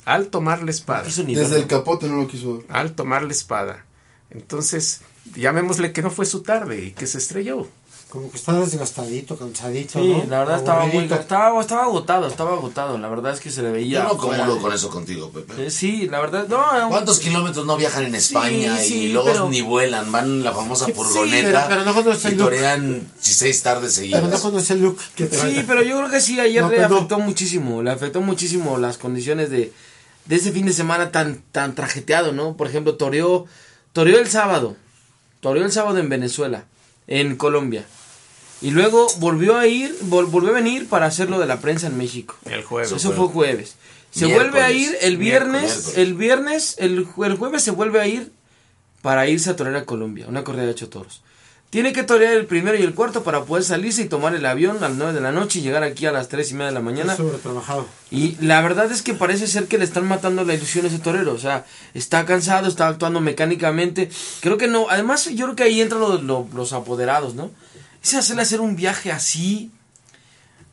Al tomar la espada.
No quiso ni
Desde el capote no lo quiso.
Al tomar la espada. Entonces, llamémosle que no fue su tarde y que se estrelló.
Como que está desgastadito, cansadito.
Sí,
¿no?
la verdad estaba muy estaba, estaba agotado, estaba agotado. La verdad es que se le veía.
Yo no
de-
con eso contigo, Pepe.
Eh, Sí, la verdad, no.
¿Cuántos kilómetros no viajan en España
Sí,
y
sí,
luego
pero-
ni vuelan? Van en la famosa
Sí,
furgoneta
pero- pero no conoce
y torean seis tardes
Pero no
seguidas.
conoce el look que trae.
Sí, pero yo creo que sí, ayer
No,
le
no.
afectó muchísimo, le afectó muchísimo las condiciones de, de ese fin de semana tan, tan trajeteado, ¿no? Por ejemplo, toreó, toreó el sábado, toreó el sábado en Venezuela, en Colombia, y luego volvió a ir, vol- volvió a venir para hacer lo de la prensa en México.
El jueves.
Eso fue jueves. Se
Miércoles.
vuelve a ir el viernes,
Miércoles.
el viernes, el, jue- el jueves se vuelve a ir para irse a torear a Colombia, una corrida de ocho toros. Tiene que torear el primero y el cuarto para poder salirse y tomar el avión a las 9 de la noche y llegar aquí a las tres y media de la mañana.
Está sobretrabajado.
Y la verdad es que parece ser que le están matando la ilusión a ese torero. O sea, está cansado, está actuando mecánicamente. Creo que no. Además, yo creo que ahí entran los, los- los apoderados, ¿no? Ese hacerle hacer un viaje así.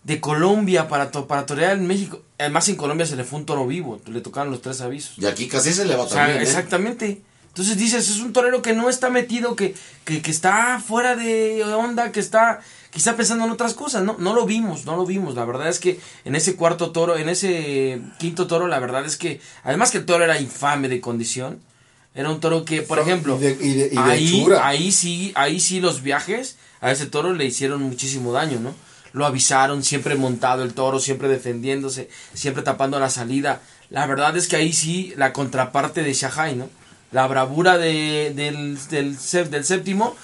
de Colombia para, to- para torear en México. Además en Colombia se le fue un toro vivo, le tocaron los tres avisos.
Y aquí casi se le va
O sea,
también. ¿eh?
exactamente. Entonces dices, es un torero que no está metido, que, que, que está fuera de onda, que está quizá pensando en otras cosas. No, no lo vimos, no lo vimos. La verdad es que en ese cuarto toro, en ese quinto toro, la verdad es que, además que el toro era infame de condición, era un toro que, por ejemplo,
de- y de- y de
ahí, ahí sí, ahí sí los viajes a ese toro le hicieron muchísimo daño, ¿no? Lo avisaron, siempre montado el toro, siempre defendiéndose, siempre tapando la salida. La verdad es que ahí sí la contraparte de Shahai, ¿no? La bravura de, del, del séptimo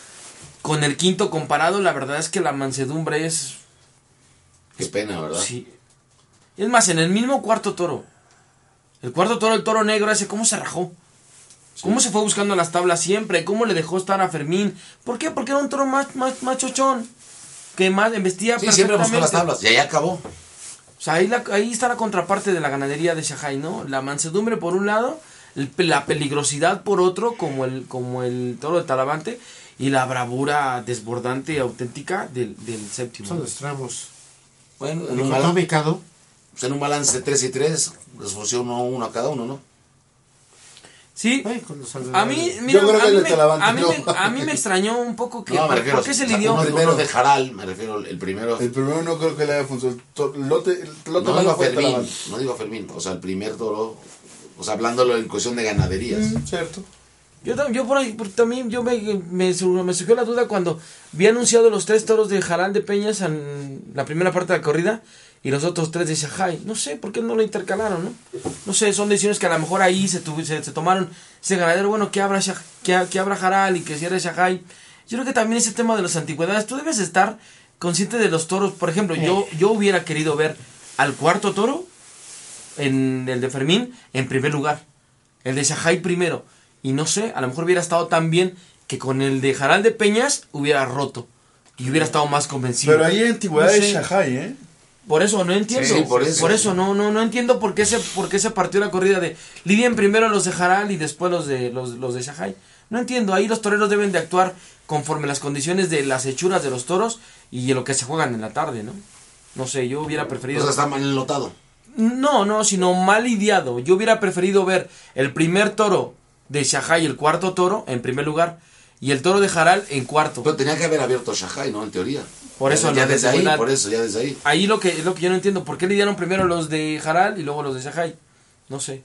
con el quinto comparado, la verdad es que la mansedumbre es...
Qué pena, ¿verdad?
Sí. Es más, en el mismo cuarto toro. El cuarto toro, el toro negro ese, ¿cómo se rajó? ¿Cómo se fue buscando las tablas siempre? ¿Cómo le dejó estar a Fermín? ¿Por qué? Porque era un toro más, más, más chochón. Que más embestía
Sí, siempre buscó las tablas. Y ahí acabó.
O sea, ahí, la- ahí está la contraparte de la ganadería de Shahai, ¿no? La mansedumbre por un lado, el la peligrosidad por otro, como el, como el toro de Talavante, y la bravura desbordante y auténtica del, del séptimo.
Son los tramos.
Bueno, en un, balance,
¿no?
en un balance 3 y 3, les funciona uno a cada uno, ¿no?
Sí,
Ay,
a mí, mira,
creo que
a, mí
el
me, a, mí me, a mí me extrañó un poco que...
No, me
¿por,
refiero.
por qué se
o sea,
lidió?
El primero de Jaral, me refiero, el primero.
El primero no creo que le haya funcionado. El lote, el lote
No digo Fermín, no digo Fermín, o sea, el primer toro, o sea, hablándolo en cuestión de ganaderías.
Mm, cierto.
Yo, yo por ahí, por- también, yo me, me, me surgió la duda cuando vi anunciado los tres toros de Jaral de Peñas en la primera parte de la corrida y los otros tres de Shahai. No sé, ¿por qué no lo intercalaron, no? No sé, son decisiones que a lo mejor ahí se, tuvi- se, se tomaron ese ganadero, bueno, que abra, Shah- que, que abra Jaral y que cierre Shahai. Yo creo que también ese tema de las antigüedades, tú debes estar consciente de los toros. Por ejemplo, yo, yo hubiera querido ver al cuarto toro en el de Fermín en primer lugar. El de Shahai primero. Y no sé, a lo mejor hubiera estado tan bien que con el de Jaral de Peñas hubiera roto. Y hubiera estado más convencido.
Pero ahí antigüedad
No sé.
Shahai, ¿eh?
Por eso no entiendo.
Sí, por eso.
no, no, no entiendo por qué se, por qué se partió la corrida de lidien primero los de Jaral y después los de los, los de Shahai. No entiendo, ahí los toreros deben de actuar conforme las condiciones de las hechuras de los toros y lo que se juegan en la tarde, ¿no? No sé, yo hubiera
O
preferido.
sea, está mal enlotado.
No, no, sino mal lidiado. Yo hubiera preferido ver el primer toro de Shahai, el cuarto toro, en primer lugar, y el toro de Jaral en cuarto.
Pero tenía que haber abierto Shahai, ¿no? En teoría.
Por
Ya-
eso
ya, desde ahí, por eso, ya desde ahí.
Ahí lo que es lo que yo no entiendo, ¿por qué lidiaron primero los de Jaral y luego los de Shahai? No sé.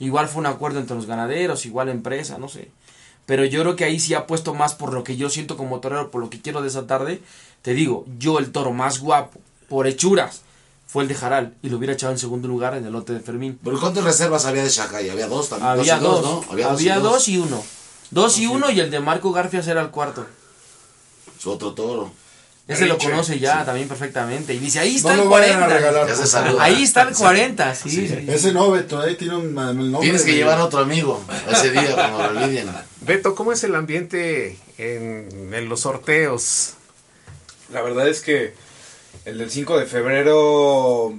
Igual fue un acuerdo entre los ganaderos, igual empresa, no sé. Pero yo creo que ahí sí ha puesto más por lo que yo siento como torero, por lo que quiero de esa tarde. Te digo, yo el toro más guapo, por hechuras, fue el de Jaral y lo hubiera echado en segundo lugar en el lote de Fermín.
¿Pero cuántas reservas había de Shahai? Había dos también.
Había
y
dos,
¿no?
había,
y
dos, y uno. Dos y uno y el de Marco Garfias era el cuarto.
Su otro toro.
Ese lo
Richie,
conoce ya también perfectamente. Y dice, ahí está
No
el
lo vayan a
40.
regalar.
Ya se
por
saluda.
favor.
Ahí está el 40, sí. sí.
Ese no, Beto, ahí tiene un, el nombre.
Tienes que
de-
llevar a otro amigo ese día cuando lo lidien.
Beto, ¿cómo es el ambiente en, en los sorteos?
La verdad es que el del 5 de febrero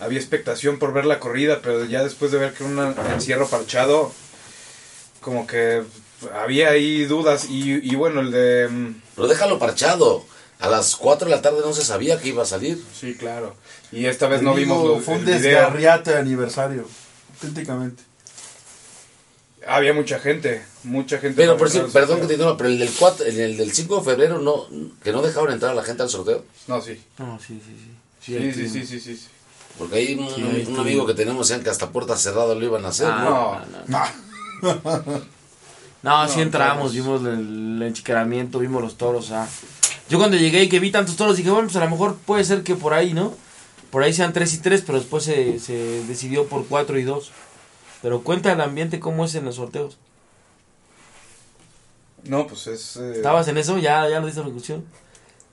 había expectación por ver la corrida, pero ya después de ver que un encierro parchado, como que había ahí dudas. Y, y bueno, el de... mm,
Pero déjalo parchado. A las 4 de la tarde no se sabía que iba a salir.
Sí, claro. Y esta vez
el
no
mismo
vimos lo-
Fue un
video.
desgarriate de aniversario. Auténticamente.
Había mucha gente, mucha gente.
Pero, por perdón que te interrumpa, pero el del, 4, el del 5 de febrero, no, que no dejaron entrar a la gente al sorteo.
No, sí.
No, sí, sí, sí.
Sí, sí, sí, sí, sí, sí.
Porque ahí un,
Sí,
amigo que tenemos decían que hasta puerta cerrada lo iban a hacer.
Ah,
¿no?
no, no.
Ah,
No, sí entramos, vimos el, el enchicaramiento, vimos los toros. ah. Yo cuando llegué y que vi tantos toros dije, bueno, pues a lo mejor puede ser que por ahí, ¿no? Por ahí sean 3 y 3, pero después se, se decidió por 4 y 2. Pero cuenta el ambiente cómo es en los sorteos.
No, pues es... eh,
¿Estabas en eso? ¿Ya, ya lo diste la conclusión?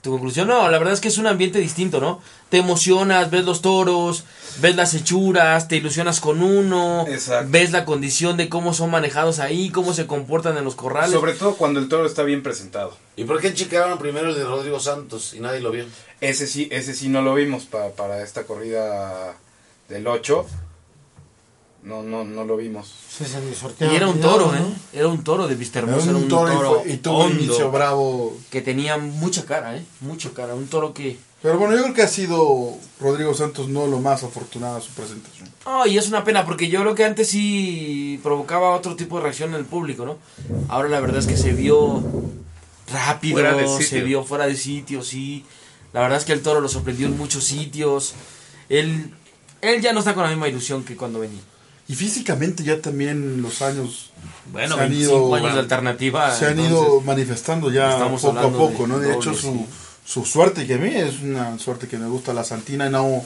¿Tu conclusión? No, la verdad es que es un ambiente distinto, ¿no? Te emocionas, ves los toros, ves las hechuras, te ilusionas con uno,
Exacto.
ves la condición de cómo son manejados ahí, cómo se comportan en los corrales.
Sobre todo cuando el toro está bien presentado.
¿Y por qué enchicaron primero el de Rodrigo Santos y nadie lo vio?
Ese sí, ese sí no lo vimos pa- para esta corrida del 8. No, no, no lo vimos.
El sorteo
Y era un toro,
¿no?
¿eh? Era un toro de Vista
Era
Hermosa,
un toro y, fue- y tuvo un
hondo,
inicio bravo.
que tenía mucha cara, ¿eh? Mucha cara. Un toro que
Pero bueno, yo creo que ha sido Rodrigo Santos no lo más afortunada su presentación.
Oh, y es una pena porque yo creo que antes sí provocaba otro tipo de reacción en el público, ¿no? Ahora la verdad es que se vio rápido,
Fuera de sitio.
se vio fuera de sitio, sí. La verdad es que el toro lo sorprendió en muchos sitios. Él, él ya no está con la misma ilusión que cuando venía.
Y físicamente ya también los años
Bueno,
se han
25
ido,
años de alternativa.
se han
entonces-
ido manifestando ya poco a poco,
de
¿no? De
doble,
hecho,
sí.
su, su suerte, que a mí es una suerte que me gusta, la Santina no,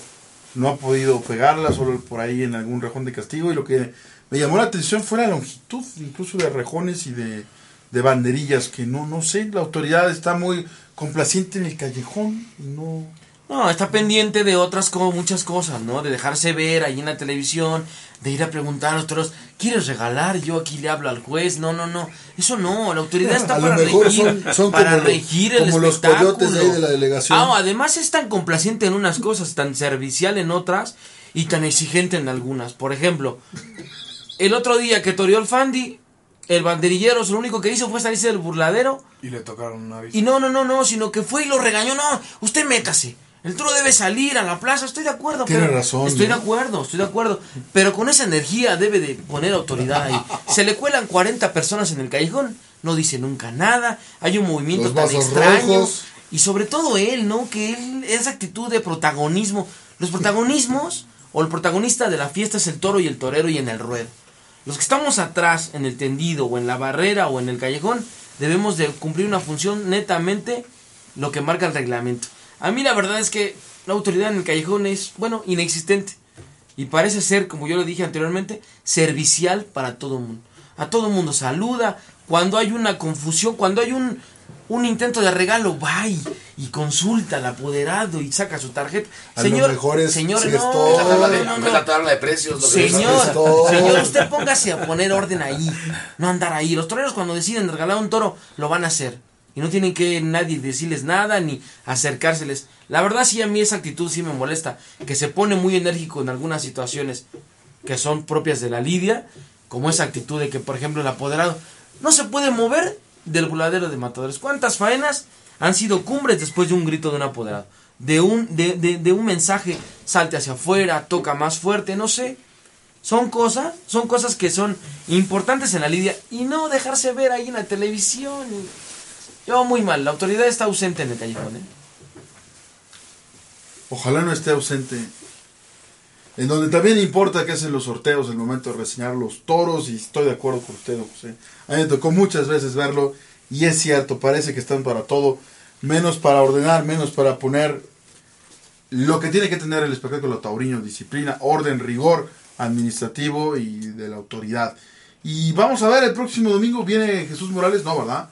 no ha podido pegarla, solo por ahí en algún rejón de castigo. Y lo que me llamó la atención fue la longitud, incluso de rejones y de, de banderillas, que no, no sé, la autoridad está muy complaciente en el callejón y no...
No, está pendiente de otras como muchas cosas, ¿no? De dejarse ver ahí en la televisión, de ir a preguntar a los toros, ¿quieres regalar? Yo aquí le hablo al juez. No, no, no. Eso no, la autoridad está
A lo
para
mejor
regir,
son- son
para
como lo-
regir el
como los coyotes de ahí de la delegación.
Ah, además es tan complaciente en unas cosas, tan servicial en otras y tan exigente en algunas. Por ejemplo, el otro día que toreó el Fandi, el banderillero, lo único que hizo fue salirse del burladero
Y le tocaron una bici.
y no, no, no, no, sino que fue y lo regañó. No, usted métase. El toro debe salir a la plaza. Estoy de acuerdo.
Tiene
pero
razón,
Estoy
¿no?
de acuerdo, estoy de acuerdo. Pero con esa energía debe de poner autoridad ahí. Se le cuelan 40 personas en el callejón. No dice nunca nada. Hay un movimiento
Los
tan extraño.
rojos.
Y sobre todo él, ¿no? Que él, esa actitud de protagonismo. Los protagonismos, o el protagonista de la fiesta es el toro y el torero y en el ruedo. Los que estamos atrás, en el tendido, o en la barrera, o en el callejón, debemos de cumplir una función netamente lo que marca el reglamento. A mí la verdad es que la autoridad en el callejón es, bueno, inexistente. Y parece ser, como yo lo dije anteriormente, servicial para todo el mundo. A todo el mundo saluda. Cuando hay una confusión, cuando hay un, un intento de regalo, va y, y consulta al apoderado y saca su tarjeta.
A lo
Señor,
mejor es-
señor, no,
es todo.
La tabla de,
no, no, no.
es la tabla de precios. lo que
Señor, señor, usted póngase a poner orden ahí, no andar ahí. Los toreros cuando deciden regalar un toro lo van a hacer y no tienen que nadie decirles nada ni acercárseles. La verdad sí a mí esa actitud sí me molesta, que se pone muy enérgico en algunas situaciones que son propias de la lidia, como esa actitud de que por ejemplo el apoderado no se puede mover del voladero de matadores. ¿Cuántas faenas han sido cumbres después de un grito de un apoderado? De un, de, de, de un mensaje, salte hacia afuera, toca más fuerte, no sé. Son cosas, son cosas que son importantes en la lidia y no dejarse ver ahí en la televisión. Yo muy mal, la autoridad está ausente en el callejón. ¿eh?
Ojalá no esté ausente. En donde también importa que hacen los sorteos, el momento de reseñar los toros, y estoy de acuerdo con usted, José. A mí me tocó muchas veces verlo, y es cierto, parece que están para todo, menos para ordenar, menos para poner lo que tiene que tener el espectáculo taurino, disciplina, orden, rigor administrativo y de la autoridad. Y vamos a ver, el próximo domingo viene Jesús Morales, no, ¿verdad?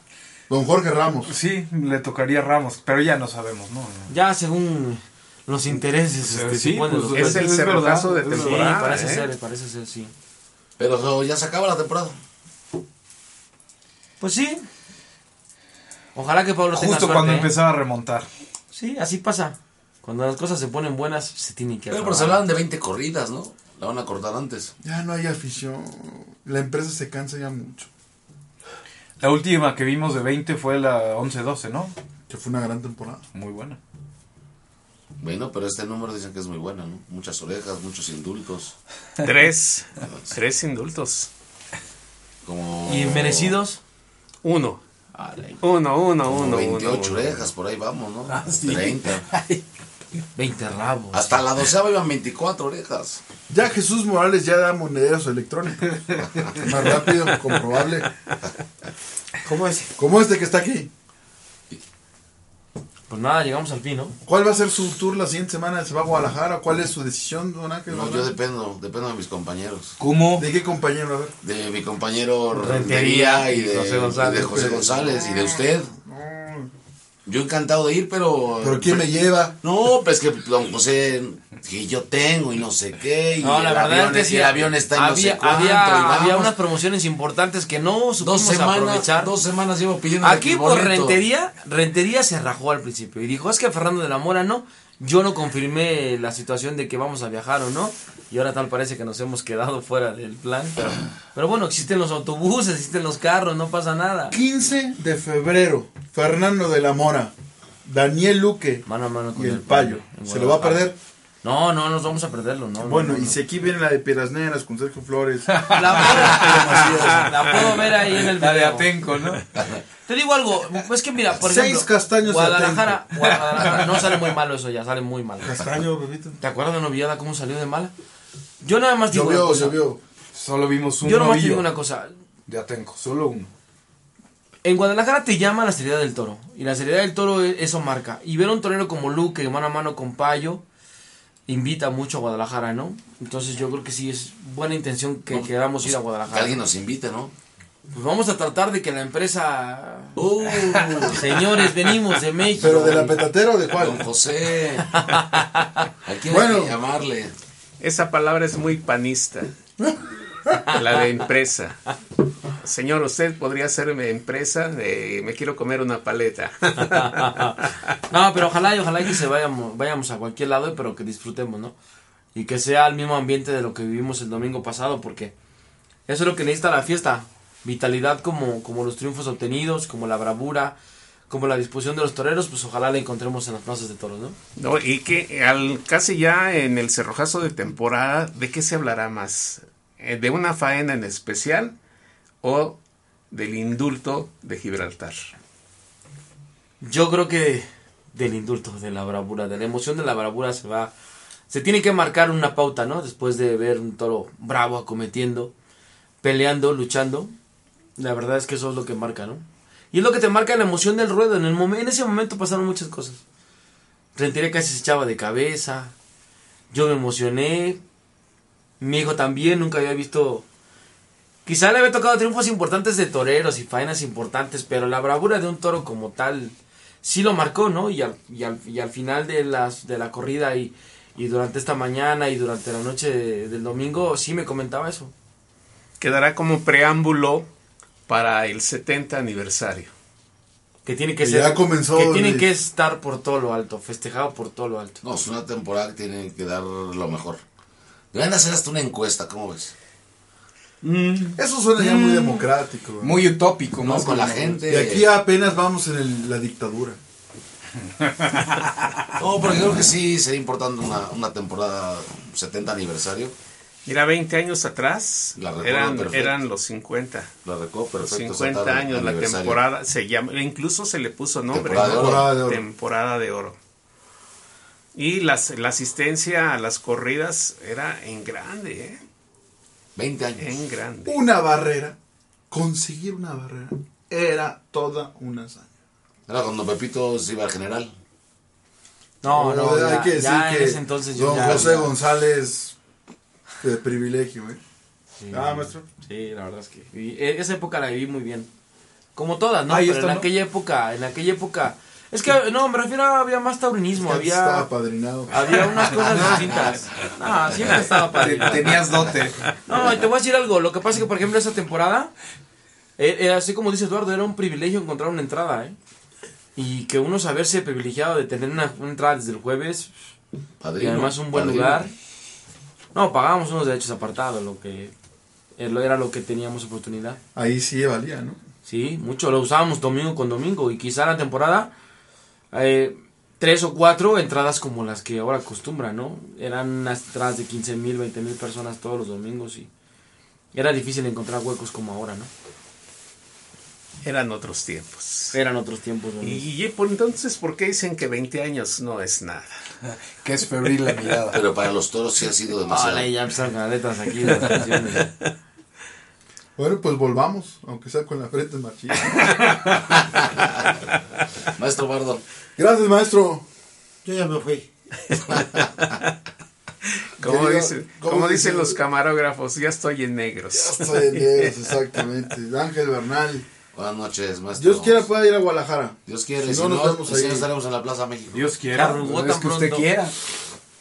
Don Jorge Ramos.
Sí, le tocaría a Ramos, pero ya no sabemos, ¿no?
Ya según los intereses este,
Sí, pues,
los
Es el cerrojazo de
es
Sí,
temporada.
parece
¿eh?
ser, parece ser, sí.
Pero ya se acaba la temporada.
Pues sí. Ojalá que Pablo tenga
Justo
suerte,
cuando
¿eh?
empezaba a remontar.
Sí, así pasa. Cuando las cosas se ponen buenas, se tienen que
Pero, pero se hablaban de 20 corridas, ¿no? La van a cortar antes.
Ya no hay afición. La empresa se cansa ya mucho.
La última que vimos de 20 fue la 11-12, ¿no?
Que fue una gran temporada.
Muy buena.
Bueno, pero este número dicen que es muy bueno, ¿no? Muchas orejas, muchos indultos.
Tres. Tres indultos.
Como.
¿Y merecidos?
Uno.
Ay,
Uno, uno,
como
uno.
28
uno, uno.
orejas, por ahí vamos, ¿no? 30.
20 rabos.
Hasta la doceava iban 24 orejas.
Ya Jesús Morales ya da monederos electrónicos. Más rápido, comprobable.
¿Cómo es?
Como este que está aquí.
Pues nada, llegamos al fin, ¿no?
¿Cuál va a ser su tour la siguiente semana? ¿Se va a Guadalajara? ¿Cuál es su decisión, don Ángel?
No, yo dependo, dependo de mis compañeros.
¿Cómo?
¿De qué compañero? A ver.
De mi compañero
Rentería
Rentería y de
José González.
y de José González y de usted. Yo encantado de ir, pero.
¿Pero quién me lleva?
No, pues que don José, que yo tengo y no sé qué. Y
No, la
el
verdad
avión
es que sí.
el avión está en
había,
no sé cuánto.
había, había unas promociones importantes que no
dos
supimos
semanas,
aprovechar.
dos semanas llevo pidiendo
Aquí por. Rentería, Rentería se rajó al principio y dijo, es que Fernando de la Mora no, yo no confirmé la situación de que vamos a viajar o no, y ahora tal parece que nos hemos quedado fuera del plan, pero, pero bueno, existen los autobuses, existen los carros, no pasa nada.
15 de febrero. Fernando de la Mora. Daniel Luque
Mano a mano con
y el Payo. ¿Se lo va a perder?
No, no, nos vamos a perderlo, no.
Bueno,
no, no,
y si aquí viene la de Piedras Negras con Sergio Flores.
La puedo, la puedo ver ahí en el
La de
video.
Atenco, ¿no?
Te digo algo, pues que mira, por
Seis
ejemplo,
castaños de
Guadalajara, Guadalajara, no sale muy malo eso ya, sale muy malo.
Castaño, bebito.
¿Te acuerdas de Noviada cómo salió de mala? Yo nada más digo
Llovió, llovió.
Solo vimos un
Yo nada más te
novillo
digo una cosa.
de Atenco, solo uno.
En Guadalajara te llama la seriedad del toro. Y la seriedad del toro e- eso marca. Y ver a un torero como Luque, mano a mano con Payo, invita mucho a Guadalajara, ¿no? Entonces yo creo que sí es buena intención que
No,
queramos
pues,
ir a
Que
Guadalajara.
alguien nos invite, ¿no?
Pues vamos a tratar de que la empresa...
Uh,
Señores, venimos de México.
¿Pero de la petatera o de
Don
cuál?
José. ¿A quién hay
Bueno.
que llamarle?
Esa palabra es muy panista. La de empresa. Señor, usted podría hacerme empresa. de me quiero comer una paleta.
No, pero ojalá y ojalá que se vayamos, vayamos a cualquier lado, pero que disfrutemos, ¿no? Y que sea el mismo ambiente de lo que vivimos el domingo pasado, porque eso es lo que necesita la fiesta. Vitalidad como, como los triunfos obtenidos, como la bravura, como la disposición de los toreros, pues ojalá la encontremos en las plazas de toros, ¿no?
No, y que al casi ya en el cerrojazo de temporada, ¿de qué se hablará más? Eh, ¿De una faena en especial o del indulto de Gibraltar?
Yo creo que del indulto, de la bravura, de la emoción de la bravura se va... Se tiene que marcar una pauta, ¿no? Después de ver un toro bravo acometiendo, peleando, luchando. La verdad es que eso es lo que marca, ¿no? Y es lo que te marca la emoción del ruedo. En, ese momento pasaron muchas cosas. Rentería casi se echaba de cabeza. Yo me emocioné. Mi hijo también, nunca había visto... Quizá le había tocado triunfos importantes de toreros y faenas importantes, pero la bravura de un toro como tal sí lo marcó, ¿no? Y al, y al, y al final de, las, de la corrida y, y durante esta mañana y durante la noche de- del domingo sí me comentaba eso.
Quedará como preámbulo para el 70 aniversario.
Que tiene que
Que
ser...
ya comenzó
que tiene
el-
que estar por todo lo alto, festejado por todo lo alto.
No, es una temporada que tiene que dar lo mejor. Deberían hacer hasta una encuesta, ¿cómo ves?
Eso suena ya muy democrático. ¿no?
Muy utópico,
No,
más
con la gente.
Y aquí apenas vamos en el- la dictadura.
No, pero creo que sí sería importante una, una temporada 70 aniversario.
Mira, 20 años atrás
La
eran,
perfecto.
eran los 50.
La recuerdo perfecto.
50
70
años la temporada se llama incluso se le puso nombre
Temporada de oro.
Temporada de oro.
temporada de oro y las, la asistencia a las corridas era en grande ¿eh?
20 años.
en grande
Una barrera, conseguir una barrera, era toda una hazaña.
Era cuando Pepito se iba al general.
No, no,
hay
ya,
que decir
ya en
que
ese entonces yo
don
ya-
José
ya-
González de privilegio, ¿eh?
Sí.
Ah, maestro.
Sí, la verdad es que viví- e- esa época la viví muy bien. Como todas, ¿no?
Ahí
Pero
está,
en
¿no?
aquella época, en aquella época... Es que, no, me refiero a había más taurinismo,
Antes Estaba
había,
padrinado.
había unas cosas distintas. No, siempre estaba padre.
Tenías dote.
No, y te voy a decir algo. Lo que pasa es que, por ejemplo, esa temporada, eh, eh, así como dice Eduardo, era un privilegio encontrar una entrada, ¿eh? Y que uno saberse privilegiado de tener una, una entrada desde el jueves, y
Padrino.
además un buen
padrino.
lugar. No, pagábamos unos derechos apartados, lo que eh, era lo que teníamos oportunidad.
Ahí sí valía, ¿no?
Sí, mucho lo usábamos domingo con domingo y quizá la temporada eh, tres o cuatro entradas como las que ahora acostumbran, ¿no? Eran unas entradas de 15 mil, 20 mil personas todos los domingos y era difícil encontrar huecos como ahora, ¿no?
eran otros tiempos
Eran otros tiempos.
y, y por entonces por qué dicen que 20 años no es nada
Que es febril la mirada.
Pero para los toros sí ha sido demasiado.
Hola, ya empezaron aquí de las canciones.
Bueno, pues volvamos, aunque sea con la frente marchita.
Maestro Bardo.
Gracias, maestro.
Yo ya me fui.
como, dicen, los camarógrafos ya estoy en negros
Ya estoy en negros, exactamente. Ángel Bernal.
Buenas noches, maestro.
Dios quiera pueda ir a Guadalajara.
Dios quiere.
Si
Si
no,
no,
nos vemos
pues
ahí.
estaremos en la Plaza México.
Dios quiera.
Carrugó
Es
tan
que usted quiera.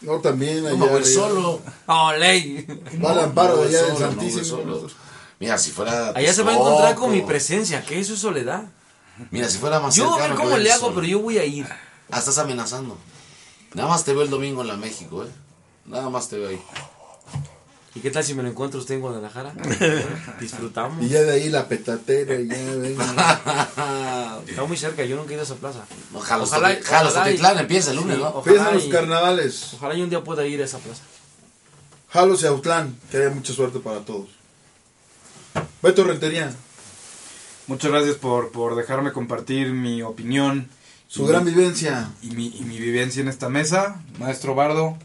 No, también allá.
No voy solo.
¡Oh, ley!
Va al amparo
No
de
voy
allá del
solo, no voy
Santísimo.
Mira, si fuera.
Allá se va a encontrar con mi presencia, que eso es soledad.
Mira, si fuera más
Yo a ver cómo le hago,
solo.
pero yo voy a ir.
Ah, estás amenazando. Nada más te veo el domingo en la México, ¿eh? Nada más te veo ahí.
¿Y qué tal si me lo encuentro usted en Guadalajara? Disfrutamos.
Y ya de ahí la petatera, ya venga.
Está muy cerca, yo nunca he ido a esa plaza.
Ojalá,
Ojalá-
Ojalá, ojalá
y-
empieza el lunes,
Sí,
¿no?
Empiezan los carnavales.
Ojalá y un día pueda ir a esa plaza.
Jalos y Autlán, que haya mucha suerte para todos. Beto Rentería,
Muchas gracias por, por dejarme compartir mi opinión.
su gran vivencia.
y mi, y mi vivencia en esta mesa. Maestro Bardo,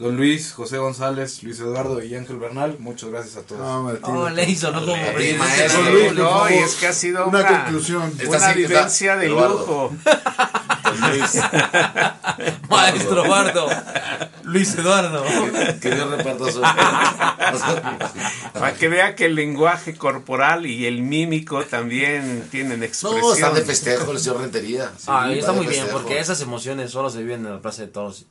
Don Luis, José González, Luis Eduardo y Ángel Bernal, muchas gracias a todos.
Ah, Martín.
Oh, le hizo, ¿no? Como
maestro.
Luis,
no, y es que ha sido
una,
una,
conclusión.
Una vivencia
está-
de
Eduardo.
lujo.
Don Luis.
Maestro Bardo. Luis Eduardo.
Que Dios reparta su.
Para que vea que el lenguaje corporal y el mímico también tienen expresión.
No, están de festejo el señor Rentería. Sí,
Ah, está muy bien, porque esas emociones solo se viven en la Plaza de Toros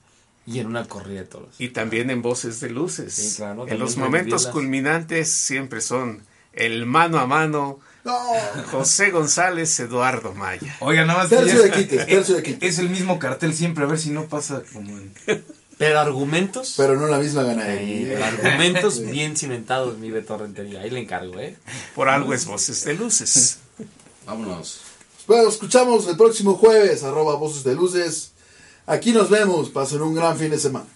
y en una corrida de toros.
Y también en voces de luces.
Sí, claro,
en los momentos culminantes siempre son el mano a mano
No,
José González, Eduardo Maya.
Oiga, nada más.
tercio de
es-
quites, tercio de quites.
Es el mismo cartel siempre, a ver si no pasa como en...
Pero argumentos.
Pero no la misma
eh,
ganadería.
argumentos bien cimentados, mi Beto Rentería. Ahí le encargo, ¿eh?
Por algo es voces de luces.
Vámonos.
Bueno, escuchamos el próximo jueves, arroba voces de luces. Aquí nos vemos, pasen un gran fin de semana.